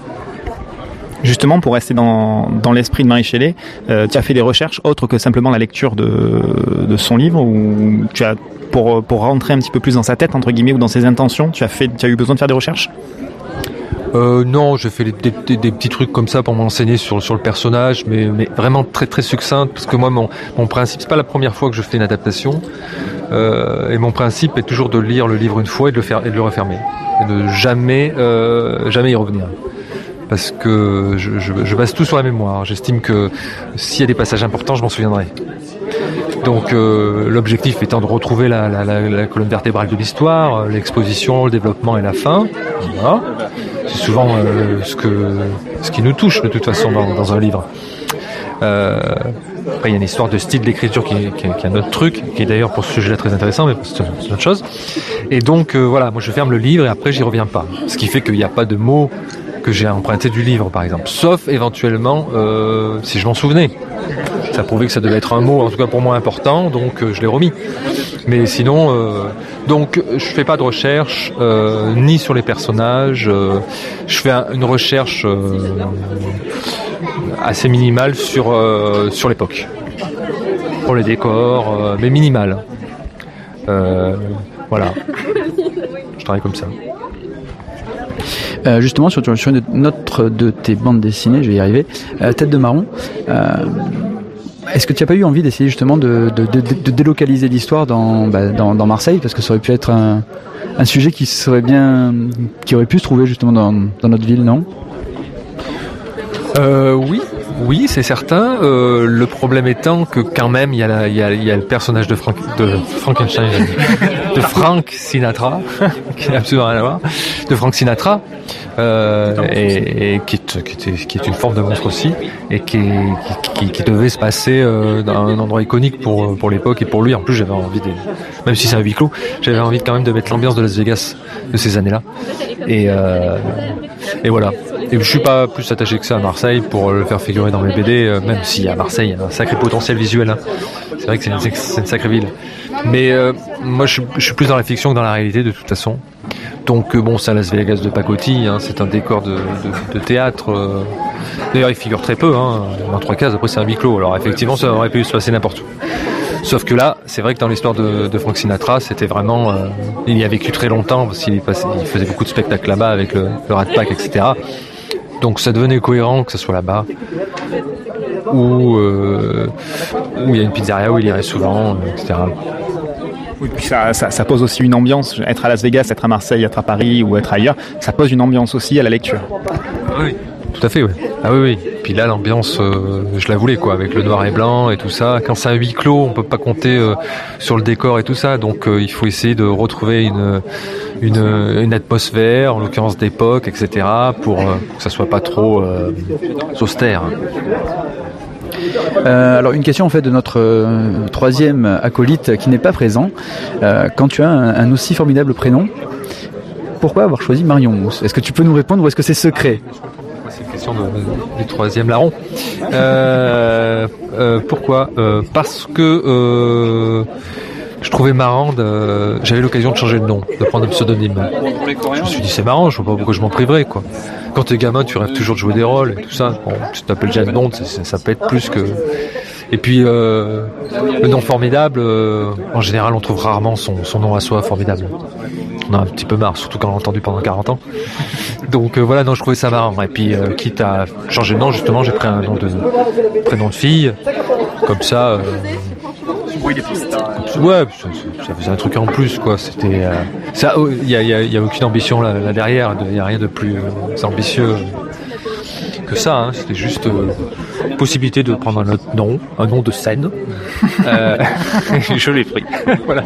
Justement, pour rester dans, dans l'esprit de Marie Shelley, euh, tu as fait des recherches autres que simplement la lecture de, de son livre ou tu as pour, pour rentrer un petit peu plus dans sa tête entre guillemets ou dans ses intentions, tu as fait tu as eu besoin de faire des recherches? Euh, non, j'ai fait des, des, petits trucs comme ça pour m'enseigner sur, sur le personnage, mais, mais vraiment très très succinct, parce que moi mon, mon principe, c'est pas la première fois que je fais une adaptation, euh, et mon principe est toujours de lire le livre une fois et de le et de le refermer, et de jamais jamais y revenir parce que je, base tout sur la mémoire. J'estime que s'il y a des passages importants, je m'en souviendrai. Donc euh, l'objectif étant de retrouver la, colonne vertébrale de l'histoire, l'exposition, le développement et la fin. Voilà. C'est souvent euh, ce, qui nous touche de toute façon dans, un livre. Euh, après, il y a une histoire de style d'écriture qui, est un autre truc, qui est d'ailleurs pour ce sujet-là très intéressant, mais c'est une autre chose. Et donc, euh, voilà, moi je ferme le livre et après j'y reviens pas. Ce qui fait qu'il n'y a pas de mots que j'ai emprunté du livre, par exemple. Sauf éventuellement euh, si je m'en souvenais. Ça prouvait que ça devait être un mot, en tout cas pour moi important, donc euh, je l'ai remis. Mais sinon, euh, donc je fais pas de recherche euh, ni sur les personnages. euh, je fais un, une recherche assez minimale sur sur l'époque, pour les décors, mais minimale. Voilà. Je travaille comme ça. Euh, justement, sur, sur une autre de tes bandes dessinées, je vais y arriver, euh, Tête de Marron, euh, est-ce que tu n'as pas eu envie d'essayer justement de, délocaliser l'histoire dans, bah, dans, Marseille? Parce que ça aurait pu être un, un, sujet qui serait bien, qui aurait pu se trouver justement dans, dans notre ville, non? Euh, Oui, oui, c'est certain. Euh, le problème étant que quand même, il y, a il y, a, il y a le personnage de, Frank, de Frankenstein, de Frank Sinatra, qui n'a absolument rien à voir, de Frank Sinatra, euh, et, et qui, est, qui, était, qui, est, une forme de monstre aussi, et qui, qui, qui devait se passer euh, dans un endroit iconique pour, pour l'époque et pour lui. En plus, j'avais envie, de, même si c'est un huis clos, j'avais envie quand même de mettre l'ambiance de Las Vegas de ces années-là. Et, euh, et voilà. Et je suis pas plus attaché que ça à Marseille pour le faire figurer dans mes BD, euh, même si à Marseille il y a un sacré potentiel visuel. Hein. C'est vrai que c'est une, sacrée ville. Mais euh, moi je, suis plus dans la fiction que dans la réalité de toute façon. Donc euh, bon, c'est Las Vegas de Pacotti, hein, c'est un décor de, théâtre. euh. D'ailleurs il figure très peu, hein, dans trois cases, après c'est un huis clos. Alors effectivement ça aurait pu se passer n'importe où. Sauf que là, c'est vrai que dans l'histoire de, de, Frank Sinatra, c'était vraiment, euh, il y a vécu très longtemps parce qu'il il faisait beaucoup de spectacles là-bas avec le Rat Pack, etc. Donc ça devenait cohérent que ce soit là-bas, où euh, où il y a une pizzeria où il irait souvent, etc. Oui, puis ça, ça, ça, pose aussi une ambiance. Être à Las Vegas, être à Marseille, être à Paris ou être ailleurs, ça pose une ambiance aussi à la lecture. Oui, tout à fait, oui. Ah oui, oui. Puis là, l'ambiance, euh, je la voulais, quoi, avec le noir et blanc et tout ça. Quand c'est un huis clos, on peut pas compter euh, sur le décor et tout ça, donc euh, il faut essayer de retrouver une une, une atmosphère, en l'occurrence d'époque, etc., pour, que ça soit pas trop austère. Alors une question en fait de notre troisième acolyte qui n'est pas présent. Quand tu as un, un, aussi formidable prénom, pourquoi avoir choisi Marion Mousse? Est-ce que tu peux nous répondre ou est-ce que c'est secret? De, du troisième larron. Euh, pourquoi? Parce que je trouvais marrant. J'avais l'occasion de changer de nom, de prendre un pseudonyme. Je me suis dit c'est marrant, je vois pas pourquoi je m'en priverais quoi. Quand t'es gamin, tu rêves toujours de jouer des rôles et tout ça. Tu t'appelles James Bond, ça, peut être plus que. Et puis euh, le nom formidable, euh, en général, on trouve rarement son, son, nom à soi formidable. On a un petit peu marre, surtout quand on l'a entendu pendant 40 ans. Donc euh, voilà, non, je trouvais ça marrant. Et puis quitte à changer de nom, justement, j'ai pris un nom de prénom de fille, comme ça. Ouais, ça, faisait un truc en plus, quoi. C'était, ça, il y a, y, a, y a, aucune ambition là, derrière. Il y a rien de plus ambitieux que ça. Hein. C'était juste euh, possibilité de prendre un autre nom, un nom de scène. je l'ai pris. voilà.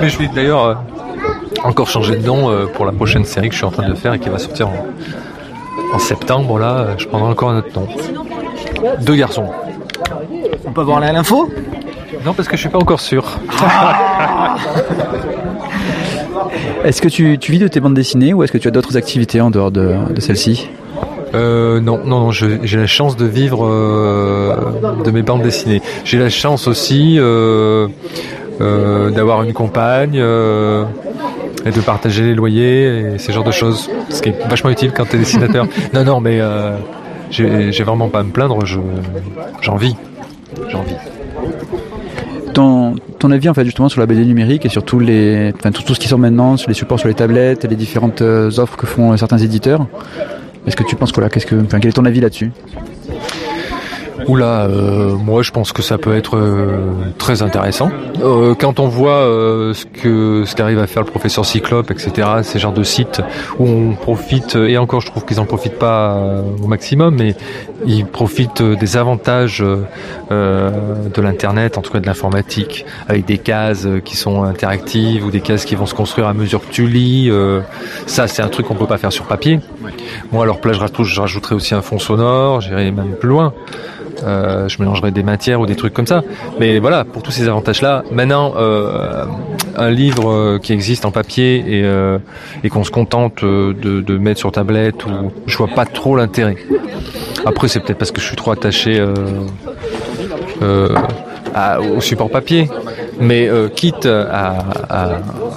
Mais je vais d'ailleurs. encore changé de nom euh, pour la prochaine série que je suis en train de faire et qui va sortir en, en septembre. Là, euh, je prendrai encore un autre nom. Deux garçons. On peut avoir l'info? Non, parce que je suis pas encore sûr. Est-ce que tu, tu vis de tes bandes dessinées ou est-ce que tu as d'autres activités en dehors de, de celle-ci? Euh, non, non, non, j'ai la chance de vivre euh, de mes bandes dessinées. J'ai la chance aussi euh, euh, d'avoir une compagne euh, et de partager les loyers et ce genre de choses, ce qui est vachement utile quand t'es dessinateur. non, non, mais euh, j'ai j'ai vraiment pas à me plaindre. Je j'en vis, j'en vis. ton, ton avis en fait justement sur la BD numérique et sur tous les, enfin, tout, tout ce qui sort maintenant, sur les supports sur les tablettes, les différentes offres que font certains éditeurs. Est-ce que tu penses quoi là Qu'est-ce que, quel est ton avis là-dessus? Oula, euh, moi je pense que ça peut être euh, très intéressant. Euh, quand on voit euh, ce que ce qu'arrive à faire le professeur Cyclope, etc., ces genres de sites où on profite, et encore je trouve qu'ils en profitent pas au maximum, mais ils profitent des avantages de l'internet, en tout cas de l'informatique, avec des cases qui sont interactives ou des cases qui vont se construire à mesure que tu lis. ça c'est un truc qu'on peut pas faire sur papier. Moi alors là je rajouterai aussi un fond sonore, j'irai même plus loin. Euh, je mélangerai des matières ou des trucs comme ça. Mais voilà, pour tous ces avantages-là, maintenant, euh, un livre euh, qui existe en papier et, euh, et qu'on se contente euh, de, de mettre sur tablette, ou je vois pas trop l'intérêt. Après, c'est peut-être parce que je suis trop attaché euh, au support papier. Mais euh, quitte à, à-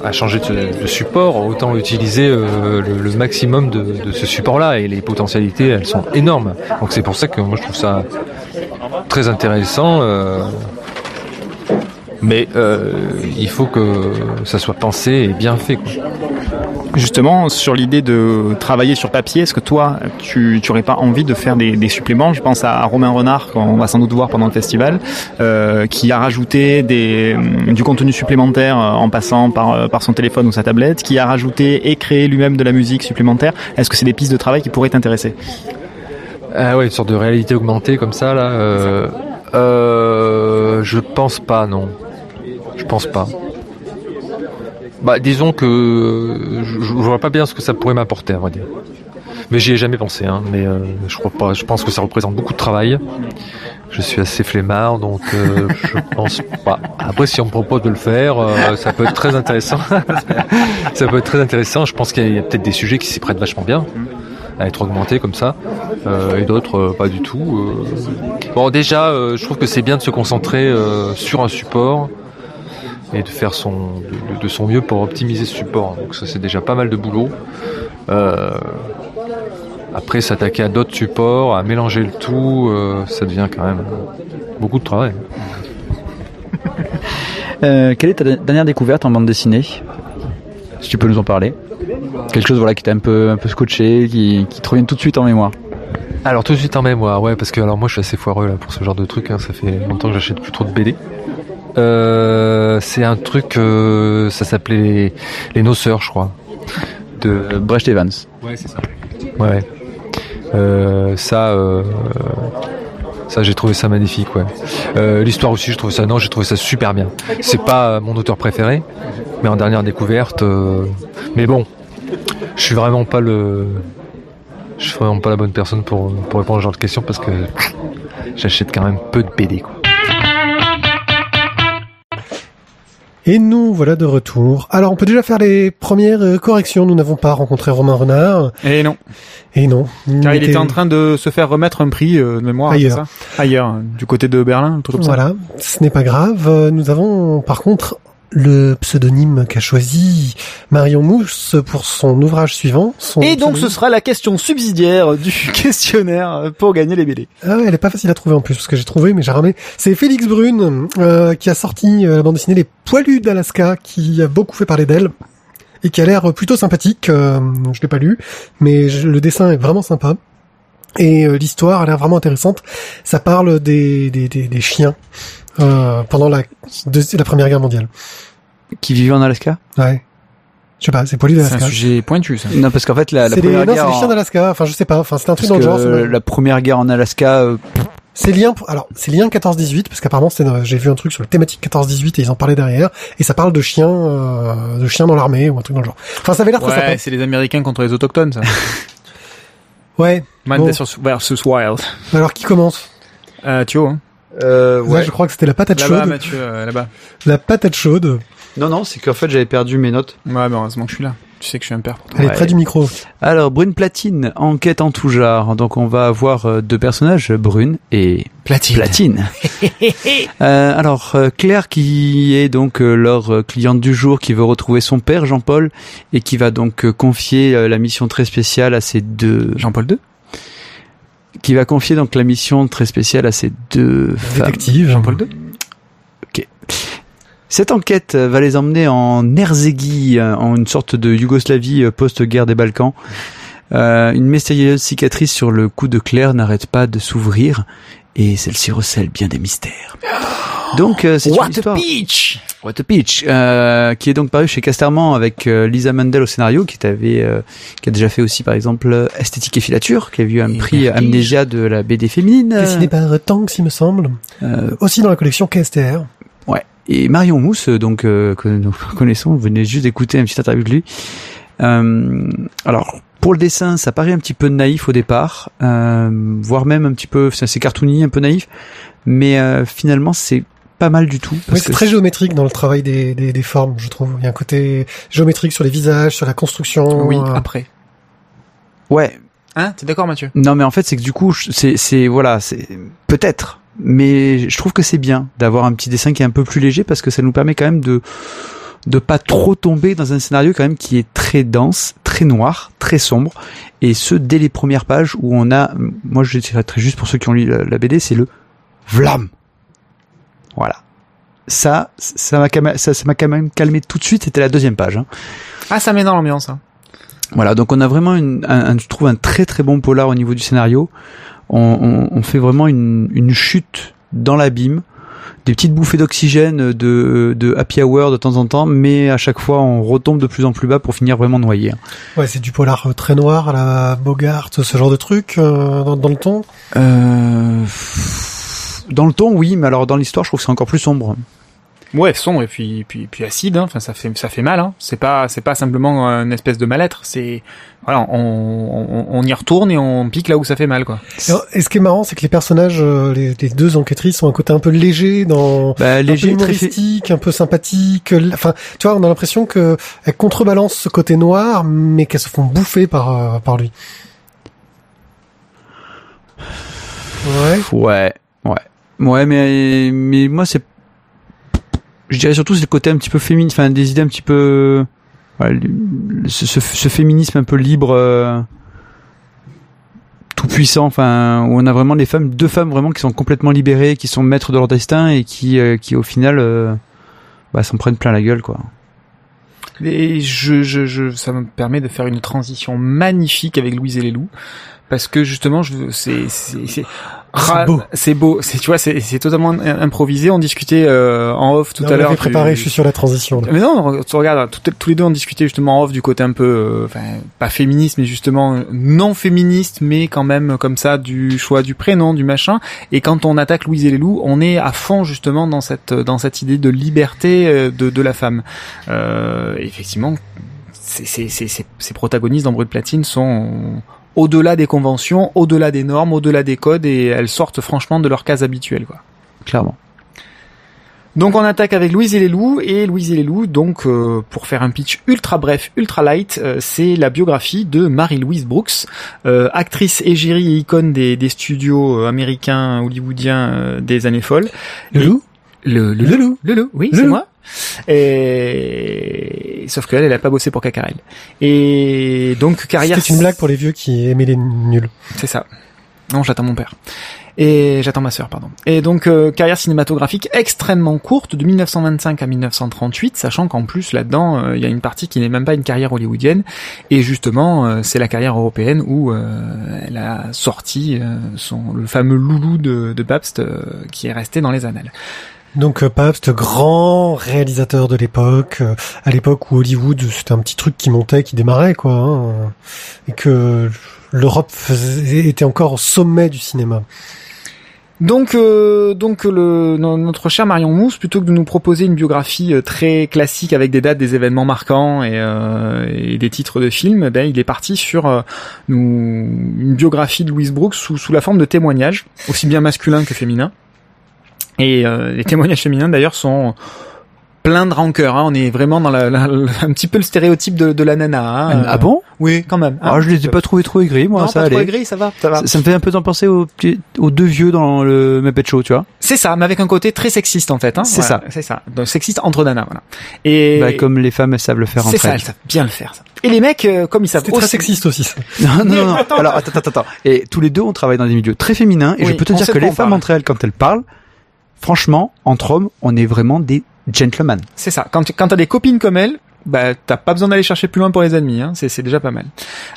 à changer de, de support, autant utiliser euh, le, le maximum de, de ce support-là. Et les potentialités, elles sont énormes. Donc c'est pour ça que moi je trouve ça très intéressant. euh, mais euh, il faut que ça soit pensé et bien fait. Quoi. Justement, sur l'idée de travailler sur papier, est-ce que toi, tu n'aurais pas envie de faire des, suppléments Je pense à Romain Renard, qu'on va sans doute voir pendant le festival, euh, qui a rajouté des, du contenu supplémentaire euh, en passant par, euh, par son téléphone ou sa tablette, qui a rajouté et créé lui-même de la musique supplémentaire. Est-ce que c'est des pistes de travail qui pourraient t'intéresser? Ah ouais, une sorte de réalité augmentée comme ça là. Euh, euh, je pense pas, non. Je pense pas. Bah, disons que je, je vois pas bien ce que ça pourrait m'apporter, à vrai dire. Mais j'y ai jamais pensé, hein. Mais euh, je crois pas. Je pense que ça représente beaucoup de travail. Je suis assez flemmard, donc euh, je pense pas. Après, si on me propose de le faire, euh, ça peut être très intéressant. ça peut être très intéressant. Je pense qu'il y a, peut-être des sujets qui s'y prêtent vachement bien à être augmentés comme ça, et d'autres pas du tout. Bon, déjà, je trouve que c'est bien de se concentrer sur un support et de faire son de, son mieux pour optimiser ce support. Donc ça, c'est déjà pas mal de boulot. Euh, après, s'attaquer à d'autres supports, à mélanger le tout, euh, ça devient quand même beaucoup de travail. Euh, Quelle est ta dernière découverte en bande dessinée Si tu peux nous en parler? Quelque chose voilà qui t'a un peu un peu scotché, qui, qui te revient tout de suite en mémoire? Alors tout de suite en mémoire, ouais, parce que alors moi je suis assez foireux là pour ce genre de truc. Hein, ça fait longtemps que j'achète plus trop de BD. Euh, c'est un truc, euh, ça s'appelait les, les noceurs, je crois. De Brecht Evans. Ouais, c'est ça. Ouais. ouais. Euh, ça, euh, ça, j'ai trouvé ça magnifique. Ouais. Euh, L'histoire aussi, j'ai trouvé ça. Non, j'ai trouvé ça super bien. C'est pas mon auteur préféré, mais en dernière découverte. euh, mais bon, je suis vraiment pas le. Je suis vraiment pas la bonne personne pour, pour répondre à ce genre de questions parce que j'achète quand même peu de BD. Quoi. Et nous voilà de retour. Alors on peut déjà faire les premières euh, corrections. Nous n'avons pas rencontré Romain Renard. Et non, Et non. car il était en train de se faire remettre un prix euh, de mémoire. Ailleurs. ça? Ailleurs, du côté de Berlin, truc comme ça. Voilà, ce n'est pas grave. Euh, Nous avons par contre le pseudonyme qu'a choisi Marion Mousse pour son ouvrage suivant. Son Et donc ce sera la question subsidiaire du questionnaire pour gagner les BD. Ah ouais, elle est pas facile à trouver en plus parce que j'ai trouvé mais j'ai ramé. C'est Félix Brune euh, qui a sorti euh, la bande dessinée Les Poilus d'Alaska qui a beaucoup fait parler d'elle et qui a l'air plutôt sympathique. Euh, je l'ai pas lu, mais je- le dessin est vraiment sympa. Et euh, l'histoire a l'air vraiment intéressante. Ça parle des, des, des, des chiens euh, pendant la Première Guerre mondiale. Qui vivait en Alaska Ouais. Je sais pas, c'est Poilus C'est un d'Alaska. sujet pointu, ça. Non, parce qu'en fait la, première non, c'est guerre. des chiens en- d'Alaska. Enfin, je sais pas. Enfin, c'est un truc parce dans le que genre. c'est- la première guerre en Alaska, euh, C'est lié, alors c'est lié 14-18 parce qu'apparemment j'ai vu un truc sur le thématique 14-18 et ils en parlaient derrière et ça parle de chiens, euh, de chiens dans l'armée ou un truc dans le genre. Enfin, ça avait l'air très sympa. Ouais, c'est les Américains contre les autochtones, ça. Ouais. Man Bon. versus, Wild. Alors qui commence? Euh, vois, hein. Euh, Là, je crois que c'était la patate Là-bas, chaude. Mathieu, euh, là-bas. La patate chaude. Non, non, c'est qu'en fait j'avais perdu mes notes. Ouais, bah, heureusement que je suis là. Tu sais que je suis un père pour toi. Elle est Ouais. près du micro. Alors, Brune Platine, enquête en tout genre. Donc on va avoir euh, deux personnages, Brune et Platine. Platine. Euh, alors, euh, Claire qui est donc euh, leur cliente du jour, qui veut retrouver son père, Jean-Paul, et qui va donc confier la mission très spéciale à ces deux... Jean-Paul II Qui va confier donc la mission très spéciale à ces deux femmes. Détective. Jean-Paul II Cette enquête euh, va les emmener en Herzéguie, euh, en une sorte de Yougoslavie euh, post-guerre des Balkans. Euh, une mystérieuse cicatrice sur le cou de Claire n'arrête pas de s'ouvrir et celle-ci recèle bien des mystères. Donc euh, c'est une What a histoire. peach What a Peach, euh, qui est donc paru chez Casterman avec Lisa Mandel au scénario, qui avait, euh, qui a déjà fait aussi par exemple Esthétique et filature, qui a eu un Et prix. Amnésia de la BD féminine. Dessiné par Tanks, il me semble. euh, Aussi dans la collection KSTR. Et Marion Mousse, donc euh, que nous connaissons, vous venez juste d'écouter un petit interview de lui. Euh, alors pour le dessin, ça paraît un petit peu naïf au départ, euh, voire même un petit peu, c'est cartoony, un peu naïf, mais euh, finalement c'est pas mal du tout. Oui, c'est très géométrique dans le travail des, des, des formes, je trouve. Il y a un côté géométrique sur les visages, sur la construction. Oui, euh, après. ouais, Hein? T'es d'accord, Mathieu? Non, mais en fait, c'est que du coup, c'est, c'est voilà, c'est peut-être, mais je trouve que c'est bien d'avoir un petit dessin qui est un peu plus léger parce que ça nous permet quand même de de pas trop tomber dans un scénario quand même qui est très dense, très noir, très sombre, et ce dès les premières pages où on a, moi je dirais très juste pour ceux qui ont lu la, la BD, c'est le vlam. Voilà. Ça, ça m'a quand même, ça, m'a quand même calmé tout de suite. C'était la deuxième page. Hein. Ah, ça met dans l'ambiance. Hein. Voilà, donc on a vraiment une, un, un- je trouve un très très bon polar au niveau du scénario. On, on, on fait vraiment une, une chute dans l'abîme, des petites bouffées d'oxygène de, de happy hour de temps en temps, mais à chaque fois on retombe de plus en plus bas pour finir vraiment noyé. Ouais, c'est du polar très noir à la Bogart, ce genre de truc euh, dans, dans le ton? Euh, dans le ton, oui, mais alors dans l'histoire, je trouve que c'est encore plus sombre. Ouais, sombre et puis puis puis acide. Hein. Enfin, ça fait ça fait mal. Hein. C'est pas c'est pas simplement une espèce de mal-être. C'est voilà, on, on on y retourne et on pique là où ça fait mal, quoi. Alors, Et ce qui est marrant, c'est que les personnages, euh, les, les deux enquêtrices, ont un côté un peu léger dans Bah, léger, un peu très humoristique, un peu sympathique. Enfin, tu vois, on a l'impression que elles contrebalancent ce côté noir, mais qu'elles se font bouffer par euh, par lui. Ouais. Ouais, ouais. Ouais, mais, mais moi, c'est. Je dirais surtout, c'est le côté un petit peu féminin, enfin, des idées un petit peu. le- ce, ce, ce féminisme un peu libre, euh, tout puissant, enfin, où on a vraiment des femmes, deux femmes vraiment qui sont complètement libérées, qui sont maîtres de leur destin et qui, euh, qui au final, euh, bah, s'en prennent plein la gueule, quoi. Et je, je, je, ça me permet de faire une transition magnifique avec Louise et les loups, parce que justement, je, c'est, c'est, c'est, beau. c'est beau. C'est, tu vois, c'est, c'est totalement im- improvisé. On discutait euh, en off tout à on l'heure. l'avait préparé, du- je suis sur la transition. là. Mais non, tu regardes, tout- tous les deux on discutait justement en off du côté un peu, euh, enfin pas féministe, mais justement non féministe, mais quand même comme ça du choix du prénom, du machin. Et quand on attaque Louise et les loups, on est à fond justement dans cette dans cette idée de liberté euh, de, de la femme. Euh, effectivement, ces, ces, ces, ces- ces protagonistes dans Brut Platine sont au-delà des conventions, au-delà des normes, au-delà des codes, et elles sortent franchement de leur case habituelle, quoi. Clairement. Donc on attaque avec Louise et les loups et Louise et les loups donc euh, pour faire un pitch ultra bref, ultra light, euh, c'est la biographie de Marie-Louise Brooks, euh, actrice égérie et icône des, des studios euh, américains hollywoodiens euh, des années folles. Le Et- loup le, le, Le loup le loup, oui, Le c'est moi. Et sauf qu'elle, elle a pas bossé pour Cacarel. Et donc carrière. C'était une blague pour les vieux qui aimaient les nuls. C'est ça. Non, j'attends mon père. Et j'attends ma sœur, pardon. Et donc euh, carrière cinématographique extrêmement courte de 1925 à 1938, sachant qu'en plus là-dedans euh, il y a une partie qui n'est même pas une carrière hollywoodienne. Et justement, euh, c'est la carrière européenne où elle a sorti son le fameux loulou de, de Pabst qui est resté dans les annales. Donc euh, Pabst, grand réalisateur de l'époque, euh, à l'époque où Hollywood c'était un petit truc qui montait, qui démarrait quoi, hein, et que l'Europe était encore au sommet du cinéma. Donc, euh, donc le, no- notre cher Marion Mousse, plutôt que de nous proposer une biographie très classique avec des dates, des événements marquants et, des titres de films, ben, il est parti sur une biographie de Louise Brooks sous, sous la forme de témoignages, aussi bien masculins que féminins. Et euh, les témoignages féminins d'ailleurs sont pleins de rancœur. Hein. On est vraiment dans la, la- la- un petit peu le stéréotype de, de la nana. Hein. ah bon? Oui, quand même. Ah, je les ai pas trouvés trop aigris, moi, non, ça pas trop allait. aigri, ça va, ça va. Ça, ça me fait un peu tant penser aux, aux deux vieux dans le Muppet Show, tu vois. C'est ça, mais avec un côté très sexiste en fait. Hein. C'est Voilà, C'est ça. Donc sexiste entre nanas, voilà. Et Bah, comme les femmes elles savent le faire c'est entre ça, elles. savent bien le faire. Ça. Et les mecs, euh, comme ils savent C'était très sexiste aussi. ça. Non, non, non, Alors, attends, attends, attends. Et tous les deux, on travaille dans des milieux très féminins. Et Oui, je peux te dire que les femmes entre elles, quand elles parlent, franchement, entre hommes, on est vraiment des gentlemen. C'est ça. Quand, quand t'as des copines comme elle, bah t'as pas besoin d'aller chercher plus loin pour les ennemis. Hein. C'est, c'est déjà pas mal.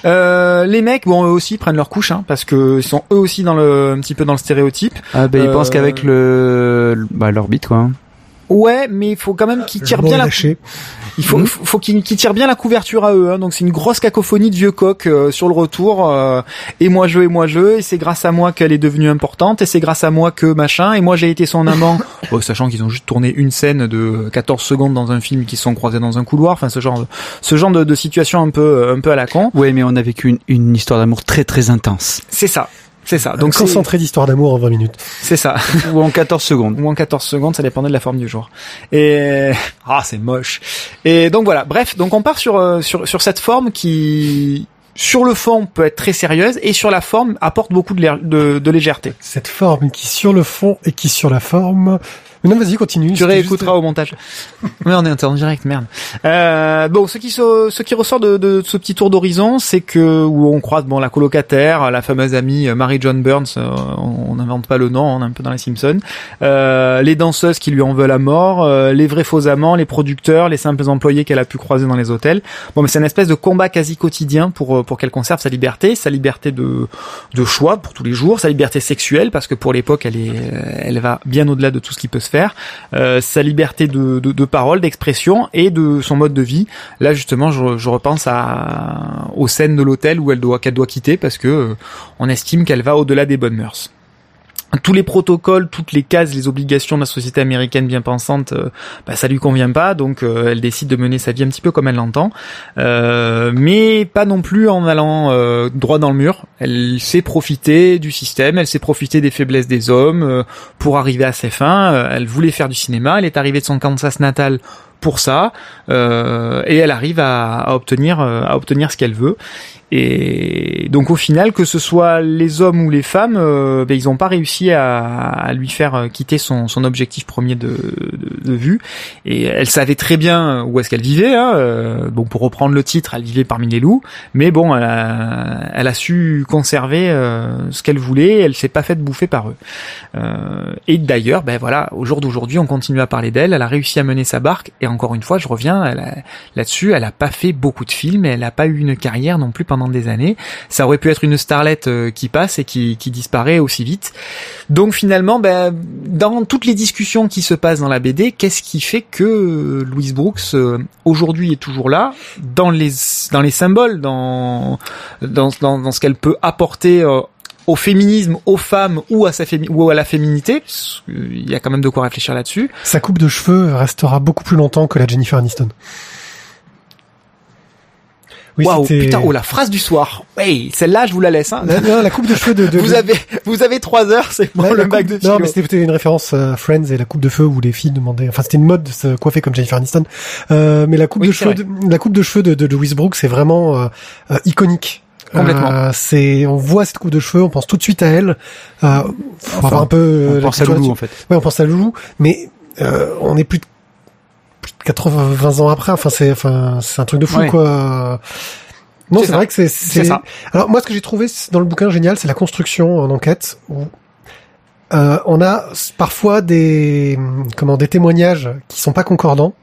Euh, les mecs, bon, eux aussi prennent leur couche, hein, parce que ils sont eux aussi dans le, un petit peu dans le stéréotype. Ah, ben, ils Euh, pensent qu'avec le, bah, l'orbite, quoi. Ouais, mais il faut quand même qu'ils tirent mot bien la, lâché. il faut, faut, faut qu'ils, qu'ils tirent bien la couverture à eux. Hein. Donc c'est une grosse cacophonie de vieux coqs euh, sur le retour. euh, et moi je, et moi je. Et c'est grâce à moi qu'elle est devenue importante. Et c'est grâce à moi que machin. Et moi j'ai été son amant. Bon, sachant qu'ils ont juste tourné une scène de 14 secondes dans un film qui se sont croisés dans un couloir. Enfin ce genre, de, ce genre de, de situation un peu, un peu à la con. Ouais, mais on a vécu une, une histoire d'amour très très intense. C'est ça. C'est ça. Donc concentré d'histoire d'amour en 20 minutes. c'est ça. Ou en 14 secondes. ou en 14 secondes, ça dépendait de la forme du jour. Et ah, c'est moche. Et donc voilà, bref, donc on part sur euh, sur sur cette forme qui sur le fond peut être très sérieuse et sur la forme apporte beaucoup de, de, de légèreté. Cette forme qui sur le fond et qui sur la forme. Non, vas-y, continue. Tu réécouteras au montage. Mais on est en direct, merde. Euh, bon, ce qui ce qui ressort de, de ce petit tour d'horizon, c'est que où on croise bon la colocataire, la fameuse amie euh, Mary John Burns, euh, on n'invente pas le nom, on est un peu dans les Simpsons, euh, les danseuses qui lui en veulent à mort, euh, les vrais faux amants, les producteurs, les simples employés qu'elle a pu croiser dans les hôtels. Bon, mais c'est une espèce de combat quasi quotidien pour euh, pour qu'elle conserve sa liberté, sa liberté de de choix pour tous les jours, sa liberté sexuelle parce que pour l'époque elle est elle va bien au-delà de tout ce qui peut se euh, sa liberté de, parole, d'expression et de son mode de vie. Là justement, je, je repense à aux scènes de l'hôtel où elle doit qu'elle doit quitter parce que euh, on estime qu'elle va au-delà des bonnes mœurs tous les protocoles, toutes les cases, les obligations de la société américaine bien pensante, euh, bah, ça lui convient pas, donc euh, elle décide de mener sa vie un petit peu comme elle l'entend, euh, mais pas non plus en allant droit dans le mur. Elle sait profiter du système, elle sait profiter des faiblesses des hommes pour arriver à ses fins. Elle voulait faire du cinéma, elle est arrivée de son Kansas natal pour ça, euh, et elle arrive à, obtenir à obtenir ce qu'elle veut. Et donc au final, que ce soit les hommes ou les femmes, euh, ben, ils n'ont pas réussi à, à lui faire euh, quitter son, son objectif premier de, de, de vue. Et elle savait très bien où est-ce qu'elle vivait. Hein. euh, Bon, pour reprendre le titre, elle vivait parmi les loups. Mais bon, elle a, elle a su conserver ce qu'elle voulait. Elle s'est pas faite bouffer par eux. Et d'ailleurs, ben voilà, au jour d'aujourd'hui, on continue à parler d'elle. Elle a réussi à mener sa barque. Et encore une fois, je reviens là-dessus. Elle a pas fait beaucoup de films. Et elle a pas eu une carrière non plus pendant des années. Ça aurait pu être une starlette euh, qui passe et qui, disparaît aussi vite. Donc finalement, ben, dans toutes les discussions qui se passent dans la BD, qu'est-ce qui fait que euh, Louise Brooks euh, aujourd'hui est toujours là dans les symboles, dans ce qu'elle peut apporter au féminisme, aux femmes ou à ou à la féminité. Il y a quand même de quoi réfléchir là-dessus. Sa coupe de cheveux restera beaucoup plus longtemps que la Jennifer Aniston. Oui, Waouh, putain, oh la phrase du soir. Ouais, celle-là, je vous la laisse. Hein. La, non, la coupe de cheveux de. de Vous de- avez vous avez trois heures, c'est la- le bac coupe- de. Non, mais c'était peut-être une référence à Friends et la coupe de feu où les filles demandaient. Enfin, c'était une mode de se coiffer comme Jennifer Aniston. Euh, mais la coupe Oui, de cheveux, de, la coupe de cheveux de, de Louise Brooks, c'est vraiment euh, euh, iconique. Complètement. Euh, c'est, on voit cette coupe de cheveux, on pense tout de suite à elle. Euh, faut Enfin, avoir un peu. euh, On la pense à Loulou, en fait. Ouais, on pense à Loulou, mais euh, on est plus de, plus de 80 ans après. Enfin, c'est, enfin, c'est un truc de fou, Ouais. quoi. Non, C'est vrai que c'est, C'est. Alors moi, ce que j'ai trouvé dans le bouquin génial, c'est la construction en enquête. Où, euh, on a parfois des, comment, des témoignages qui sont pas concordants.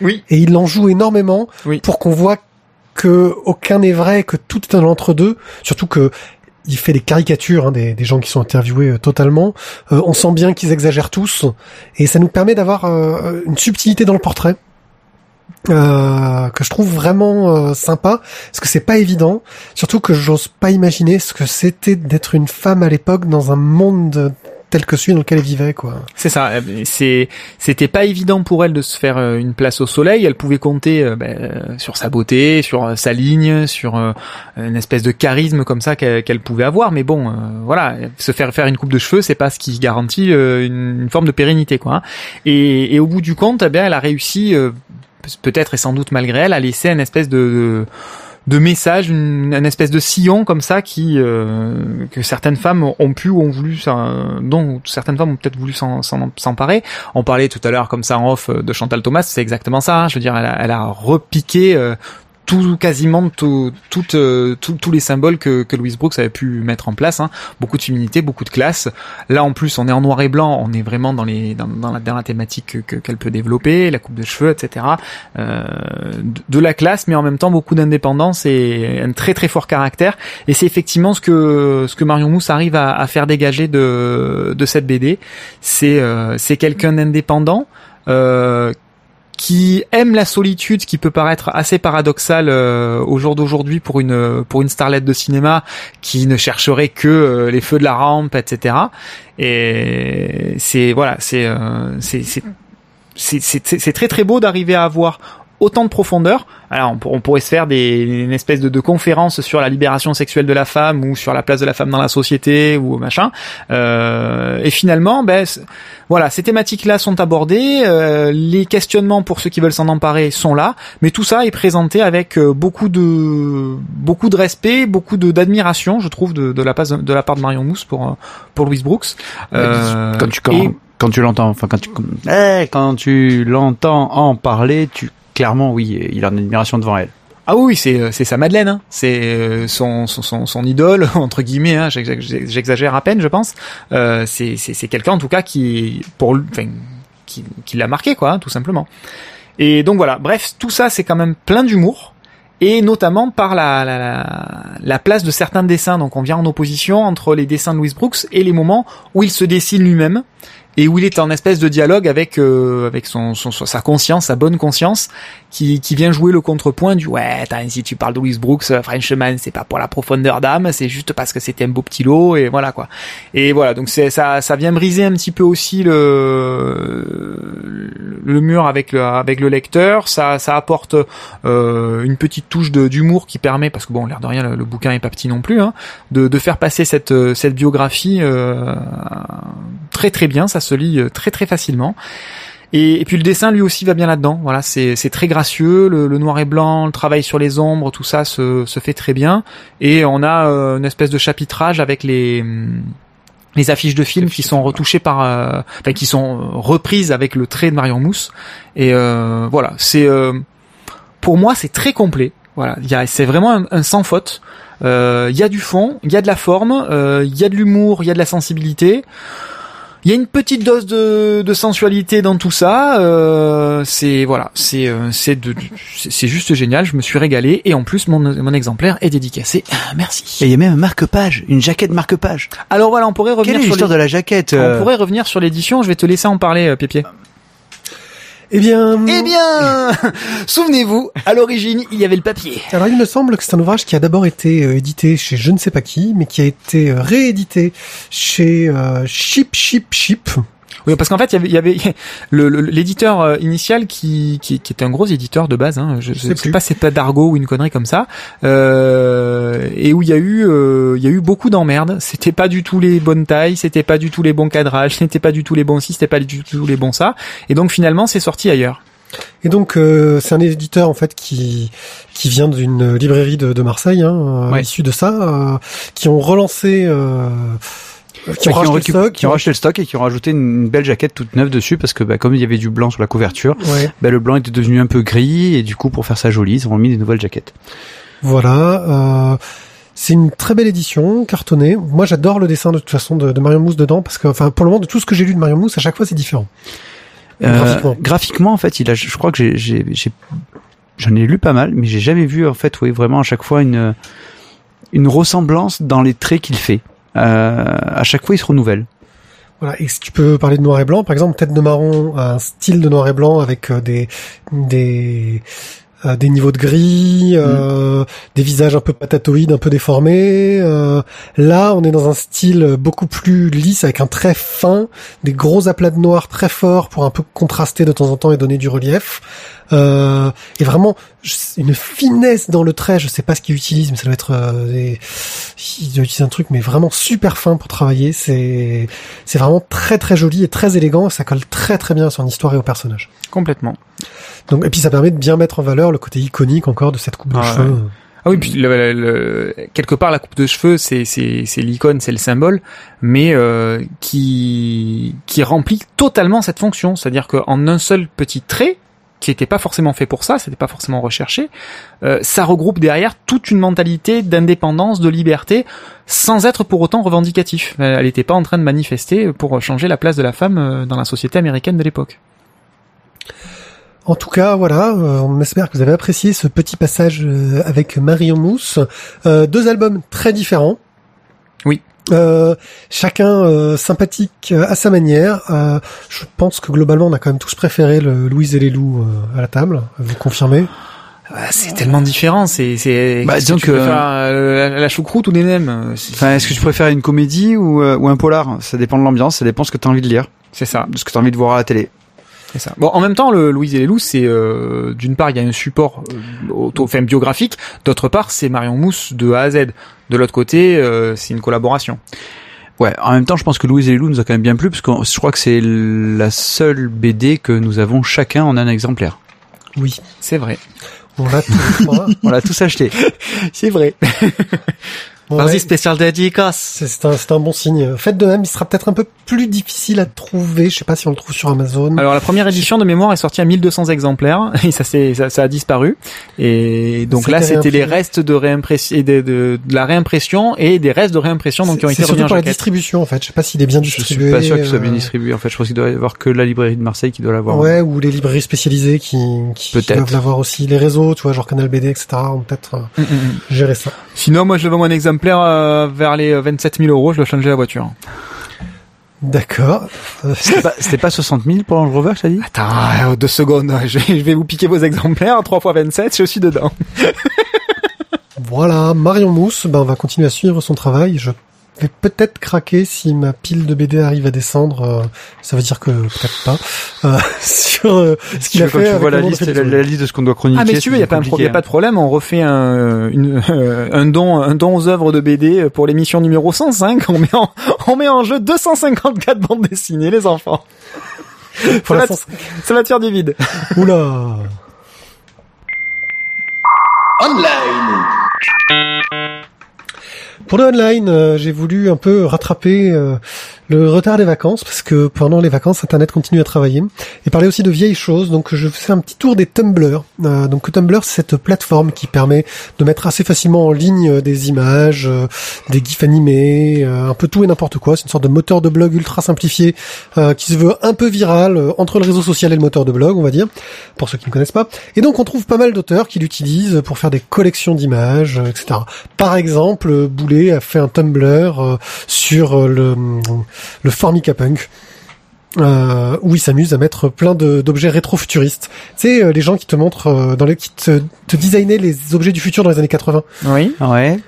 Oui. Et il en joue énormément Oui. pour qu'on voit que aucun n'est vrai, que tout est un entre-deux. Surtout que il fait des caricatures hein, des, gens qui sont interviewés euh, totalement. Euh, on sent bien qu'ils exagèrent tous, et ça nous permet d'avoir euh, une subtilité dans le portrait euh, que je trouve vraiment euh, sympa, parce que c'est pas évident. Surtout que j'ose pas imaginer ce que c'était d'être une femme à l'époque dans un monde tel que celui dans lequel elle vivait, quoi. C'est ça. euh, C'est, c'était pas évident pour elle de se faire euh, une place au soleil. Elle pouvait compter euh, ben, sur sa beauté, sur sa ligne, sur une espèce de charisme comme ça qu'elle, pouvait avoir. Mais bon, voilà, se faire faire une coupe de cheveux, c'est pas ce qui garantit une, forme de pérennité, quoi. hein. Et, au bout du compte, eh bien, elle a réussi, peut-être et sans doute malgré elle, à laisser une espèce de, de de message, une, une espèce de sillon comme ça qui euh, que certaines femmes ont pu ou ont voulu, s'en- dont certaines femmes ont peut-être voulu s'emparer. On parlait tout à l'heure comme ça en off euh, de Chantal Thomas, c'est exactement ça. hein. Je veux dire, elle a, elle a repiqué euh, tout quasiment tout, euh, tout- tous les symboles que, que Louise Brooks avait pu mettre en place. hein. Beaucoup de féminité, beaucoup de classe. Là en plus, on est en noir et blanc, on est vraiment dans les dans, dans la, dans la thématique que- que- qu'elle peut développer, la coupe de cheveux, etc. Euh, de, de la classe, mais en même temps beaucoup d'indépendance et un très très fort caractère. Et c'est effectivement ce que ce que Marion Mousse arrive à, à faire dégager de de cette BD. C'est euh, c'est quelqu'un d'indépendant. Euh, qui aime la solitude, qui peut paraître assez paradoxal euh, au jour d'aujourd'hui pour une pour une starlette de cinéma qui ne chercherait que euh, les feux de la rampe, etc. Et c'est voilà, c'est euh, c'est c'est c'est c'est c'est très très beau d'arriver à avoir autant de profondeur. Alors on, pour- on pourrait se faire des une espèce de, de conférence sur la libération sexuelle de la femme ou sur la place de la femme dans la société ou machin. Euh, et finalement, ben voilà, ces thématiques-là sont abordées, euh, les questionnements pour ceux qui veulent s'en emparer sont là, mais tout ça est présenté avec euh, beaucoup de beaucoup de respect, beaucoup de d'admiration, je trouve, de, de la part de la part de Marion Mousse pour euh, pour Louise Brooks. Euh, quand tu quand, et- quand tu l'entends, enfin quand tu eh, quand tu l'entends en parler, tu clairement oui, il a une admiration devant elle. Ah oui, c'est euh, c'est sa Madeleine, hein. c'est euh, son, son son son idole entre guillemets. Hein. J'exa- J'exagère à peine, je pense. Euh, c'est c'est quelqu'un en tout cas qui pour enfin qui qui l'a marqué quoi, hein, tout simplement. Et donc voilà. Bref, tout ça c'est quand même plein d'humour et notamment par la la la place de certains dessins. Donc on vient en opposition entre les dessins de Louis Brooks et les moments où il se dessine lui-même et où il est en espèce de dialogue avec euh, avec son, son, sa conscience, sa bonne conscience, qui, qui vient jouer le contrepoint du ouais, t'as, si tu parles de Louis Brooks, euh, Frenchman, c'est pas pour la profondeur d'âme, c'est juste parce que c'était un beau petit lot et voilà quoi. Et voilà, donc c'est ça ça vient briser un petit peu aussi le le mur avec le avec le lecteur, ça ça apporte euh, une petite touche d'humour qui permet parce que bon, l'air de rien le, le bouquin est pas petit non plus hein, de de faire passer cette cette biographie euh, très très bien, ça se lit euh, très très facilement. Et, et puis le dessin lui aussi va bien là-dedans. Voilà, c'est c'est très gracieux, le, le noir et blanc, le travail sur les ombres, tout ça se se fait très bien. Et on a euh, une espèce de chapitrage avec les hum, les affiches de films qui sont retouchées par, euh, enfin qui sont reprises avec le trait de Marion Mousse. Et euh, voilà, c'est pour moi c'est très complet. Voilà, il y a c'est vraiment un, un sans faute. Il y a du fond, il y a de la forme, il y a de l'humour, il y a de la sensibilité. Il y a une petite dose de, de sensualité dans tout ça. Euh, c'est voilà, c'est euh, c'est de- c'est juste génial. Je me suis régalé et en plus mon, mon exemplaire est dédicacé. Ah, Merci. Et il y a même un marque-page, une jaquette marque-page. Alors voilà, on pourrait Quelle revenir est sur l'histoire les- de la jaquette on euh, pourrait revenir sur l'édition. Je vais te laisser en parler, euh, Pépier. Eh bien, Eh bien, souvenez-vous, à l'origine, il y avait le papier. alors il me semble que c'est un ouvrage qui a d'abord été euh, édité chez je ne sais pas qui, mais qui a été euh, réédité chez euh, Chip Chip Chip. Oui, parce qu'en fait, il y avait, y avait le- le- l'éditeur euh, initial qui, qui, qui était un gros éditeur de base. Hein, je sais sais pas, c'est pas Dargo ou une connerie comme ça, euh, et où il y a eu, euh, il y a eu beaucoup d'emmerdes. C'était pas du tout les bonnes tailles, c'était pas du tout les bons cadrages, c'était pas du tout les bons ci, c'était pas du tout les bons ça. Et donc finalement, c'est sorti ailleurs. Et donc euh, c'est un éditeur en fait qui qui vient d'une librairie de, de Marseille, hein, Ouais. issu de ça, euh, qui ont relancé, euh, qui ont Bah, qui, ont racheté le stock, qui ont racheté le stock et qui ont rajouté une belle jaquette toute neuve dessus parce que bah, comme il y avait du blanc sur la couverture, Ouais. bah, le blanc était devenu un peu gris et du coup pour faire ça joli ils ont mis des nouvelles jaquettes. Voilà. Euh, c'est une très belle édition, cartonnée. Moi, j'adore le dessin de toute façon de, de Marion Mousse dedans parce que, enfin, pour le moment, de tout ce que j'ai lu de Marion Mousse, à chaque fois, c'est différent. Euh, Graphiquement. graphiquement en fait il a je crois que j'ai j'en ai lu pas mal mais j'ai jamais vu en fait oui vraiment à chaque fois une une ressemblance dans les traits qu'il fait. Euh, à chaque fois il se renouvelle. Voilà. Et si tu peux parler de noir et blanc, par exemple, Tête de Marron a un style de noir et blanc avec euh, des des euh, des niveaux de gris, euh, des visages un peu patatoïdes, un peu déformés. Euh, là, on est dans un style beaucoup plus lisse, avec un trait fin, des gros aplats de noir très forts pour un peu contraster de temps en temps et donner du relief. Euh, et vraiment une finesse dans le trait. Je sais pas ce qu'ils utilisent, mais ça doit être euh, des... ils doivent utiliser un truc, mais vraiment super fin pour travailler. C'est c'est vraiment très très joli et très élégant. Et ça colle très très bien à son histoire et au personnage. Complètement. Donc et puis ça permet de bien mettre en valeur le côté iconique encore de cette coupe de cheveux. Ah oui, puis le- le- quelque part la coupe de cheveux, c'est c'est c'est l'icône, c'est le symbole, mais euh, qui qui remplit totalement cette fonction, c'est-à-dire qu'en un seul petit trait qui n'était pas forcément fait pour ça, c'était pas forcément recherché, euh, ça regroupe derrière toute une mentalité d'indépendance, de liberté, sans être pour autant revendicatif. Elle n'était pas en train de manifester pour changer la place de la femme euh, dans la société américaine de l'époque. En tout cas, voilà, euh, on espère que vous avez apprécié ce petit passage euh, avec Marion Mousse. Euh, deux albums très différents. Oui. Euh, chacun euh, sympathique euh, à sa manière. Euh, je pense que globalement, on a quand même tous préféré le Louise et les loups euh, à la table. Vous confirmez C'est tellement différent, c'est c'est Bah, disons que tu que- préfères, euh, la, la choucroute ou des nems Enfin, est-ce que tu préfères une comédie ou, euh, ou un polar? Ça dépend de l'ambiance, ça dépend de ce que tu as envie de lire, C'est ça, de ce que tu as envie de voir à la télé. C'est ça. Bon, en même temps, le Louise et les loups, c'est euh, d'une part il y a un support euh, auto, enfin, biographique, d'autre part c'est Marion Mousse de A à Z. De l'autre côté, euh, c'est une collaboration. Ouais, en même temps, je pense que Louise et les loups nous a quand même bien plu, parce que je crois que c'est la seule BD que nous avons chacun en un exemplaire. Oui. C'est vrai. On l'a tous. On l'a tous acheté. C'est vrai. Ouais. Vas-y, spécial dédicace. C'est un, c'est un bon signe. Faites de même, il sera peut-être un peu plus difficile à trouver. Je sais pas si on le trouve sur Amazon. Alors la première édition de mémoire est sortie à 1200 exemplaires et ça ça, ça a disparu et donc là C'était les restes de réimpression de, de, de la réimpression et des restes de réimpression donc qui ont été surtout pour la distribution en fait. Je sais pas s'il est bien Je suis distribué. pas sûr qu'il soit bien euh, distribué. En fait, je pense qu'il doit y avoir que la librairie de Marseille qui doit l'avoir. Ouais, ou les librairies spécialisées qui, qui doivent l'avoir aussi. Les réseaux, tu vois, genre Canal BD, etc. ont peut-être euh, Mm, mm, mm. géré ça. Sinon moi je le vends mon exemplaire euh, vers les 27 000 euros je dois changer la voiture. D'accord. Euh, C'était pas, c'était pas 60 000 pour Range Rover, je t'ai dit? Attends euh, deux secondes je vais, je vais vous piquer vos exemplaires 3 fois 27 je suis dedans. voilà, Marion Mousse, ben, on va continuer à suivre son travail. Je vais peut-être craquer si ma pile de BD arrive à descendre. euh, ça veut dire que peut-être pas. Euh, sur euh, ce qu'il a Quand fait tu avec vois la liste, de la, la liste de ce qu'on doit chroniquer. Ah mais si tu veux, il y a pas, un y a pas de problème, on refait un, une, euh, un don, un don aux œuvres de BD pour l'émission numéro 105. On met en, on met en jeu 254 bandes dessinées, les enfants. Ça, la va, ça va te faire du vide. Oula. Pour le online, euh, j'ai voulu un peu rattraper euh, le retard des vacances parce que pendant les vacances, Internet continue à travailler et parler aussi de vieilles choses. Donc, je fais un petit tour des Tumblr. Euh, donc, Tumblr, c'est cette plateforme qui permet de mettre assez facilement en ligne euh, des images, euh, des gifs animés, euh, un peu tout et n'importe quoi. C'est une sorte de moteur de blog ultra simplifié euh, qui se veut un peu viral euh, entre le réseau social et le moteur de blog, on va dire, pour ceux qui ne connaissent pas. Et donc, on trouve pas mal d'auteurs qui l'utilisent pour faire des collections d'images, etc. Par exemple, Boulet a fait un Tumblr sur le, le Formica Punk. Euh, où il s'amuse à mettre plein de- d'objets rétro-futuristes. Tu sais, euh, les gens qui te montrent, euh, dans les, qui te, te designaient les objets du futur dans les années 80. Oui. Ouais.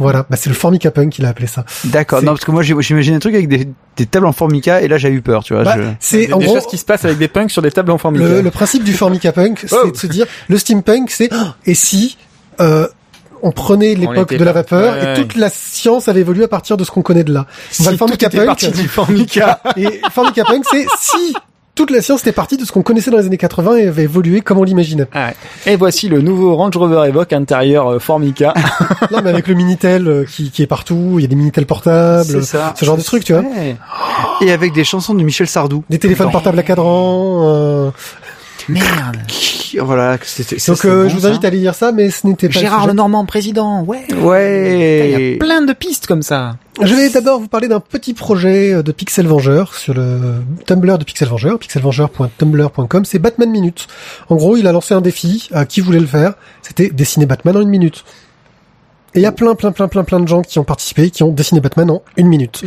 Voilà, bah, c'est le Formica Punk qu'il a appelé ça. D'accord. Non, parce que moi, j'ai- j'imagine un truc avec des, des tables en formica et là, j'ai eu peur, tu vois. Bah, je... c'est Des, en des gros choses qui se passent avec des punks sur des tables en forme. le, le principe du Formica Punk, c'est Oh. de se dire le steampunk, c'est oh, et si euh, on prenait l'époque de la vapeur ouais, et toute la science avait évolué à partir de ce qu'on connaît de là. Si tout Formica était Punk, du Formica. et Formica Punk, c'est si toute la science était partie de ce qu'on connaissait dans les années 80 et avait évolué comme on l'imaginait. Ah ouais. Et voici le nouveau Range Rover Evoque intérieur euh, Formica. non, mais avec le Minitel euh, qui, qui est partout, il y a des Minitel portables, ça. ce genre de trucs, tu vois. Et avec des chansons de Michel Sardou. Des téléphones portables à cadran. euh, Merde. Voilà, ça, Donc euh, bon, je vous ça. invite à aller lire ça, mais ce n'était pas. le Gérard sujet. Lenormand président. Ouais. Il y Ouais. a plein de pistes comme ça. Je vais d'abord vous parler d'un petit projet euh, de Pixel Vengeur sur le Tumblr de Pixel Vengeur, pixelvengeur.tumblr.com, c'est Batman Minute. En gros, il a lancé un défi à qui voulait le faire, c'était dessiner Batman en une minute. Et il y a plein, plein, plein, plein, plein de gens qui ont participé, qui ont dessiné Batman en une minute.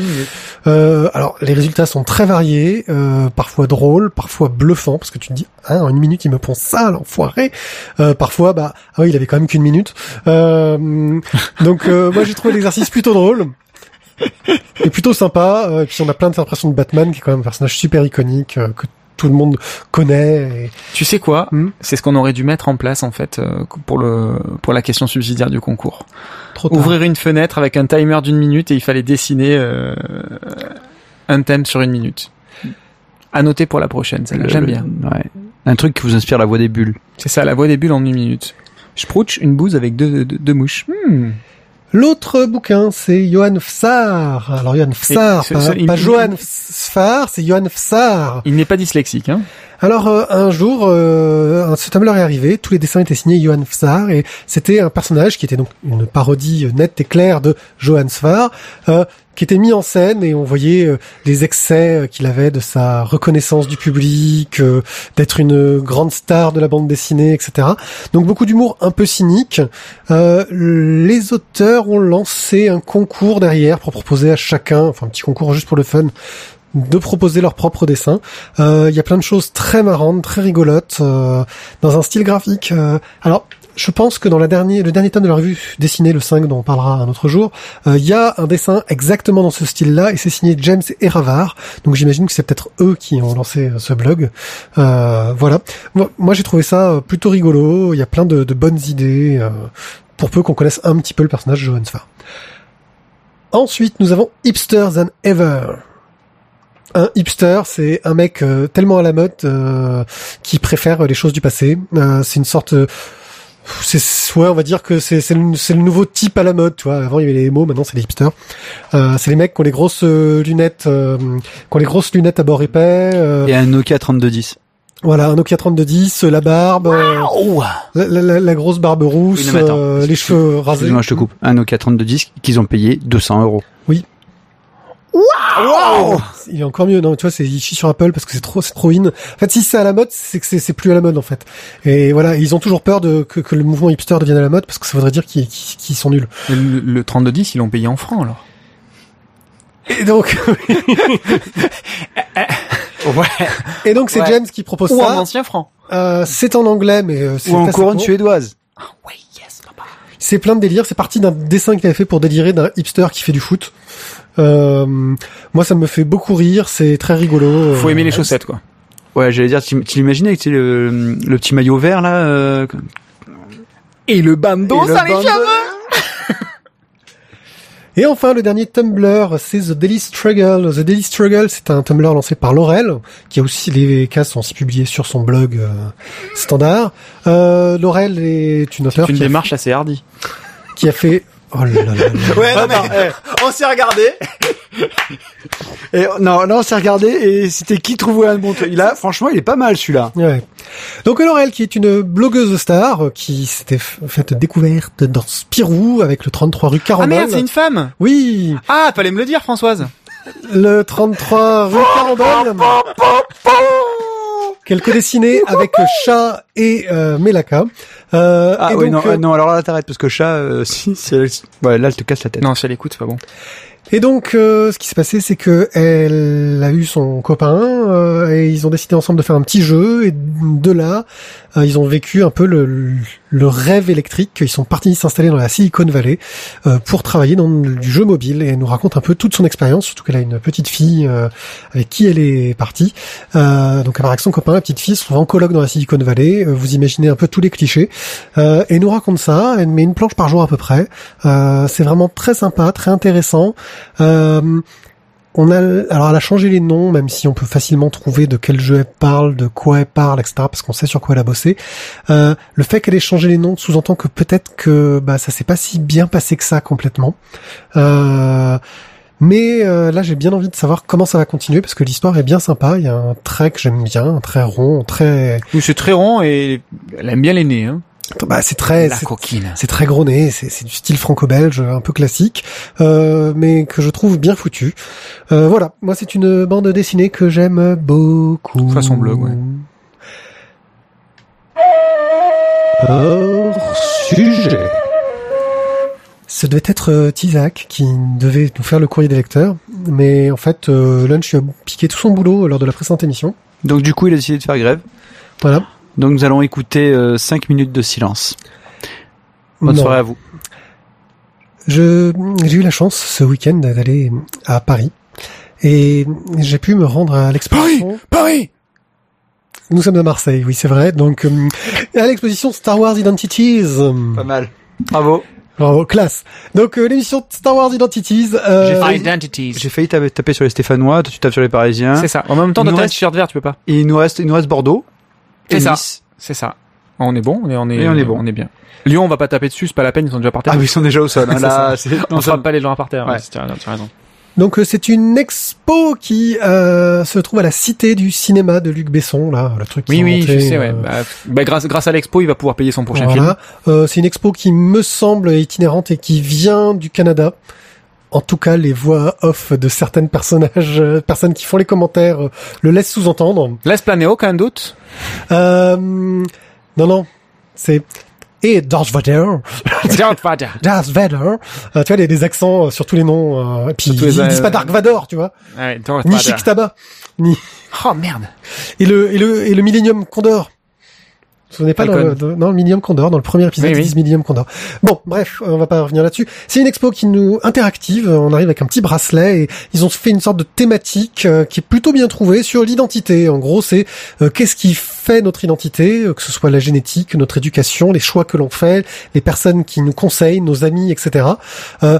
Euh, alors, les résultats sont très variés, euh, parfois drôles, parfois bluffants, parce que tu te dis, ah, en une minute, il me prend ça, l'enfoiré. Euh, parfois, bah, ah oui, il avait quand même qu'une minute. Euh, donc, euh, moi, j'ai trouvé l'exercice plutôt drôle. Et plutôt sympa. Euh, Et puis, on a plein d'interprétations de Batman, qui est quand même un personnage super iconique, euh, que tout le monde connaît. Et... Tu sais quoi Hmm. C'est ce qu'on aurait dû mettre en place en fait euh, pour le pour la question subsidiaire du concours. Trop tard. Ouvrir une fenêtre avec un timer d'une minute et il fallait dessiner euh, un thème sur une minute. À noter pour la prochaine, j'aime bien. Ouais. Un truc qui vous inspire la voix des bulles. C'est ça, la voix des bulles en une minute. Je prouche une bouse avec deux, deux, deux mouches. Hmm. L'autre bouquin, c'est Johan Fsar. Alors, Johan Fsar, pas, Johan Sfar, c'est Johan Fsar. Il n'est pas dyslexique, hein? Alors euh, un jour, euh, ce Tumblr est arrivé, tous les dessins étaient signés Johan Fsar et c'était un personnage qui était donc une parodie nette et claire de Johan Sfar, euh, qui était mis en scène et on voyait euh, les excès euh, qu'il avait de sa reconnaissance du public, euh, d'être une grande star de la bande dessinée, etc. Donc beaucoup d'humour un peu cynique. Euh, les auteurs ont lancé un concours derrière pour proposer à chacun, enfin un petit concours juste pour le fun, de proposer leur propre dessin. Euh, Il y a plein de choses très marrantes, très rigolotes, euh, dans un style graphique. euh, alors, je pense que dans la dernière, le dernier tome de la revue dessinée, le 5, dont on parlera un autre jour, euh, il y a un dessin exactement dans ce style-là, et c'est signé James et Ravar. Donc j'imagine que c'est peut-être eux qui ont lancé euh, ce blog. Euh, voilà. Moi, j'ai trouvé ça euh, plutôt rigolo. Il y a plein de, de bonnes idées, euh, pour peu qu'on connaisse un petit peu le personnage de Johan Sfar. Ensuite, nous avons Hipster Than Ever. Un hipster, c'est un mec euh, tellement à la mode euh, qui préfère les choses du passé. Euh, c'est une sorte, euh, c'est ouais, on va dire que c'est c'est le, c'est le nouveau type à la mode. Tu vois, avant il y avait les mots, maintenant c'est les hipsters. Euh, c'est les mecs qui ont les grosses euh, lunettes, euh, qui ont les grosses lunettes à bord épais. euh, Et un Nokia 3210. Voilà, un Nokia 3210, la barbe, euh, la, la- la- la grosse barbe rousse, Oui, non, mais attends. euh, les cheveux rasés. Excuse-moi, je te coupe. Un Nokia 3210 qu'ils ont payé 200 euros. Il est encore mieux, non, tu vois, c'est, il chie sur Apple parce que c'est trop, c'est trop in. En fait, si c'est à la mode, c'est que c'est, c'est plus à la mode, en fait. Et voilà, ils ont toujours peur de, que, que le mouvement hipster devienne à la mode parce que ça voudrait dire qu'ils, qu'ils, qu'ils sont nuls. Le, le 3210, ils l'ont payé en francs alors. Et donc, Ouais. et donc c'est Ouais. James qui propose Ou en ça. ancien franc. Euh, c'est en anglais, mais euh, c'est Ou en couronne court. suédoise. Oui, yes, papa. C'est plein de délire. C'est parti d'un dessin qu'il avait fait pour délirer d'un hipster qui fait du foot. Euh, moi, ça me fait beaucoup rire. C'est très rigolo. Faut Euh, aimer les chaussettes, quoi. Ouais, j'allais dire, tu l'imaginais, tu sais, le, le petit maillot vert, là, euh, Et le bandeau, Et le ça les bandeau. cheveux Et enfin, le dernier Tumblr, c'est The Daily Struggle. The Daily Struggle, c'est un Tumblr lancé par Laurel, qui a aussi, les cases sont aussi publiées sur son blog euh, standard. Euh, Laurel est une auteure C'est une qui a, démarche assez hardie. qui a fait... Oh là là là là. Ouais, non, mais, eh, on s'est regardé. Et, non, non, on s'est regardé et c'était qui trouvait un bon truc. Il a, franchement, il est pas mal, celui-là. Ouais. Donc Laurel, qui est une blogueuse star, euh, qui s'était faite découverte dans Spirou, avec le 33 rue Ah Carambole. merde, c'est une femme Oui, Ah, fallait me le dire, Françoise le 33 rue Carambole. Qu'elle co-dessinait avec Chat et euh, Melaka. Euh, Ah et oui, donc, non, euh, ah, non, alors là, t'arrêtes, parce que chat, euh, si, c'est, ouais, là, elle te casse la tête. Non, si elle écoute, c'est pas bon. Et donc, euh, ce qui s'est passé, c'est que elle a eu son copain euh, et ils ont décidé ensemble de faire un petit jeu. Et de là, euh, ils ont vécu un peu le, le rêve électrique. Ils sont partis s'installer dans la Silicon Valley euh, pour travailler dans du jeu mobile. Et elle nous raconte un peu toute son expérience, surtout qu'elle a une petite fille euh, avec qui elle est partie. Euh, donc, elle part avec son copain, la petite fille, trouve en colloque dans la Silicon Valley. Vous imaginez un peu tous les clichés. Et nous raconte ça. Elle met une planche par jour à peu près. C'est vraiment très sympa, très intéressant. Euh, on a, alors elle a changé les noms, même si on peut facilement trouver de quel jeu elle parle, de quoi elle parle, etc. Parce qu'on sait sur quoi elle a bossé. Euh, le fait qu'elle ait changé les noms sous-entend que peut-être que bah ça s'est pas si bien passé que ça complètement. Euh, mais euh, là, j'ai bien envie de savoir comment ça va continuer parce que l'histoire est bien sympa. Il y a un trait que j'aime bien, un trait rond, très, Oui, c'est très rond et elle aime bien les hein. Bah c'est très, La c'est- coquine. c'est très gros nez, c'est c'est du style franco-belge, un peu classique, euh, mais que je trouve bien foutu. Euh, voilà, moi c'est une bande dessinée que j'aime beaucoup. Façon blog, ouais. Hors sujet. Ce devait être euh, Tizak qui devait nous faire le courrier des lecteurs, mais en fait, euh, Lunch lui a piqué tout son boulot lors de la précédente émission. Donc du coup, il a décidé de faire grève. Voilà. Donc nous allons écouter 5 minutes de silence. Bonne Non. soirée à vous. Je j'ai eu la chance ce week-end d'aller à Paris et j'ai pu me rendre à l'exposition. Paris Nous sommes à Marseille, oui c'est vrai. Donc euh, à l'exposition Star Wars Identities. Pas mal. Bravo. Bravo, classe. Donc euh, l'émission Star Wars Identities. euh, Identities. J'ai failli taper, taper sur les Stéphanois, toi tu tapes sur les Parisiens. C'est ça. En même temps, Il toi nous t'as un reste- t-shirt vert, tu peux pas. Il nous reste, il nous reste Bordeaux. C'est et ça. Nice. C'est ça. On est bon, on est, on est, Et on est bon. On est bien. Lyon, on va pas taper dessus, c'est pas la peine, ils sont déjà par terre. Ah oui, ils sont déjà au sol. hein. Là, on non, frappe pas les gens par terre. Ouais. Ouais. Tu as raison. Donc euh, c'est une expo qui euh, se trouve à la Cité du cinéma de Luc Besson, là, le truc. Oui, oui, je sais, ouais. euh, Bah, bah, grâce, grâce à l'expo, il va pouvoir payer son prochain film. Voilà. Euh, c'est une expo qui me semble itinérante et qui vient du Canada. En tout cas, les voix off de certaines personnages, euh, personnes qui font les commentaires, euh, le laissent sous-entendre. Laisse planer aucun doute. Euh, non, non, c'est et Darth Vader, Darth Vader. Darth Vader. Euh, tu vois, il y a des accents sur tous les noms. euh, et puis ils, les, ils disent pas Dark Vador, tu vois, Ouais, Darth ni. Chic Tabac, ni Oh merde. et le et le et le Millennium Condor. Vous souvenez pas dans le, non, Millennium Condor dans le premier épisode Oui, ils oui. disent Millennium Condor. Bon, bref, on va pas revenir là-dessus. C'est une expo qui nous interactive. On arrive avec un petit bracelet et ils ont fait une sorte de thématique euh, qui est plutôt bien trouvée sur l'identité. En gros, c'est euh, qu'est-ce qui fait notre identité, euh, que ce soit la génétique, notre éducation, les choix que l'on fait, les personnes qui nous conseillent, nos amis, etc. Euh,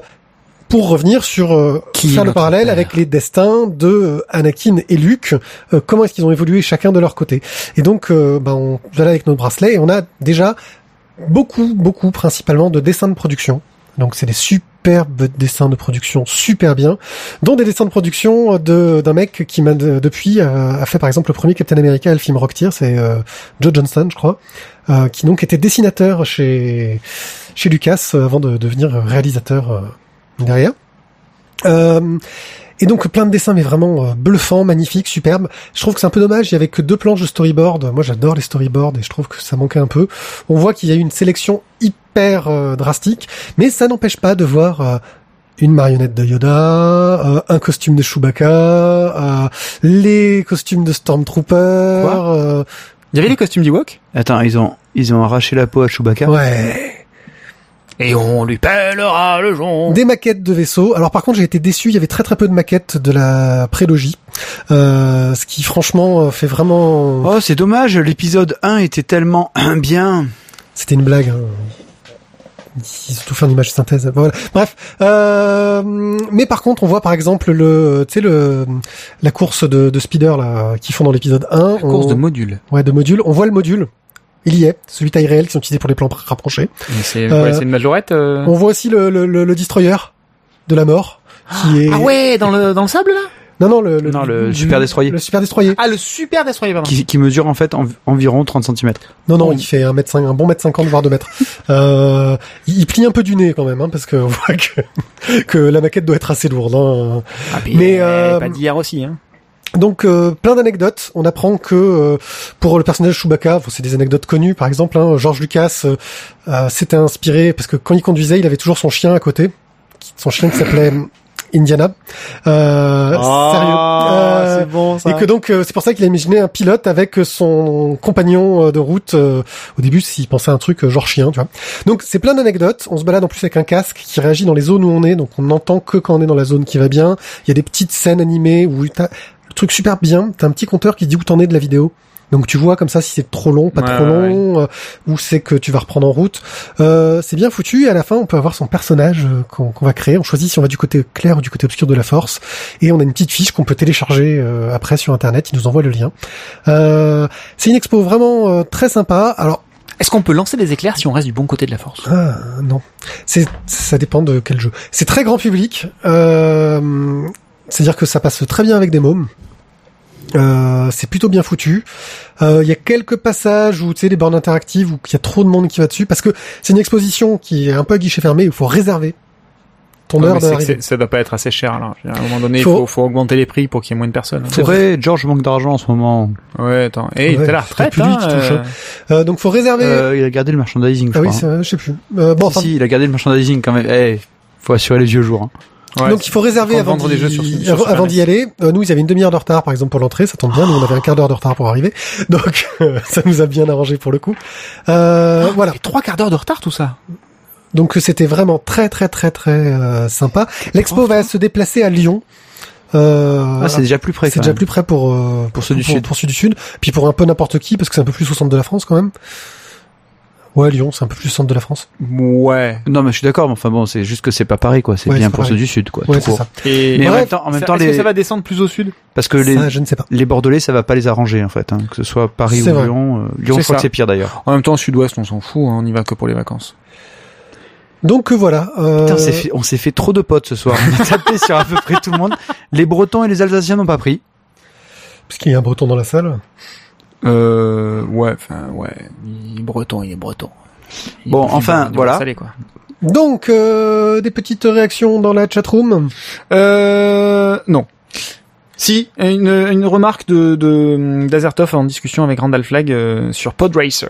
pour revenir sur euh, Qui faire le parallèle père avec les destins de euh, Anakin et Luke, euh, comment est-ce qu'ils ont évolué chacun de leur côté? Et donc, euh, ben, on va là avec notre bracelet et on a déjà beaucoup, beaucoup, principalement de dessins de production. Donc, c'est des superbes dessins de production, super bien, dont des dessins de production de d'un mec qui m'a de- depuis euh, a fait par exemple le premier Captain America, le film Rocketeer, c'est euh, Joe Johnston, je crois, euh, qui donc était dessinateur chez chez Lucas euh, avant de devenir réalisateur euh, derrière. Euh, et donc plein de dessins mais vraiment euh, bluffants, magnifiques, superbes. Je trouve que c'est un peu dommage, il y avait que deux planches de storyboard. Moi j'adore les storyboards et je trouve que ça manquait un peu. On voit qu'il y a eu une sélection hyper euh, drastique, mais ça n'empêche pas de voir euh, une marionnette de Yoda, euh, un costume de Chewbacca, euh, les costumes de Stormtrooper. Quoi euh, Il y avait les costumes d'Ewok? Attends, ils ont, ils ont arraché la peau à Chewbacca? ouais. Et on lui pèlera le jonc. Des maquettes de vaisseaux. Alors par contre, j'ai été déçu. Il y avait très très peu de maquettes de la prélogie, euh, ce qui franchement euh, fait vraiment. Oh, c'est dommage, l'épisode 1 était tellement bien. C'était une blague. Hein. Ils ont tout fait en image synthèse. Voilà. Bref. Euh, mais par contre, on voit par exemple le, tu sais le la course de, de speeder là qu'ils font dans l'épisode 1. Course on- de module. ouais de module. On voit le module. Il y est, celui taille réelle qui sont utilisés pour les plans rapprochés. Mais C'est Euh, ouais, c'est une majorette. euh On voit aussi le, le, le, le destroyer de la mort qui est Ah ouais, dans le dans le sable là? non non le, le, Non, le super destroyer. le super destroyer Ah le super destroyer pardon. Qui, qui mesure en fait en- environ 30 cm. Non, non, Oh. il fait un mètre cinq, un bon mètre cinquante, voire deux mètres. Euh, il il plie un peu du nez quand même, hein, parce que on voit que, que la maquette doit être assez lourde. hein. Ah, Mais, euh, euh, pas d'hier aussi hein. Donc euh, plein d'anecdotes. On apprend que euh, pour le personnage Chewbacca, bon, c'est des anecdotes connues. Par exemple, hein, George Lucas euh, euh, s'était inspiré parce que quand il conduisait, il avait toujours son chien à côté, son chien qui s'appelait Indiana. Euh, sérieux. Euh, c'est bon Et que donc euh, c'est pour ça qu'il a imaginé un pilote avec son compagnon euh, de route. euh, au début, s'il pensait à un truc genre chien, tu vois. Donc c'est plein d'anecdotes. On se balade en plus avec un casque qui réagit dans les zones où on est, donc on n'entend que quand on est dans la zone qui va bien. Il y a des petites scènes animées où truc super bien. T'as un petit compteur qui dit où t'en es de la vidéo. Donc tu vois comme ça si c'est trop long, pas Ouais, trop ouais, long, euh, ou c'est que tu vas reprendre en route. Euh, c'est bien foutu et à la fin on peut avoir son personnage euh, qu'on va créer. On choisit si on va du côté clair ou du côté obscur de la force et on a une petite fiche qu'on peut télécharger euh, après sur internet. Il nous envoie le lien. Euh, c'est une expo vraiment euh, très sympa. Alors Est-ce qu'on peut lancer des éclairs si on reste du bon côté de la force? Ah, non, c'est ça dépend de quel jeu. C'est très grand public. Euh, C'est-à-dire que ça passe très bien avec des mômes. Euh, c'est plutôt bien foutu. Euh, Il y a quelques passages où tu sais les bornes interactives où il y a trop de monde qui va dessus parce que c'est une exposition qui est un peu à guichet fermé. où Il faut réserver. ton Ouais, heure d'arrivée. ça doit pas être assez cher alors. À un moment donné, il Faut- faut, faut augmenter les prix pour qu'il y ait moins de personnes. C'est vrai, George manque d'argent en ce moment. Ouais, attends. Et il Ouais, était à la retraite, plus lui hein, qui touche, euh, Euh, donc faut réserver. Euh, il a gardé le merchandising, je ah oui, crois. c'est- je sais plus. Euh, bon, Si, enfin, si, il a gardé le merchandising quand même. Eh, faut assurer les vieux jours. hein. Ouais, donc il faut réserver avant d'y- aller. Euh, nous, ils avaient une demi-heure de retard, par exemple, pour l'entrée. Ça tombe bien. Nous, on avait un quart d'heure de retard pour arriver. Donc, ça nous a bien arrangé pour le coup. Euh, voilà. Et trois quarts d'heure de retard tout ça. Donc, c'était vraiment très, très, très, très euh, sympa. L'expo va se déplacer à Lyon. Euh, Ah, c'est déjà plus près. c'est déjà même. plus près pour euh, Pour ceux du pour, Sud. pour ceux du sud, puis pour un peu n'importe qui parce que c'est un peu plus au centre de la France quand même. Ouais, Lyon, c'est un peu plus au centre de la France. Ouais. Non, mais je suis d'accord. Mais enfin bon, c'est juste que c'est pas pareil, quoi. C'est Ouais, bien pour pareil. ceux du Sud, quoi. Ouais, tout c'est court. ça. Et Mais en même temps, en même ça- temps, est-ce que les, ça va descendre plus au sud? Parce que les, Ça, je ne sais pas. les Bordelais, ça va pas les arranger, en fait. Hein. Que ce soit Paris ou vrai. Lyon. euh, Lyon, C'est je crois que c'est pire d'ailleurs. En même temps, sud-ouest, on s'en fout. Hein, on y va que pour les vacances. Donc euh, voilà. Euh, Putain, on s'est fait, on s'est fait trop de potes ce soir. On a tapé sur à peu près tout le monde. Les Bretons et les Alsaciens n'ont pas pris. parce qu'il y a un Breton dans la salle. Euh, ouais, enfin, ouais. Il est breton, il est breton. Il- Bon, enfin, voilà. quoi. Donc euh, des petites réactions dans la chatroom. Euh, non. Si, une, une remarque de, de d'Azertov en discussion avec Randall Flag euh, sur Pod Racer.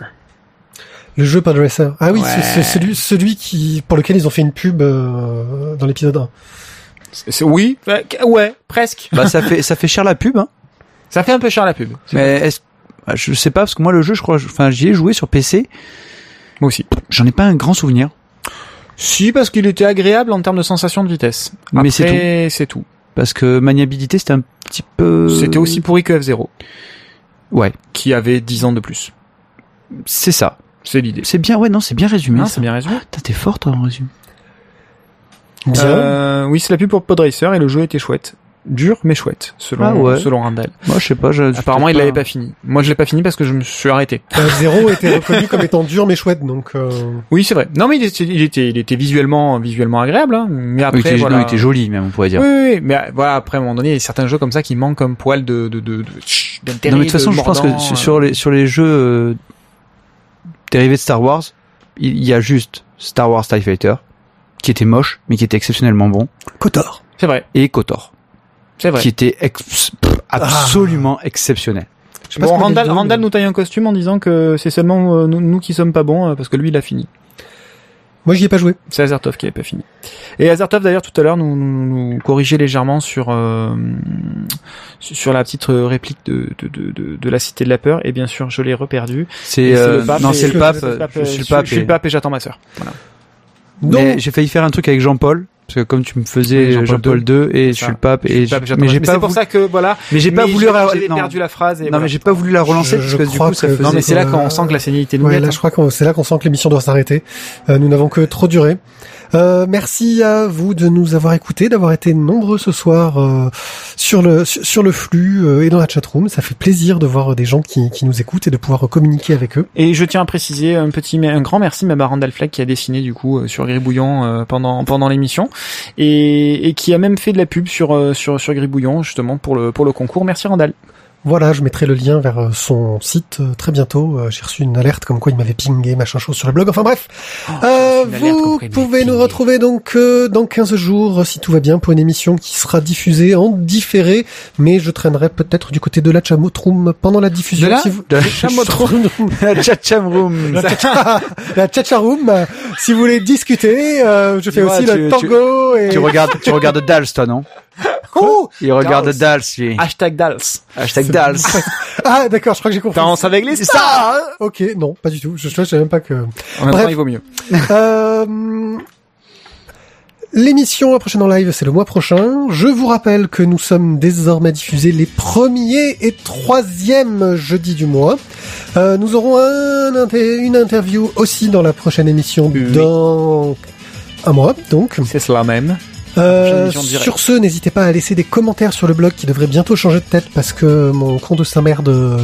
Le jeu Pod Racer. Ah oui, Ouais. c'est c'est celui, celui qui pour lequel ils ont fait une pub euh, dans l'épisode 1. C'est- c'est- oui, ouais, presque. Bah, ça fait, ça fait cher la pub, hein. Ça fait un peu cher la pub. Mais est-ce, je sais pas, parce que moi, le jeu, je crois, enfin, j'y ai joué sur PC. Moi aussi. J'en ai pas un grand souvenir. Si, parce qu'il était agréable en termes de sensation de vitesse. Mais c'est Après, c'est tout. Parce que maniabilité, c'était un petit peu... C'était aussi pourri que F0, Ouais. qui avait 10 ans de plus. C'est ça. C'est l'idée. C'est bien, ouais, non, c'est bien résumé. C'est bien résumé. Putain, t'es fort, toi, en résumé. Euh, oui, c'est la pub pour Pod Racer et le jeu était chouette. Dur, mais chouette, selon, Ah ouais. selon Randall. Moi, je sais pas, je... Apparemment, il l'avait pas fini. Moi, je l'ai pas fini parce que je me suis arrêté. Euh, Zero était reconnu comme étant dur mais chouette, donc euh, Oui, c'est vrai. Non, mais il était, il était, il était visuellement, visuellement agréable. Hein. Mais après, il, était, voilà. non, il était joli, même, on pourrait dire. Oui, oui, oui, mais voilà, après, à un moment donné, il y a certains jeux comme ça qui manquent un poil de, de, de, de. Non, mais de toute façon, je pense que sur- euh. sur les, sur les jeux euh, dérivés de Star Wars, il y a juste Star Wars TIE Fighter, qui était moche, mais qui était exceptionnellement bon, Kotor. C'est vrai, et KOTOR, vrai. qui était ex- pff, absolument exceptionnel. Je sais Bon, Randall, Randall nous taille un costume en disant que c'est seulement euh, nous, nous qui sommes pas bons euh, parce que lui il a fini. Moi, j'y ai pas joué. C'est Azertov qui avait pas fini. Et Azertov d'ailleurs tout à l'heure nous, nous, nous corrigeait légèrement sur euh, sur la petite euh, réplique de, de, de, de, de la cité de la peur et bien sûr je l'ai reperdu. C'est euh, le pape non, c'est le pape. Je suis le pape. Je suis et- le pape et j'attends ma sœur. Voilà. Mais Donc, j'ai failli faire un truc avec Jean-Paul, parce que comme tu me faisais Jean-Paul Jean-Paul II et je suis le pape et mais ma j'ai pas c'est pour ça que voilà. mais j'ai pas voulu j'ai- perdu la phrase. Et Non, mais j'ai pas voulu la relancer Je- parce que du coup ça Non mais c'est là qu'on sent que la sénilité nous là, je crois que c'est là qu'on sent que l'émission doit s'arrêter. Euh, nous n'avons que trop duré. Euh, merci à vous de nous avoir écoutés, d'avoir été nombreux ce soir euh, sur le sur, le flux euh, et dans la chatroom. Ça fait plaisir de voir des gens qui, qui nous écoutent et de pouvoir communiquer avec eux. Et je tiens à préciser un petit, un grand merci même à Randall Fleck qui a dessiné du coup euh, sur Gribouillon euh, pendant pendant l'émission et, et qui a même fait de la pub sur euh, sur sur Gribouillon justement pour le pour le concours. Merci Randall. Voilà, je mettrai le lien vers euh, son site euh, très bientôt. Euh, J'ai reçu une alerte comme quoi il m'avait pingé machin chose sur le blog. Enfin bref, Euh, Oh, alerte vous pouvez nous retrouver donc euh, dans 15 jours, euh, si tout va bien, pour une émission qui sera diffusée en différé, mais je traînerai peut-être du côté de la Chamotroom pendant la diffusion. De la- si vous... de la Chamotroom. La Tchatcham Room. la euh, Si vous voulez discuter, euh, je fais aussi tu- le tu- tango et... Tu regardes, tu regardes Dals, toi, non Oh Il regarde Dals. Dals, lui. Hashtag Dals. Hashtag Dals. Ah d'accord, je crois que j'ai compris. Danse avec les C'est stars. ça hein Ok, non, pas du tout. Je, je, je savais même pas que... En même Bref. temps, il vaut mieux. Euh, L'émission prochaine en live, c'est le mois prochain. Je vous rappelle que nous sommes désormais diffusés les premiers et troisièmes jeudis du mois. Euh, nous aurons un inter- une interview aussi dans la prochaine émission Oui. dans un mois, donc. C'est cela même. Euh, sur ce, n'hésitez pas à laisser des commentaires sur le blog qui devrait bientôt changer de tête parce que mon con de sa mère de,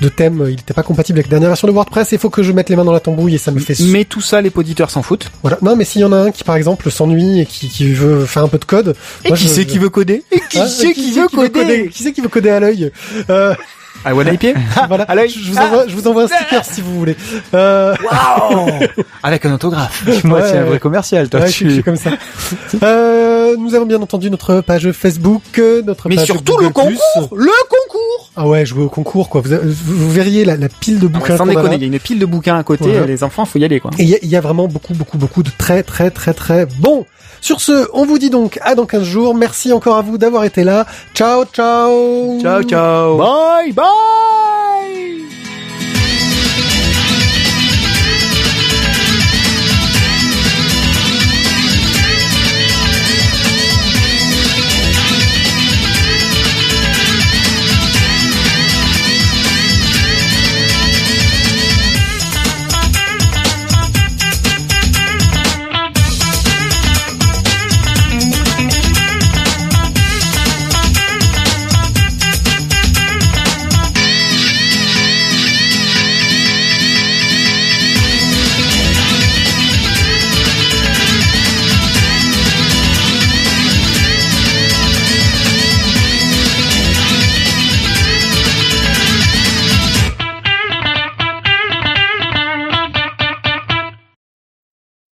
de thème, il n'était pas compatible avec la dernière version de WordPress. Il faut que je mette les mains dans la tambouille et ça me fait Mais tout ça, les auditeurs s'en foutent. voilà. Non, mais s'il y en a un qui, par exemple, s'ennuie et qui, qui veut faire un peu de code. Et moi, qui je- c'est qui veut coder? Et qui c'est qui veut coder? Qui c'est qui veut coder à l'œil? Euh, À One Pied voilà. L'œil. Je vous envoie, je vous envoie un sticker si vous voulez. Euh, Waouh Avec un autographe. Moi, Ouais, c'est un vrai commercial, toi. ouais, je, suis- je suis tu... comme ça. Euh, nous avons bien entendu notre page Facebook, euh, notre Mais page surtout Google+. le concours Le concours Ah ouais, jouer au concours quoi. Vous, verriez la, la pile de Ah ouais, bouquins. Sans déconner, il y a une pile de bouquins à côté, les enfants, faut y aller quoi. Et il y, y a vraiment beaucoup, beaucoup, beaucoup de très, très, très, très bon. Sur ce, on vous dit donc à dans 15 jours. Merci encore à vous d'avoir été là. Ciao, ciao. Ciao, ciao. Bye Bye!